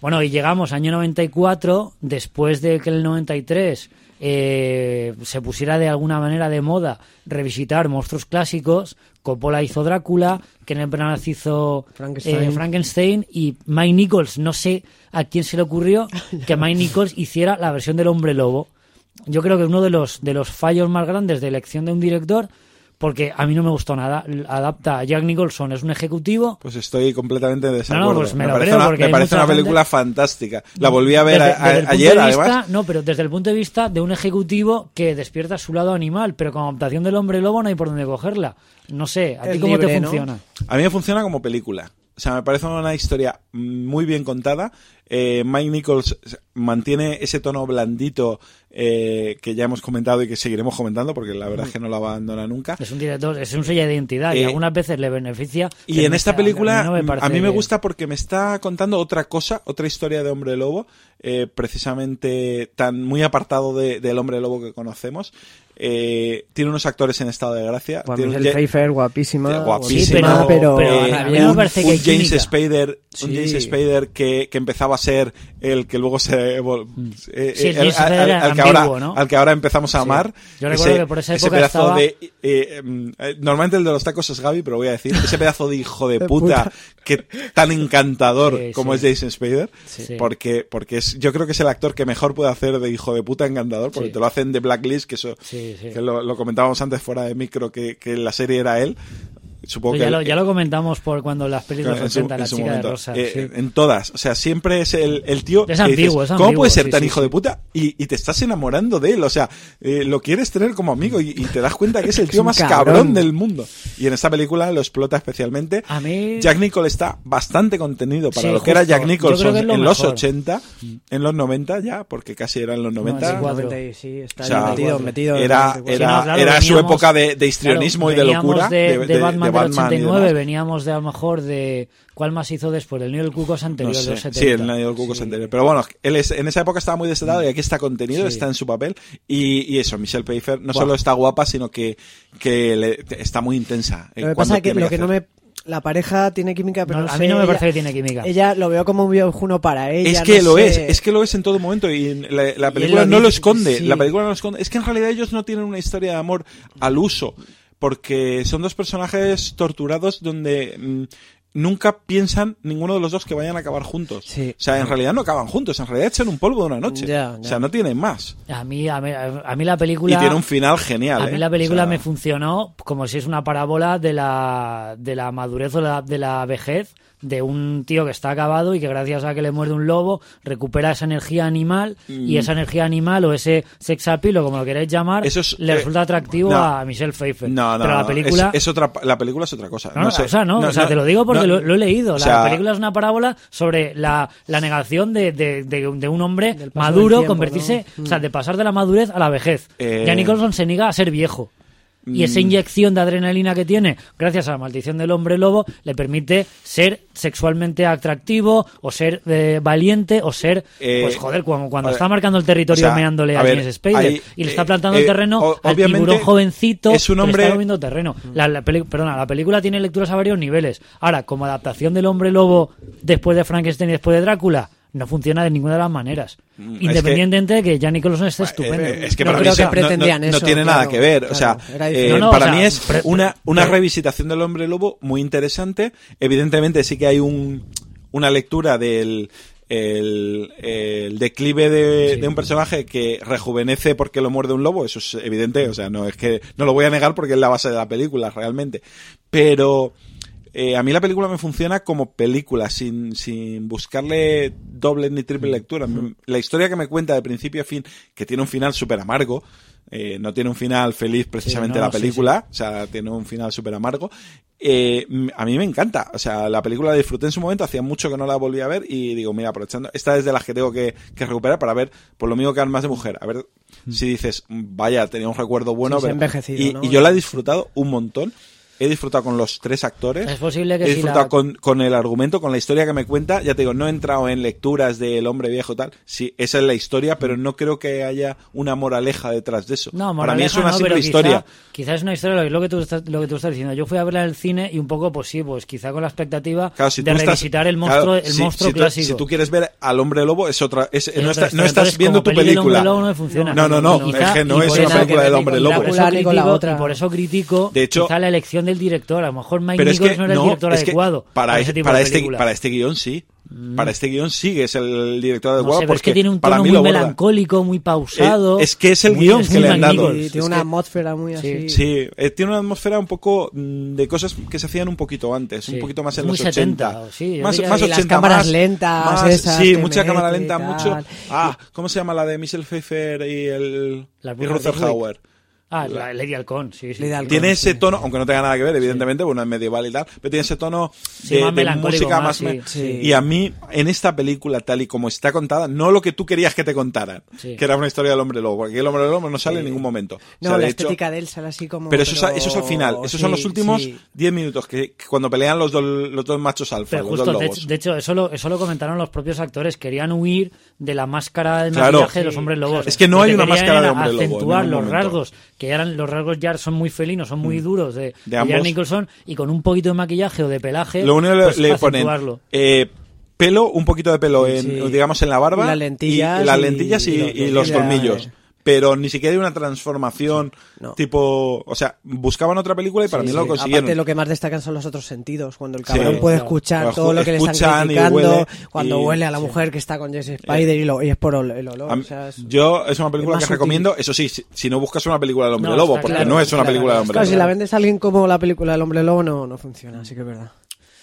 D: Bueno, y llegamos año 94, después de que en el 93 eh, se pusiera de alguna manera de moda revisitar monstruos clásicos. Coppola hizo Drácula, Kenneth Branagh hizo
E: Frankenstein.
D: eh, Frankenstein y Mike Nichols, no sé a quién se le ocurrió que Mike Nichols hiciera la versión del hombre lobo. Yo creo que uno de los, de los fallos más grandes de elección de un director, porque a mí no me gustó nada. Adapta a Jack Nicholson, es un ejecutivo.
F: Pues estoy completamente en desacuerdo.
D: No, no, pues me
F: parece una,
D: porque
F: me
D: hay
F: parece
D: mucha
F: una película
D: gente-
F: fantástica. La volví a ver
D: Desde-
F: a- a-
D: desde
F: ayer,
D: de vista-
F: además.
D: No, pero desde el punto de vista de un ejecutivo que despierta su lado animal, pero con adaptación del hombre lobo no hay por dónde cogerla. No sé, ¿a ti cómo
E: libre,
D: te
E: ¿no?
D: funciona?
F: A mí me funciona como película. O sea, me parece una historia muy bien contada. Eh, Mike Nichols mantiene ese tono blandito eh, que ya hemos comentado y que seguiremos comentando porque la verdad es que no lo abandona nunca.
D: Es un director, es un sello de identidad y
F: Eh,
D: algunas veces le beneficia.
F: Y en esta
D: está-
F: película
D: no me
F: a mí, me gusta porque me está contando otra cosa, otra historia de Hombre Lobo, eh, precisamente tan muy apartado de- del Hombre Lobo que conocemos. Eh, tiene unos actores en estado de gracia.
E: Guau,
F: tiene un
E: Michelle Pfeiffer, guapísima.
F: Sí,
E: guapísima,
D: pero-
E: pero,
D: pero
F: eh,
D: a mí me
F: un,
D: parece que
F: un
D: hay
F: James. Spader, un
E: Sí.
F: James Spader que, que empezaba a ser el que luego se eh,
D: Sí, James
F: al- que ahora,
D: ambiguo, ¿no?
F: al que ahora empezamos a
D: Sí.
F: amar.
D: Yo recuerdo que por esa
F: ese
D: época
F: pedazo
D: estaba-
F: de eh, mm, eh, normalmente el de los tacos es Gaby, pero voy a decir ese pedazo de hijo de puta,
E: puta.
F: que tan encantador
D: Sí,
F: como
D: sí.
F: es Jason Spader,
D: Sí.
F: porque porque es yo creo que es el actor que mejor puede hacer de hijo de puta encantador, porque
D: Sí.
F: te lo hacen de Blacklist, que eso Que lo, lo comentábamos antes fuera de micro que, que la serie era él. Supongo
D: Pues
F: que
D: ya, lo, ya lo comentamos por cuando las películas
F: en su-
D: 80,
F: en
D: la
F: su
D: chica
F: momento.
D: de rosa.
F: Eh,
D: sí.
F: En todas. O sea, siempre es el, el tío.
D: Es
F: que
D: ambiguo,
F: dices,
D: es
F: ¿Cómo puede ser
D: sí,
F: tan
D: sí,
F: hijo
D: sí.
F: de puta? Y, y te estás enamorando de él. O sea, eh, lo quieres tener como amigo y, y te das cuenta que es el tío más
E: cabrón.
F: cabrón. del mundo. Y en esta película lo explota especialmente.
D: A mí-
F: Jack Nicholson está bastante contenido para
D: Sí,
F: lo que era. Jack Nicholson
D: lo
F: en los
D: mejor.
F: 80, en los 90 ya, porque casi eran los 90.
D: 94.
E: 90 y sí, está
F: O sea,
E: metido, metido. en
F: era,
E: 94.
F: era,
D: Sí, no, claro,
F: era su época de, de histrionismo
D: Claro,
F: y de locura.
D: De, de Batman, del
F: y
D: 89,
F: demás.
D: veníamos de a lo mejor de. ¿Cuál más hizo después? El Niño del Cucos anterior,
F: No
D: de
F: sé.
D: los 70.
F: Sí, el Nadie del Cuco
D: Sí.
F: anterior. Pero bueno, él es, en esa época estaba muy desatado y aquí está contenido,
D: Sí.
F: está en su papel. Y, y eso, Michelle Pfeiffer no
E: Guau.
F: solo está guapa, sino que, que le- está muy intensa. eh,
E: Lo que
F: cuando
E: pasa es que
F: tiene
E: lo que no me... La pareja tiene química, pero
D: No,
E: no
D: a
E: sé,
D: mí no me
E: ella-
D: parece que tiene química.
E: Ella lo veo como un viejuno para ella.
F: Es que
E: no
F: lo
E: sé.
F: es, es que lo es en todo momento y la, la película
E: lo
F: no lo
E: dice,
F: esconde,
E: sí.
F: la película no lo esconde. Es que en realidad ellos no tienen una historia de amor al uso, porque son dos personajes torturados donde mm, nunca piensan ninguno de los dos que vayan a acabar juntos.
E: Sí.
F: O sea, en realidad no acaban juntos, en realidad echan un polvo de una noche.
E: Ya,
F: O sea, no tienen más.
D: A mí, a mí, a mí la película.
F: Y tiene un final genial.
D: A mí
F: ¿eh?
D: la película
F: O sea,
D: me funcionó como si es una parábola de la, de la madurez o la- de la vejez de un tío que está acabado y que gracias a que le muerde un lobo recupera esa energía animal
F: Mm.
D: y esa energía animal o ese sex appeal o como lo queréis llamar
F: Eso es,
D: le
F: eh,
D: resulta atractivo
F: no.
D: a Michelle Pfeiffer.
F: No, no,
D: Pero la película...
F: es, es otra, la película es otra cosa.
D: No,
F: sé.
D: o sea, no, o sea, te lo digo porque
F: no,
D: lo, lo he leído.
F: o
D: La película es una parábola sobre la, la negación de, de, de- de un hombre maduro
E: tiempo,
D: convertirse,
E: ¿no?
D: o sea, de pasar de la madurez a la vejez.
F: Eh,
D: Ya Nicholson se niega a ser viejo. Y esa
F: Mm.
D: inyección de adrenalina que tiene, gracias a la maldición del hombre lobo, le permite ser sexualmente atractivo, o ser eh, valiente, o ser,
F: Eh,
D: pues joder, cuando, cuando
F: ver,
D: está marcando el territorio
F: o sea,
D: meándole a, James Spader y le está plantando
F: eh,
D: el terreno al tiburón jovencito
F: es un
D: que le
F: hombre-
D: está comiendo terreno. La, la peli- perdona, la película tiene lecturas a varios niveles. Ahora, como adaptación del hombre lobo después de Frankenstein y después de Drácula, no funciona de ninguna de las maneras.
F: Mm, es
D: Independientemente de que Jack Nicholson esté estupendo.
F: Eh, es que
E: No
F: para
E: creo
F: mí
E: que
F: no- no,
E: pretendían
F: no
E: eso,
F: tiene
E: claro,
F: nada que ver. o sea, eh.
D: No, no,
F: para
D: o sea,
F: mí es una, una revisitación del hombre lobo muy interesante. Evidentemente sí que hay un, una lectura del el, el declive de,
D: Sí.
F: de un personaje que rejuvenece porque lo muerde un lobo, eso es evidente, o sea, no es que no lo voy a negar porque es la base de la película realmente, pero eh, a mí la película me funciona como película, sin, sin buscarle doble ni triple lectura. La historia que me cuenta de principio a fin, que tiene un final súper amargo, eh, no tiene un final feliz precisamente
D: no,
F: la
D: sí,
F: película, o sea, tiene un final súper amargo. Eh, a mí me encanta, o sea, la película la disfruté en su momento, hacía mucho que no la volví a ver y digo, mira, aprovechando, esta es de las que tengo que, que recuperar para ver, por lo mismo que Armas de Mujer, a ver si dices, vaya, tenía un recuerdo bueno, pero-
E: envejecido,
F: y,
E: ¿no?
F: y yo la he disfrutado un montón. He disfrutado con los tres actores.
D: Es posible que
F: He
D: si
F: disfrutado
D: la-
F: con, con el argumento, con la historia que me cuenta. Ya te digo, no he entrado en lecturas del hombre viejo y tal. Sí, esa es la historia, pero no creo que haya una moraleja detrás de eso.
D: No,
F: Para mí es
D: moraleja
F: una
D: no,
F: simple
D: pero
F: historia.
D: Quizá, quizá es una historia, lo, lo que tú estás, lo que tú estás diciendo. Yo fui a verla en el cine y un poco, pues sí, pues quizá con la expectativa
F: Claro, si
D: de
F: estás-
D: revisitar el monstruo,
F: claro,
D: el
F: si-
D: monstruo
F: si tú-
D: clásico.
F: si tú quieres ver al hombre lobo, es otra. es-
D: Es
F: no, está- no estás
D: Entonces,
F: viendo tu película.
D: Hombre Lobo no funciona.
F: No, no, no,
D: Quizá-
F: es que no es
D: por
F: una
D: eso-
F: película del hombre lobo.
D: por eso critico-
E: otra.
D: Y por eso critico
F: De hecho-
D: quizá la elección del director. A lo mejor Mike
F: Pero es
D: Nichols
F: que
D: no era el
F: no,
D: director
F: es que
D: adecuado
F: para,
D: ese tipo
F: para
D: de
F: este
D: película.
F: para este guion sí. Para este guion sí que es el director
D: No
F: adecuado
D: sé, pero es
F: porque
D: que tiene un
F: para
D: tono muy
F: lo
D: melancólico, muy pausado.
F: Eh, es que es el
D: muy-
F: guion
D: es
F: que
D: muy
F: le han dado.
D: Nichols.
E: Y
F: Es
E: tiene una
F: que-
E: atmósfera muy así.
F: Sí, eh, tiene una atmósfera un poco mm, de cosas que se hacían un poquito antes,
D: Sí.
F: un poquito más
D: Es
F: en
D: muy
F: los 80.
D: 70, sí, yo
F: más,
D: diría-
F: más
E: y las
F: 80,
E: cámaras
F: más-
E: lentas
F: más-
E: esas
F: Sí, mucha
E: mete
F: cámara lenta, mucho. Ah, ¿cómo se llama la de Michelle Pfeiffer y el y
D: brujas de
F: Ruther Hauer?
D: Ah, la Lady Halcón, sí, sí.
E: Lady Halcón.
F: Tiene ese
E: sí.
F: tono, aunque no tenga nada que ver, evidentemente, bueno, es medieval y tal, pero tiene ese tono
D: Sí,
F: de,
D: más
F: de
D: melancólico,
F: música
D: más,
F: más.
D: sí.
F: me-
E: Sí.
F: Y a mí, en esta película, tal y como está contada, no lo que tú querías que te contaran,
D: Sí.
F: que era una historia del hombre lobo, porque el hombre lobo no sale en ningún momento. O
E: No,
F: de
E: la
F: hecho-
E: estética de él sale así como.
F: pero eso, es- eso es al final, esos son los últimos
E: sí.
F: 10 minutos, que, que cuando pelean los, dos los dos machos alfa,
D: Pero
F: los
D: justo,
F: dos
D: de,
F: lobos.
D: de hecho, eso lo, eso lo comentaron los propios actores. Querían huir de la máscara de
F: Claro.
D: maquillaje de los hombres lobos.
F: Es que no hay una máscara de hombre lobo en
D: acentuar los rasgos, que eran los rasgos ya son muy felinos, son muy duros de, de. Jack Nicholson, y con un poquito de maquillaje o de pelaje,
F: Lo único que
D: pues,
F: le ponen eh, pelo, un poquito de pelo en,
E: Sí.
F: digamos, en la barba.
E: Y las lentillas
F: y, las
E: y-
F: lentillas y,
E: y los-
F: y los colmillos.
E: eh.
F: Pero ni siquiera hay una transformación
E: No.
F: tipo... O sea, buscaban otra película y para
E: Sí,
F: mí
E: sí.
F: lo consiguieron.
E: Aparte, lo que más destacan son los otros sentidos. Cuando el
F: Sí.
E: cabrón puede escuchar todo lo que le están
F: escuchan y
E: criticando.
F: huele
E: cuando
F: y-
E: huele a la
F: sí.
E: mujer que está con Jesse Spider y, lo- y es por el olor.
F: A mí-
E: o sea, es-
F: Yo es una película
E: es
F: que recomiendo, eso sí, si, si no buscas una película del hombre
D: No,
F: lobo, porque
D: claro,
F: no es una
D: claro,
F: película del hombre
E: Claro, si
F: lobo.
E: la vendes a alguien como la película del hombre lobo, no, no funciona, así que es verdad.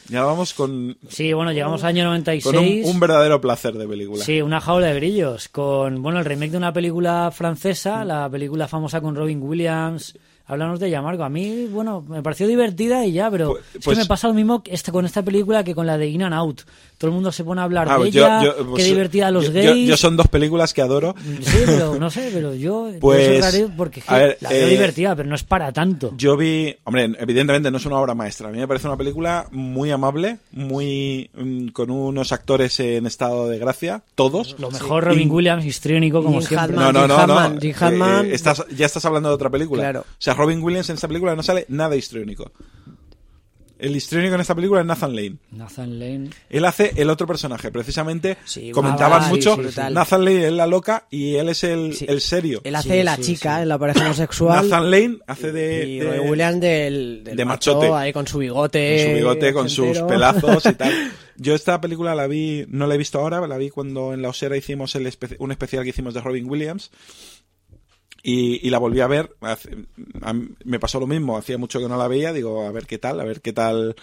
F: Ya vamos con,
D: Sí, bueno, llegamos al año
F: con
D: 96.
F: un, un verdadero placer de película.
D: Sí, una jaula de brillos con, bueno, el remake de una película francesa, la película famosa con Robin Williams. Háblanos de ella, Marco. A mí, bueno, me pareció divertida y ya, pero
F: Pues-
D: es
F: pues-
D: que me pasa lo mismo este, con esta película que con la de In and Out. Todo el mundo se pone a hablar
F: Ah,
D: de
F: yo-
D: ella,
F: yo-
D: qué
F: pues,
D: divertida los
F: yo-
D: gays.
F: Yo, son dos películas que adoro.
D: Sí, pero no sé, pero yo,
F: Pues,
D: porque
F: a ver,
D: la veo
F: eh,
D: divertida, pero no es para tanto.
F: Yo vi, hombre, evidentemente no es una obra maestra. A mí me parece una película muy amable, muy mm, con unos actores en estado de gracia, todos.
D: Lo mejor Robin
F: Y-
D: Williams, histriónico como
E: Jim
D: siempre.
E: Hammond.
F: No, no,
E: Jim
F: no, no.
E: Hammond, Jim Hammond.
F: Eh, estás, ya estás hablando de otra película.
E: Claro.
F: O sea, Robin Williams en esta película no sale nada histriónico. El histriónico en esta película es Nathan Lane.
D: Nathan Lane.
F: Él hace el otro personaje, precisamente.
E: Sí,
F: comentaban mucho.
E: sí, sí, brutal.
F: Nathan Lane es la loca y él es el,
E: Sí.
F: el serio.
E: Él hace
D: Sí,
E: de la
D: sí,
E: chica
D: sí.
E: en la pareja homosexual.
F: Nathan Lane hace de,
E: y
F: de-
E: Robin Williams del, del
F: de
E: macho,
F: machote.
E: ahí con su bigote.
F: con su bigote, con sus pelazos y tal. Yo esta película la vi, no la he visto ahora, la vi cuando en la Osera hicimos el espe- un especial que hicimos de Robin Williams. Y, y la volví a ver. me pasó lo mismo, hacía mucho que no la veía. Digo, a ver qué tal, a ver qué tal.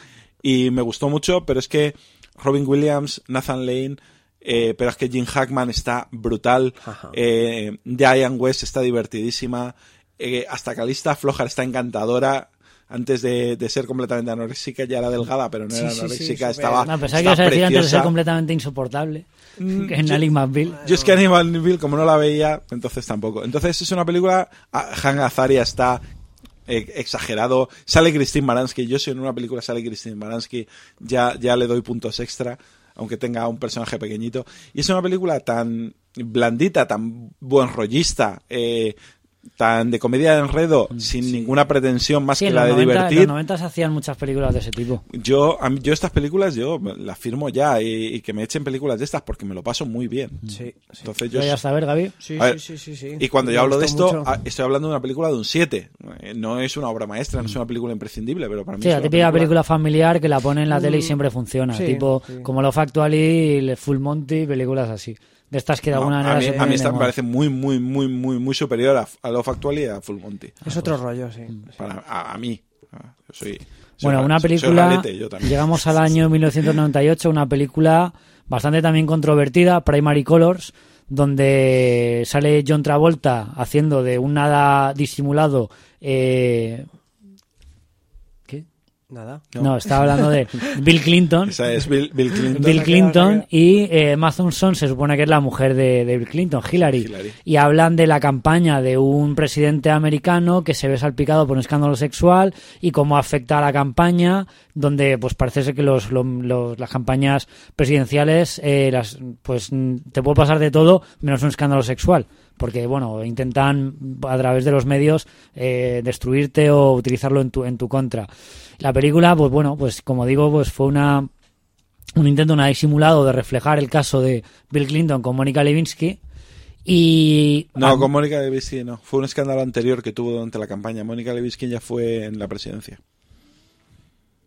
F: Y me gustó mucho, pero es que Robin Williams, Nathan Lane, eh, pero es que Jim Hackman está brutal. Eh, Diane West está divertidísima. eh, hasta Calista Flojar está encantadora. Antes de, de ser completamente anoréxica, ya era delgada, pero no
E: Sí,
F: era
E: sí, sí,
F: anoréxica,
E: súper.
F: estaba.
D: No, pensaba que ibas a decir antes de ser completamente insoportable.
F: Mm,
D: que es
F: yo-
D: McBeal.
F: Yo es que Animal Bill, como no la veía, entonces tampoco. Entonces es una película. ah, Han Azaria está eh, exagerado. Sale Christine Baranski. Yo si en una película sale Christine Baranski, ya, ya le doy puntos extra, aunque tenga un personaje pequeñito. Y es una película tan blandita, tan buen rollista, eh, tan de comedia de enredo, sin ninguna pretensión más
D: Sí,
F: que la de
D: 90, en
F: divertir.
D: los 90 se hacían muchas películas de ese tipo.
F: Yo, a mí- yo estas películas, yo las firmo ya y, y que me echen películas de estas porque me lo paso muy bien.
E: Sí, sí.
F: Entonces
D: Yo
F: yo,
D: ya saber, Gaby.
E: Sí,
F: A ver,
E: sí, sí, sí, sí.
F: y cuando
E: Me
F: yo hablo de esto,
E: mucho.
F: ah, estoy hablando de una película de un 7. Eh, No es una obra maestra, no es una película imprescindible, pero para mí
D: Sí,
F: es
D: la típica película familiar que la pone en la tele y siempre funciona.
E: sí,
D: tipo,
E: sí.
D: como Love Actually, Full Monty, películas así. De estas que de
F: No,
D: alguna manera
F: a mí,
D: se
F: a
D: ponen
F: mí
D: de
F: esta me parece muy, muy, muy, muy, muy superior a, a Love Actual y a Full Monty.
E: Es otro rollo, sí.
F: Para, a, a mí. Ah, yo soy, soy
D: Bueno,
F: ra-
D: una
F: soy- soy
D: película.
F: ralete, yo también.
D: Llegamos al año 1998, una película bastante también controvertida, Primary Colors, donde sale John Travolta haciendo de un nada disimulado. eh.
E: Nada.
D: No, estaba hablando de Bill Clinton.
F: Esa es Bill, Bill Clinton.
D: Bill Clinton y eh, Emma Thompson se supone que es la mujer de, de Bill Clinton, Hillary.
F: Hillary.
D: Y hablan de la campaña de un presidente americano que se ve salpicado por un escándalo sexual y cómo afecta a la campaña, donde pues parece ser que los, lo- los- las campañas presidenciales eh, las, pues te puede pasar de todo menos un escándalo sexual. Porque, bueno, intentan a través de los medios eh, destruirte o utilizarlo en tu, en tu contra. La película, pues bueno, pues como digo, pues fue una, un intento una disimulado de reflejar el caso de Bill Clinton con Mónica Lewinsky y
F: No, con Mónica Lewinsky no. Fue un escándalo anterior que tuvo durante la campaña. Mónica Lewinsky ya fue en la presidencia.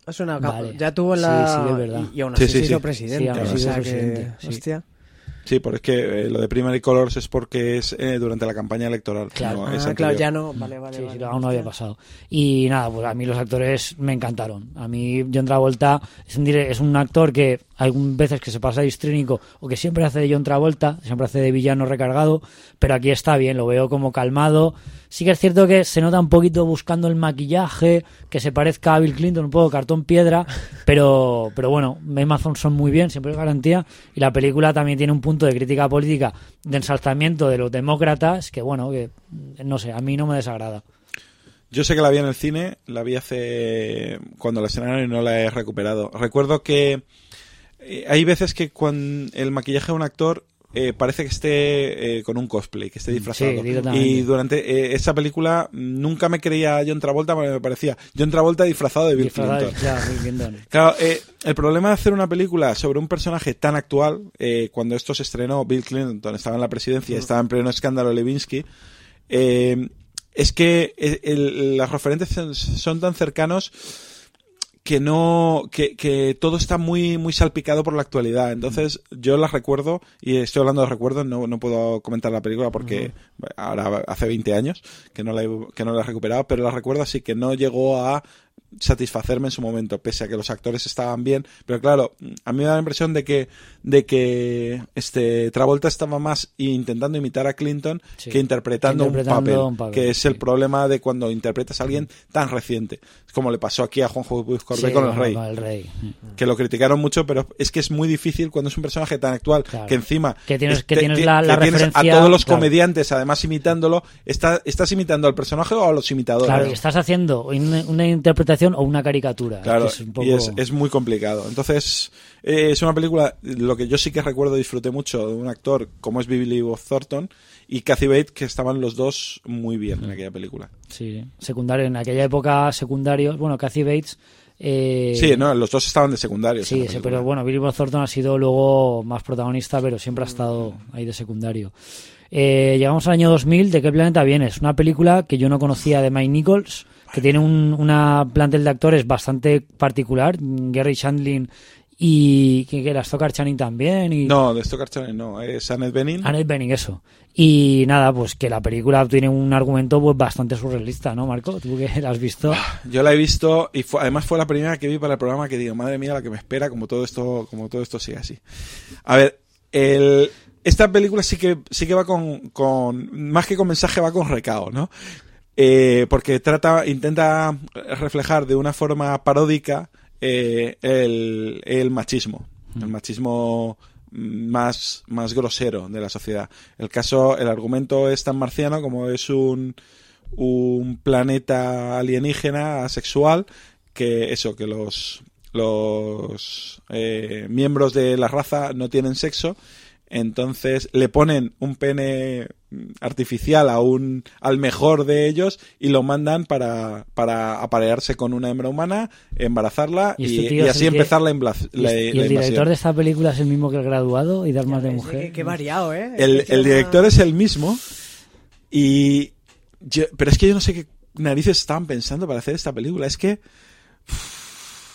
E: Es una
D: Vale.
E: Ya tuvo en
D: Sí,
E: la.
D: sí, es verdad.
E: Y, y aún
F: Sí,
E: así
F: sí,
E: se hizo
F: sí.
E: presidente.
D: Sí, aún
F: así
E: o sea que-
D: sí.
E: Hostia.
F: Sí, pero es que eh, lo de Primary Colors es porque es eh, durante la campaña electoral.
D: Claro.
F: no,
E: Ah, claro, ya no. Vale, vale.
D: Sí, sí,
E: vale.
D: aún no había pasado. Y nada, pues a mí los actores me encantaron. A mí John Travolta es un, es un actor que hay veces que se pasa de histrínico o que siempre hace de John Travolta, siempre hace de villano recargado, pero aquí está bien, lo veo como calmado. Sí que es cierto que se nota un poquito buscando el maquillaje, que se parezca a Bill Clinton, un poco cartón piedra, pero, pero bueno, Emma Thompson muy bien, siempre es garantía. Y la película también tiene un punto de crítica política, de ensalzamiento de los demócratas, que bueno, que no sé, a mí no me desagrada.
F: Yo sé que la vi en el cine, la vi hace cuando la estrenaron y no la he recuperado. Recuerdo que eh, hay veces que cuando el maquillaje de un actor eh, parece que esté eh, con un cosplay, que esté disfrazado.
D: Sí,
F: y durante eh, esa película mm, nunca me creía John Travolta, me parecía John Travolta disfrazado de Bill
D: Disfrazado
F: Clinton.
D: claro, Bill Clinton.
F: Claro, eh, el problema de hacer una película sobre un personaje tan actual, eh, cuando esto se estrenó, Bill Clinton estaba en la presidencia, estaba en pleno escándalo Levinsky, eh, es que el- el- las referentes son- son tan cercanos que no que, que todo está muy muy salpicado por la actualidad. Entonces yo las recuerdo y estoy hablando de recuerdos no, no puedo comentar la película porque ahora hace 20 años que no la he, que no la he recuperado pero las recuerdo así que no llegó a satisfacerme en su momento pese a que los actores estaban bien pero claro a mí me da la impresión de que de que este Travolta estaba más intentando imitar a Clinton
D: Sí.
F: que interpretando,
D: Interpretando
F: un, papel,
D: un papel,
F: que es
D: sí.
F: el problema de cuando interpretas a alguien tan reciente como le pasó aquí a Juanjo Luis
D: Sí,
F: con el rey
D: Con el rey.
F: que lo criticaron mucho, pero es que es muy difícil cuando es un personaje tan actual
D: Claro.
F: que encima
D: Que tienes-
F: es-
D: que tienes la- la
F: que tienes a
D: referencia,
F: todos los
D: claro.
F: comediantes además imitándolo, está, estás imitando al personaje o a los imitadores.
D: Claro, y estás haciendo una, una o una caricatura.
F: Claro,
D: es un poco-
F: y es, es muy complicado. Entonces, eh, es una película, lo que yo sí que recuerdo, disfruté mucho de un actor como es Billy Bob Thornton y Kathy Bates, que estaban los dos muy bien en aquella película.
D: Sí, secundario. En aquella época, secundarios. Bueno, Kathy Bates. eh,
F: Sí, no, los dos estaban de secundarios.
D: Sí, pero bueno, Billy Bob Thornton ha sido luego más protagonista, pero siempre ha estado ahí de secundario. Eh, llegamos al año 2000, ¿de qué planeta vienes? Una película que yo no conocía de Mike Nichols, que tiene un, una plantel de actores bastante particular, Gary Shandling y que, era Stockard Channing también y
F: No, de Stockard Channing no, es Annette Bening.
D: Annette Bening, eso. Y nada, pues que la película tiene un argumento pues bastante surrealista, ¿no, Marco? Tú que la has visto.
F: Yo la he visto y fue- además fue la primera que vi para el programa que digo, madre mía, la que me espera, como todo esto, como todo esto sigue así. A ver, el, esta película sí que, sí que va con, con, más que con mensaje, va con recao, ¿no? Eh, porque trata, intenta reflejar de una forma paródica eh, el, el machismo. El machismo más, más grosero de la sociedad. El caso, el argumento es tan marciano como es un, un planeta alienígena asexual que eso, que los, los eh, miembros de la raza no tienen sexo, entonces le ponen un pene artificial a un, al mejor de ellos y lo mandan para, para aparearse con una hembra humana, embarazarla
D: Y este
F: y así
D: que-
F: empezar la,
D: Y,
F: la-
D: y
F: la
D: el director de esta película es el mismo que el graduado y de Armas de Mujer.
E: Qué, variado, ¿eh?
F: El, director es el mismo y yo- pero es que yo no sé qué narices estaban pensando para hacer esta película. Es que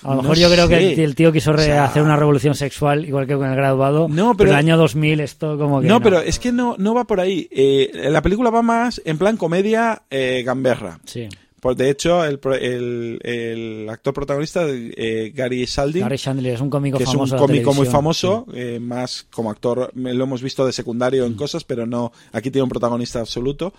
D: A lo
F: no
D: mejor yo creo que
F: sé.
D: el, el tío quiso
F: O sea,
D: hacer una revolución sexual igual que con el graduado.
F: No,
D: pero
F: pero-
D: el año 2000 esto como que.
F: no, pero es que no, no va por ahí. Eh, la película va más en plan comedia eh, gamberra.
D: Sí.
F: Pues de hecho, el, el, el actor protagonista, eh, Gary Saldin,
D: Gary Chandler es un cómico
F: que es un
D: famoso. de la
F: cómico muy famoso, eh, más como actor, lo hemos visto de secundario
D: Mm.
F: en cosas, pero no, aquí tiene un protagonista absoluto.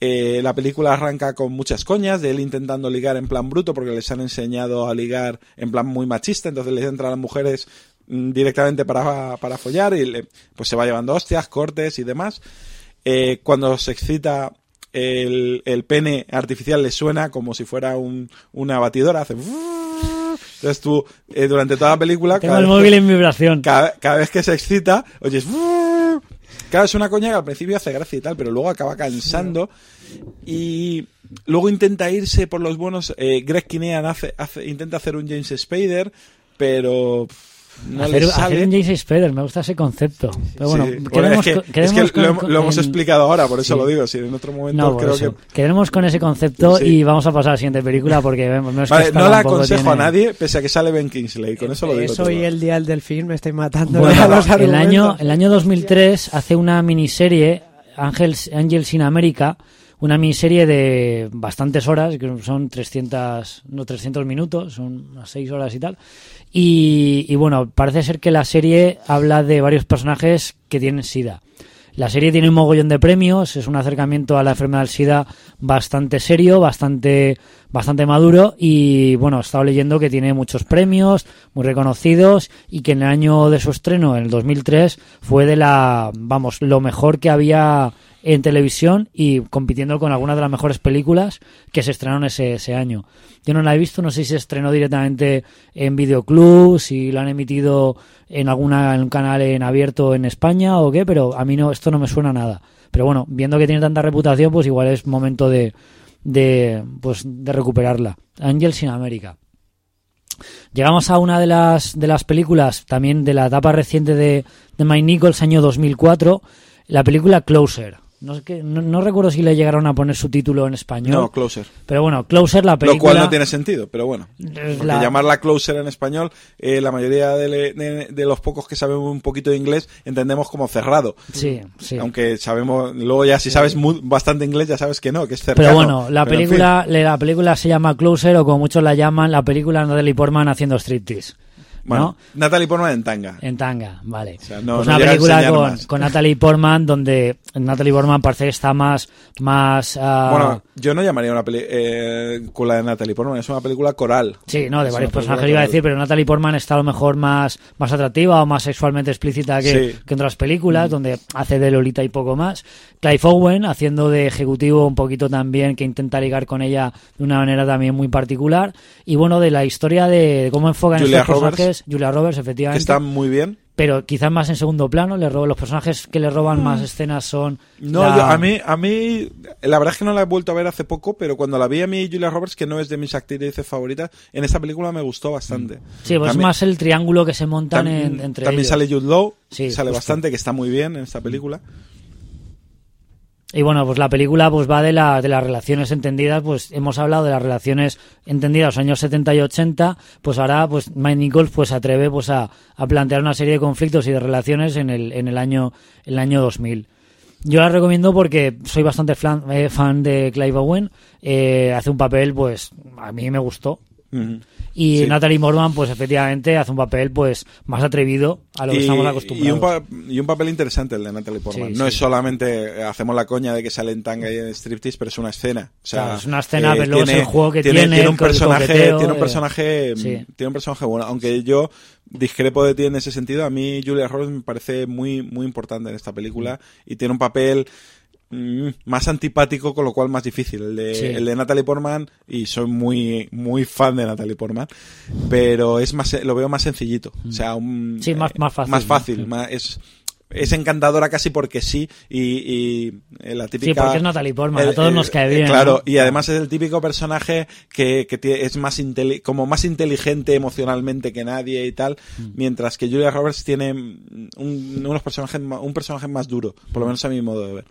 F: Eh, la película arranca con muchas coñas de él intentando ligar en plan bruto porque les han enseñado a ligar en plan muy machista, entonces les entran a las mujeres mm, directamente para, para follar y le- pues se va llevando hostias, cortes y demás. Eh, cuando se excita el, el pene artificial le suena como si fuera un, una batidora, hace... Entonces tú, eh, durante toda la película...
D: Tengo el
F: vez que-
D: móvil en vibración.
F: cada, cada vez que se excita, oyes. Claro, es una coña que al principio hace gracia y tal, pero luego acaba cansando. Y luego intenta irse por los buenos. eh, Greg Kinean hace, hace- intenta hacer un James Spader, pero no
D: hacer, hacer un Jason Spider, me gusta ese concepto. Pero bueno,
F: Sí. Bueno,
D: queremos
F: es que,
D: co-
F: es
D: queremos
F: que lo,
D: con-
F: lo hemos
D: en-
F: explicado ahora, por eso
D: Sí.
F: lo digo. Si en otro momento
D: No,
F: creo
D: eso.
F: que.
D: Queremos con ese concepto
F: Sí.
D: y vamos a pasar a la siguiente película porque vemos
F: Vale, no la aconsejo
D: tiene-
F: a nadie, pese a que sale Ben Kingsley. Con eso lo digo.
E: Eso
F: todo.
E: y el día del delfín me estoy matando.
D: Bueno,
E: a los
D: el año, el año 2003 hace una miniserie, Angels, Angels in America, una miniserie de bastantes horas, que son 300, no 300 minutos, son unas 6 horas y tal. Y, bueno, parece ser que la serie habla de varios personajes que tienen SIDA. La serie tiene un mogollón de premios, es un acercamiento a la enfermedad del SIDA bastante serio, bastante, bastante maduro y bueno, he estado leyendo que tiene muchos premios, muy reconocidos y que en el año de su estreno, en el 2003, fue de la, vamos, lo mejor que había en televisión y compitiendo con algunas de las mejores películas que se estrenaron ese, ese año. Yo no la he visto, no sé si se estrenó directamente en videoclub, si lo han emitido en alguna en canal en abierto en España o qué, pero a mí no esto no me suena a nada. Pero bueno, viendo que tiene tanta reputación, pues igual es momento de de pues de recuperarla. Angels in America. Llegamos a una de las de las películas también de la etapa reciente de de Mike Nichols año 2004, la película Closer. No, sé qué- no, no recuerdo si le llegaron a poner su título en español.
F: No, Closer.
D: Pero bueno, Closer, la película.
F: Lo cual no tiene sentido, pero bueno.
D: La-
F: llamarla closer en español, eh, la mayoría de, le- de- de los pocos que sabemos un poquito de inglés entendemos como cerrado.
D: Sí, sí.
F: Aunque sabemos, luego ya si sabes mu- bastante inglés ya sabes que no, que es cercano.
D: Pero bueno, la
F: Pero, en
D: película, la película se llama Closer o como muchos la llaman, la película de Natalie Portman haciendo striptease.
F: Bueno,
D: ¿no?
F: Natalie Portman en tanga.
D: En tanga, vale.
F: sea, no-
D: pues
F: no
D: una película con, Natalie Portman donde Natalie Portman parece que está más, más, ah,
F: Bueno, yo no llamaría una película de Natalie Portman, es una película coral.
D: Sí, no, de
F: Es
D: varios personajes iba a decir, pero Natalie Portman está a lo mejor más, más atractiva o más sexualmente explícita que,
F: Sí.
D: que en otras películas, donde hace de Lolita y poco más. Clive Owen haciendo de ejecutivo un poquito también, que intenta ligar con ella de una manera también muy particular. Y bueno, de la historia de cómo enfocan
F: Julia
D: estos
F: Roberts.
D: Julia Roberts, efectivamente.
F: está muy bien.
D: Pero quizás más en segundo plano, le robo, los personajes que le roban más escenas son...
F: Mm. No,
D: la-
F: yo- a mí, a mí, la verdad es que no la he vuelto a ver hace poco, pero cuando la vi a mí Julia Roberts, que no es de mis actrices favoritas, en esta película me gustó bastante.
D: Sí, pues es más el triángulo que se montan
F: Tam-
D: en- entre
F: también
D: ellos.
F: sale Jude Law,
D: Sí,
F: sale
D: justo.
F: bastante, que está muy bien en esta película.
D: Y bueno, pues la película pues va de, la, de las relaciones entendidas, pues hemos hablado de las relaciones entendidas los años 70 y 80, pues ahora pues Mike Nichols pues atreve pues a, a plantear una serie de conflictos y de relaciones en el, en el año el año 2000. Yo la recomiendo porque soy bastante fan, eh, fan de Clive Owen, eh, hace un papel pues a mí me gustó. Y
F: Sí.
D: Natalie Morvan, pues efectivamente hace un papel pues más atrevido a lo que estamos acostumbrados.
F: y un, pa- y un papel interesante el de Natalie Portman.
D: Sí,
F: no
D: sí.
F: es solamente eh, hacemos la coña de que sale en tanga y en striptease, pero es una escena. O sea,
D: Claro, es una escena, pero luego es el juego que
F: tiene,
D: tiene,
F: tiene un personaje,
D: coqueteo,
F: tiene un
D: eh,
F: personaje, tiene un personaje bueno. Aunque yo discrepo de ti en ese sentido, a mí Julia Roberts me parece muy, muy importante en esta película y tiene un papel mm, más antipático, con lo cual más difícil. El de,
D: Sí.
F: el de Natalie Portman, y soy muy, muy fan de Natalie Portman, pero es más, lo veo más sencillito. O sea, un,
D: Mm. Sí, más-
F: eh,
D: más fácil,
F: Más fácil, más- es, es encantadora casi porque sí y, y, eh, la típica
D: Sí, porque es Natalie Portman, a
F: el-
D: todos
F: el-
D: nos cae bien.
F: claro
D: ¿no?
F: y además es el típico personaje que, que es más como más inteligente emocionalmente que nadie y tal
D: Mm.
F: mientras que Julia Roberts tiene mm, un, unos personajes un personaje más duro por lo menos a mi modo de ver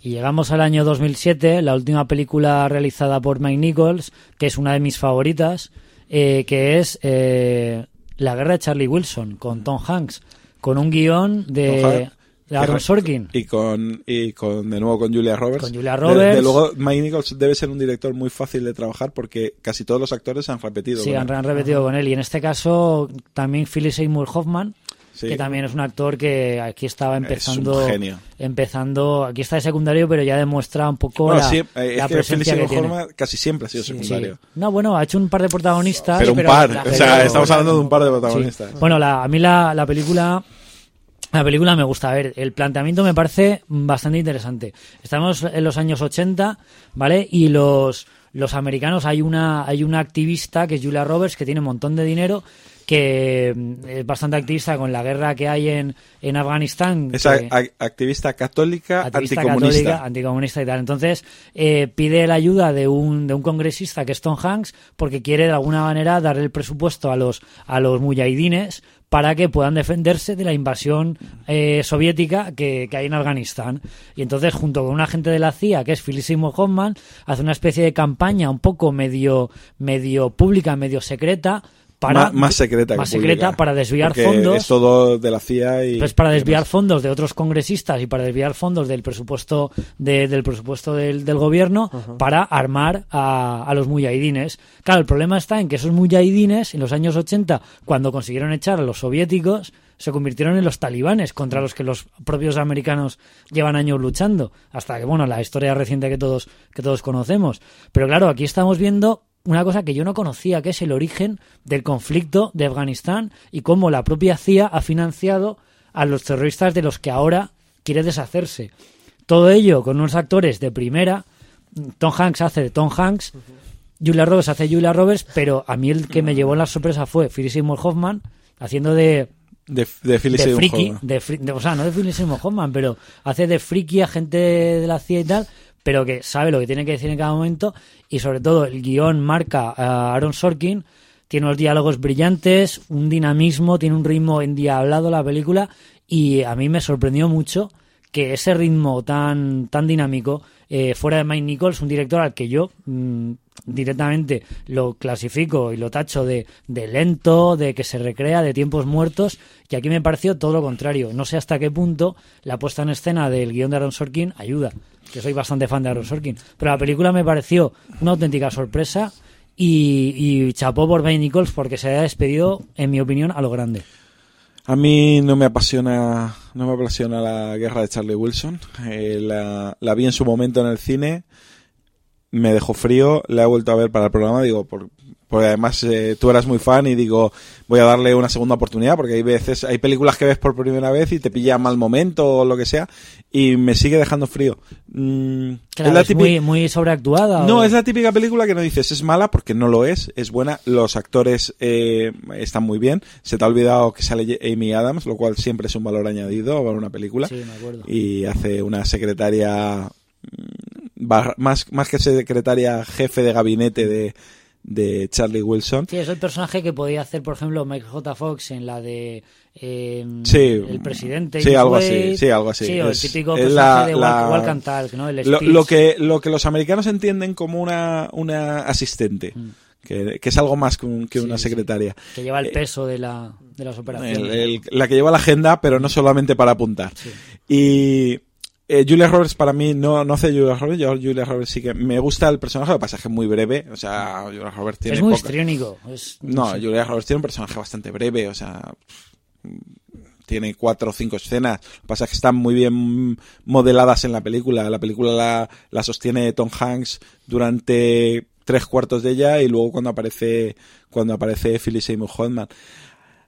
D: Y llegamos al año 2007, la última película realizada por Mike Nichols, que es una de mis favoritas, eh, que es eh, La guerra de Charlie Wilson, con Tom Hanks, con un
F: guion
D: de... Aaron Sorkin.
F: Y con, y con, de nuevo con Julia Roberts.
D: Con Julia
F: De-
D: Roberts.
F: De, luego, Mike Nichols debe ser un director muy fácil de trabajar porque casi todos los actores han repetido.
D: Sí,
F: con
D: han,
F: él.
D: han repetido con él. Y en este caso también Philip Seymour Hoffman,
F: Sí.
D: que también es un actor que aquí estaba empezando.
F: un genio.
D: Empezando, aquí está de secundario, pero ya demuestra un poco
F: Bueno,
D: la,
F: sí,
D: la
F: es que
D: presencia que tiene.
F: Casi siempre ha sido secundario.
D: No, bueno, ha hecho un par de protagonistas.
F: Pero un
D: pero
F: par,
D: la-
F: o sea,
D: pero-
F: estamos hablando de un par de protagonistas.
D: Bueno, la- a mí la, la película. La película me gusta. A ver, el planteamiento me parece bastante interesante. Estamos en los años 80, ¿vale? Y los, los americanos, hay una, hay una activista que es Julia Roberts, que tiene un montón de dinero, que mm, es bastante activista con la guerra que hay en, en Afganistán.
F: Es
D: que-
F: activista católica,
D: activista
F: anticomunista.
D: católica, anticomunista y tal. Entonces, eh, pide la ayuda de un, de un congresista que es Tom Hanks porque quiere de alguna manera darle el presupuesto a los, a los mujahidines para que puedan defenderse de la invasión eh, soviética que, que hay en Afganistán. Y entonces, junto con un agente de la CIA, que es Philip Seymour Hoffman, hace una especie de campaña un poco medio, medio pública, medio secreta, para,
F: Má- más secreta
D: más secreta para desviar fondos
F: Es todo de la CIA y.
D: pues para desviar fondos de otros congresistas y para desviar fondos del presupuesto de- del presupuesto del, del gobierno para armar a, a los mujahidines. Claro, el problema está en que esos mujahidines en los años 80, cuando consiguieron echar a los soviéticos, se convirtieron en los talibanes contra los que los propios americanos llevan años luchando. Hasta que, bueno, la historia reciente que todos, que todos conocemos. Pero claro, aquí estamos viendo una cosa que yo no conocía, que es el origen del conflicto de Afganistán y cómo la propia CIA ha financiado a los terroristas de los que ahora quiere deshacerse. Todo ello con unos actores de primera. Tom Hanks hace de Tom Hanks, Julia Roberts hace Julia Roberts, pero a mí el que me llevó la sorpresa fue Philip Seymour Hoffman haciendo de
F: De, de Philip
D: de
F: Seymour
D: friki,
F: Hoffman.
D: de, fri- de- o sea, no de Philip Seymour Hoffman, pero hace de friki a gente de la CIA y tal, pero que sabe lo que tiene que decir en cada momento y sobre todo el guion marca a Aaron Sorkin, tiene unos diálogos brillantes, un dinamismo, tiene un ritmo endiablado la película y a mí me sorprendió mucho que ese ritmo tan, tan dinámico, eh, fuera de Mike Nichols, un director al que yo mm, directamente lo clasifico y lo tacho de, de lento, de que se recrea, de tiempos muertos, y aquí me pareció todo lo contrario. No sé hasta qué punto la puesta en escena del guion de Aaron Sorkin ayuda, que soy bastante fan de Aaron Sorkin, pero la película me pareció una auténtica sorpresa y, chapó por Mike Nichols porque se ha despedido, en mi opinión, a lo grande.
F: A mí no me apasiona, no me apasiona la guerra de Charlie Wilson. Eh, la vi en su momento en el cine, me dejó frío, la he vuelto a ver para el programa, digo, por, porque además eh, tú eras muy fan y digo, voy a darle una segunda oportunidad porque hay veces, hay películas que ves por primera vez y te pilla mal momento o lo que sea y me sigue dejando frío. Mm,
D: Claro,
F: es la
D: es
F: típica-
D: muy, muy sobreactuada.
F: no,
D: o-
F: es la típica película que no dices es mala porque no lo es, es buena. Los actores eh, están muy bien. Se te ha olvidado que sale Amy Adams, lo cual siempre es un valor añadido a una película.
D: Sí, me acuerdo.
F: Y hace una secretaria, mm, más, más que secretaria jefe de gabinete de, de Charlie Wilson.
D: Sí, es el personaje que podía hacer, por ejemplo, Mike J. Fox en la de eh,
F: Sí,
D: El Presidente.
F: sí, algo
D: Wade.
F: así, sí, algo así.
D: Sí, o el típico
F: es
D: personaje
F: la-
D: de
F: la-
D: Walk, ¿no? El
F: Lo, lo que, lo que los americanos entienden como una, una asistente, que, que es algo más que, un- que
D: Mm. Sí,
F: una
D: sí.
F: secretaria.
D: Que lleva el
F: Eh,
D: peso de, la, de las operaciones.
F: El- el- la que lleva la agenda, pero no solamente para apuntar. Y eh, Julia Roberts para mí no, no hace Julia Roberts, yo Julia Roberts sí que me gusta el personaje, lo que pasa es que es muy breve, o sea, Julia Roberts tiene
D: es muy
F: poca-
D: histriónico. es-
F: No,
D: sé.
F: Julia Roberts tiene un personaje bastante breve, o sea, tiene cuatro o cinco escenas. Lo que pasa es que están muy bien modeladas en la película. La película la, la sostiene Tom Hanks durante tres cuartos de ella y luego cuando aparece cuando aparece Philip Seymour Hoffman.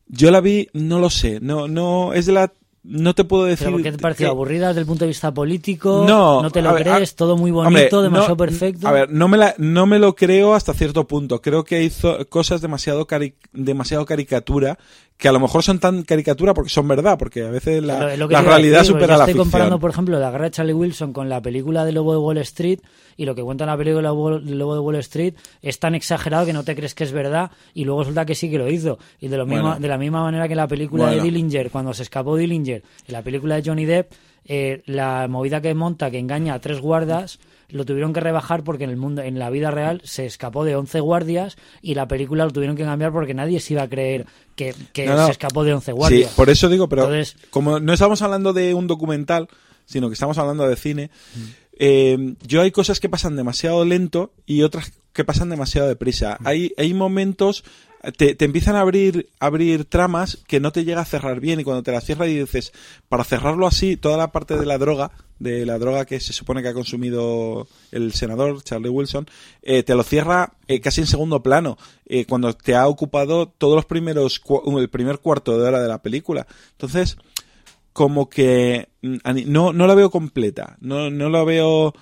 F: Yo la vi, no lo sé, no no es de la no te puedo decir
D: ¿Pero por qué te pareció?
F: que-
D: ¿Aburrida desde el punto de vista político?
F: no,
D: ¿No te lo
F: ver,
D: crees?
F: a-
D: ¿Todo muy bonito?
F: Hombre, no-
D: ¿Demasiado perfecto?
F: A ver, no me, la, no me lo creo hasta cierto punto. Creo que hizo cosas demasiado, cari- demasiado caricatura, que a lo mejor son tan caricatura porque son verdad, porque a veces la, realidad
D: decir,
F: supera
D: yo
F: la
D: estoy
F: ficción.
D: comparando, por ejemplo, la guerra de Charlie Wilson con la película de Lobo de Wall Street y lo que cuenta en la película de Lobo de Wall Street es tan exagerado que no te crees que es verdad y luego resulta que sí que lo hizo. Y de, lo mismo, de la misma manera que en la película
F: Bueno.
D: de Dillinger, cuando se escapó Dillinger, en la película de Johnny Depp, eh, la movida que monta, que engaña a tres guardas, lo tuvieron que rebajar porque en el mundo, en la vida real, se escapó de 11 guardias y la película lo tuvieron que cambiar porque nadie se iba a creer que, que
F: No, no.
D: se escapó de 11 guardias.
F: Sí, por eso digo, pero
D: Entonces-
F: como no estamos hablando de un documental, sino que estamos hablando de cine, eh, yo hay cosas que pasan demasiado lento y otras que pasan demasiado deprisa. Hay, hay momentos, te, empiezan a abrir, abrir tramas que no te llega a cerrar bien y cuando te las cierras y dices, para cerrarlo así, toda la parte de la droga, de la droga que se supone que ha consumido el senador Charlie Wilson, eh, te lo cierra eh, casi en segundo plano, eh, cuando te ha ocupado todos los primeros, cu- el primer cuarto de hora de la película. Entonces, como que mm, no, no la veo completa, no, no la veo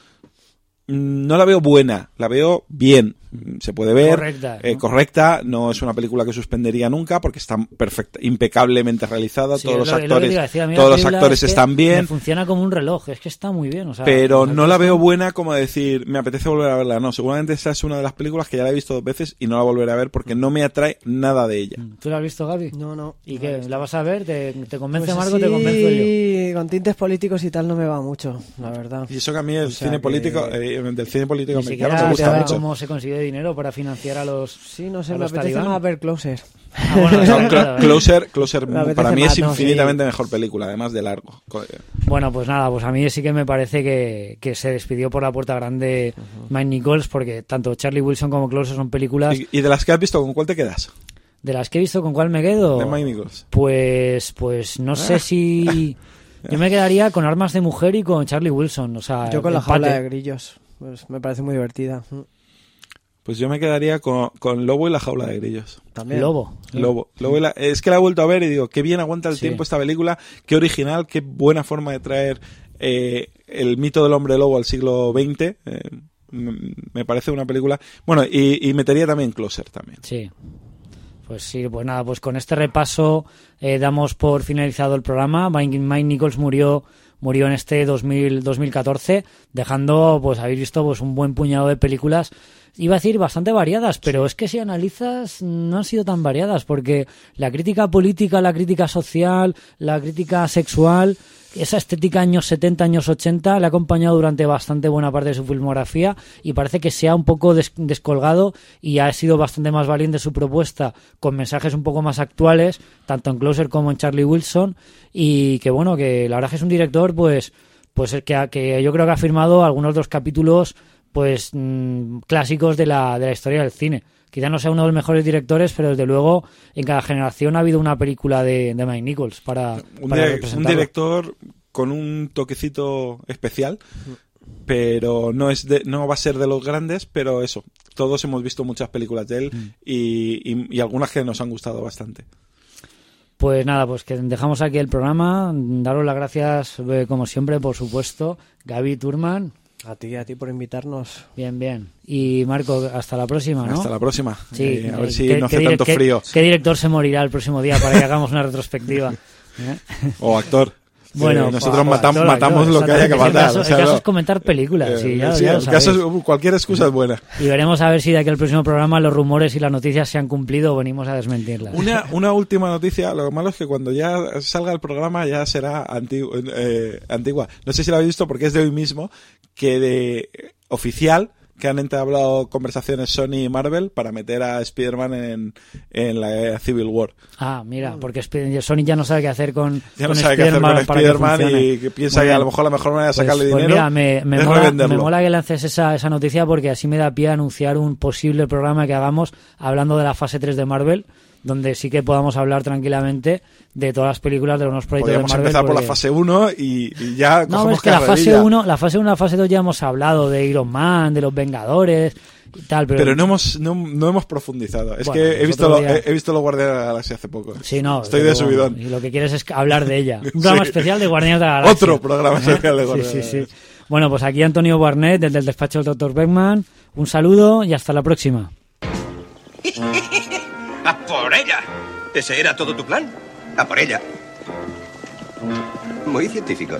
F: mm, no la veo buena, la veo bien, se puede ver,
D: Correcta,
F: eh,
D: ¿no?
F: correcta, no es una película que suspendería nunca porque está perfecta, impecablemente realizada,
D: Sí,
F: todos los
D: lo- lo
F: actores, todos los actores
D: es que
F: están bien,
D: funciona como un reloj, es que está muy bien. O sea,
F: pero no la veo buena como decir, me apetece volver a verla. No, seguramente esa es una de las películas que ya la he visto dos veces y no la volveré a ver porque no me atrae nada de ella.
D: ¿Tú la has visto, Gaby?
E: No, no.
D: ¿Y
E: no
D: qué? ¿La vas a ver? ¿Te, te convence
E: Pues
D: Marco? ¿Te convenzo yo?
E: con tintes políticos y tal no me va mucho, la verdad.
F: Y eso que a mí el
E: O sea
F: cine
E: que-
F: político, eh, del cine político americano me gusta mucho.
D: cómo se consigue dinero para financiar a los.
E: Sí, no sé,
D: a
E: me
D: los
E: apetece
D: talibán.
E: más ver Closer.
D: Ah, bueno,
F: No,
D: claro, ¿eh?
F: Closer, Closer
E: Me
F: para mí
E: más,
F: es
E: no,
F: infinitamente mejor película, además de largo. Co-
D: Bueno, pues nada, pues a mí sí que me parece que, que se despidió por la puerta grande Mike Nichols, porque tanto Charlie Wilson como Closer son películas
F: Y, y de las que has visto, ¿con cuál te quedas?
D: de las que he visto, ¿con cuál me quedo?
F: De Mike Nichols.
D: Pues, pues no
F: Ah.
D: sé si. Yo me quedaría con Armas de Mujer y con Charlie Wilson. O sea,
E: Yo con la jaula de grillos. Pues me parece muy divertida.
F: Pues yo me quedaría con, con Lobo y la jaula de grillos.
E: También.
D: Lobo.
F: Lobo. Lobo y la- es que la he vuelto a ver y digo, qué bien aguanta el
D: Sí.
F: tiempo esta película, qué original, qué buena forma de traer eh, el mito del hombre lobo al siglo XX. eh, me parece una película... Bueno, y, y metería también Closer también.
D: Sí. Pues sí, pues nada, pues con este repaso eh, damos por finalizado el programa. Mike, Mike Nichols murió murió en este 2000, 2014, dejando, pues habéis visto, pues un buen puñado de películas. Iba a decir bastante variadas, pero es que si analizas no han sido tan variadas, porque la crítica política, la crítica social, la crítica sexual, esa estética años 70, años 80 le ha acompañado durante bastante buena parte de su filmografía y parece que se ha un poco des- descolgado y ha sido bastante más valiente su propuesta con mensajes un poco más actuales, tanto en Closer como en Charlie Wilson y que bueno, que la verdad que es un director pues pues el que, que yo creo que ha firmado algunos de los capítulos pues mm, clásicos de la, de la historia del cine. Quizá no sea uno de los mejores directores, pero desde luego en cada generación ha habido una película de, de Mike Nichols para,
F: Un,
D: para
F: director con un toquecito especial, pero no es de- no va a ser de los grandes, pero eso, todos hemos visto muchas películas de él
D: Mm.
F: y, y- y algunas que nos han gustado bastante.
D: Pues nada, pues que dejamos aquí el programa. Daros las gracias, eh, como siempre, por supuesto. Gaby Turman,
E: A ti, a ti por invitarnos.
D: bien, bien. Y Marco, hasta la próxima, ¿no?
F: Hasta la próxima.
D: Sí,
F: Eh, a ver
D: eh,
F: si
D: ¿qué-
F: no hace tanto
D: qué-
F: frío.
D: ¿Qué director se morirá el próximo día para que hagamos una retrospectiva? ¿Eh?
F: O actor.
D: Bueno,
F: Eh, nosotros
D: actor,
F: matamos lo que haya que
D: exactamente. El
F: matar.
D: caso-
F: o sea,
D: el caso
F: no.
D: es comentar películas,
F: Eh,
D: sí, ya,
F: sí,
D: ya
F: el caso es- cualquier excusa es buena.
D: Y veremos a ver si de aquí al próximo programa los rumores y las noticias se han cumplido o venimos a desmentirlas.
F: Una, una última noticia, lo malo es que cuando ya salga el programa ya será antigua. eh, antigua. No sé si lo habéis visto porque es de hoy mismo, que de oficial que han entablado conversaciones Sony y Marvel para meter a Spider-Man en, en la Civil War.
D: Ah, mira, porque Sony ya no sabe qué hacer con,
F: Ya no
D: con
F: sabe qué hacer con
D: Spider-Man que
F: y que piensa
D: Muy
F: que a lo mejor la mejor manera de
D: Pues-
F: sacarle
D: pues
F: dinero
D: mira, me, me
F: es
D: mola,
F: revenderlo.
D: me mola que lances esa, esa noticia porque así me da pie a anunciar un posible programa que hagamos hablando de la fase 3 de Marvel, donde sí que podamos hablar tranquilamente de todas las películas de los nuevos proyectos
F: Podríamos
D: de Marvel.
F: empezar por la
D: porque-
F: fase 1 y, y ya
D: No, es que la fase
F: carrerilla.
D: 1, la fase 1 la fase 2 ya hemos hablado de Iron Man, de los Vengadores y tal, pero,
F: Pero no hemos, no, no hemos profundizado. Es
D: Bueno,
F: que he visto, lo, he, he visto los Guardianes de la Galaxia hace poco.
D: Sí, no.
F: Estoy de subidón.
D: Y lo que quieres es hablar de ella. Un programa
F: Sí.
D: especial de Guardianes de la Galaxia.
F: Otro programa
D: ¿Eh?
F: especial de
D: Sí,
F: Guardianes
D: sí,
F: de la
D: sí.
F: Galaxia.
D: Bueno, pues aquí Antonio Barnett, desde el despacho del Dr. Beckman. Un saludo y hasta la próxima.
H: ¡A por ella! ¿Ese era todo tu plan? ¡A por ella! Muy científico.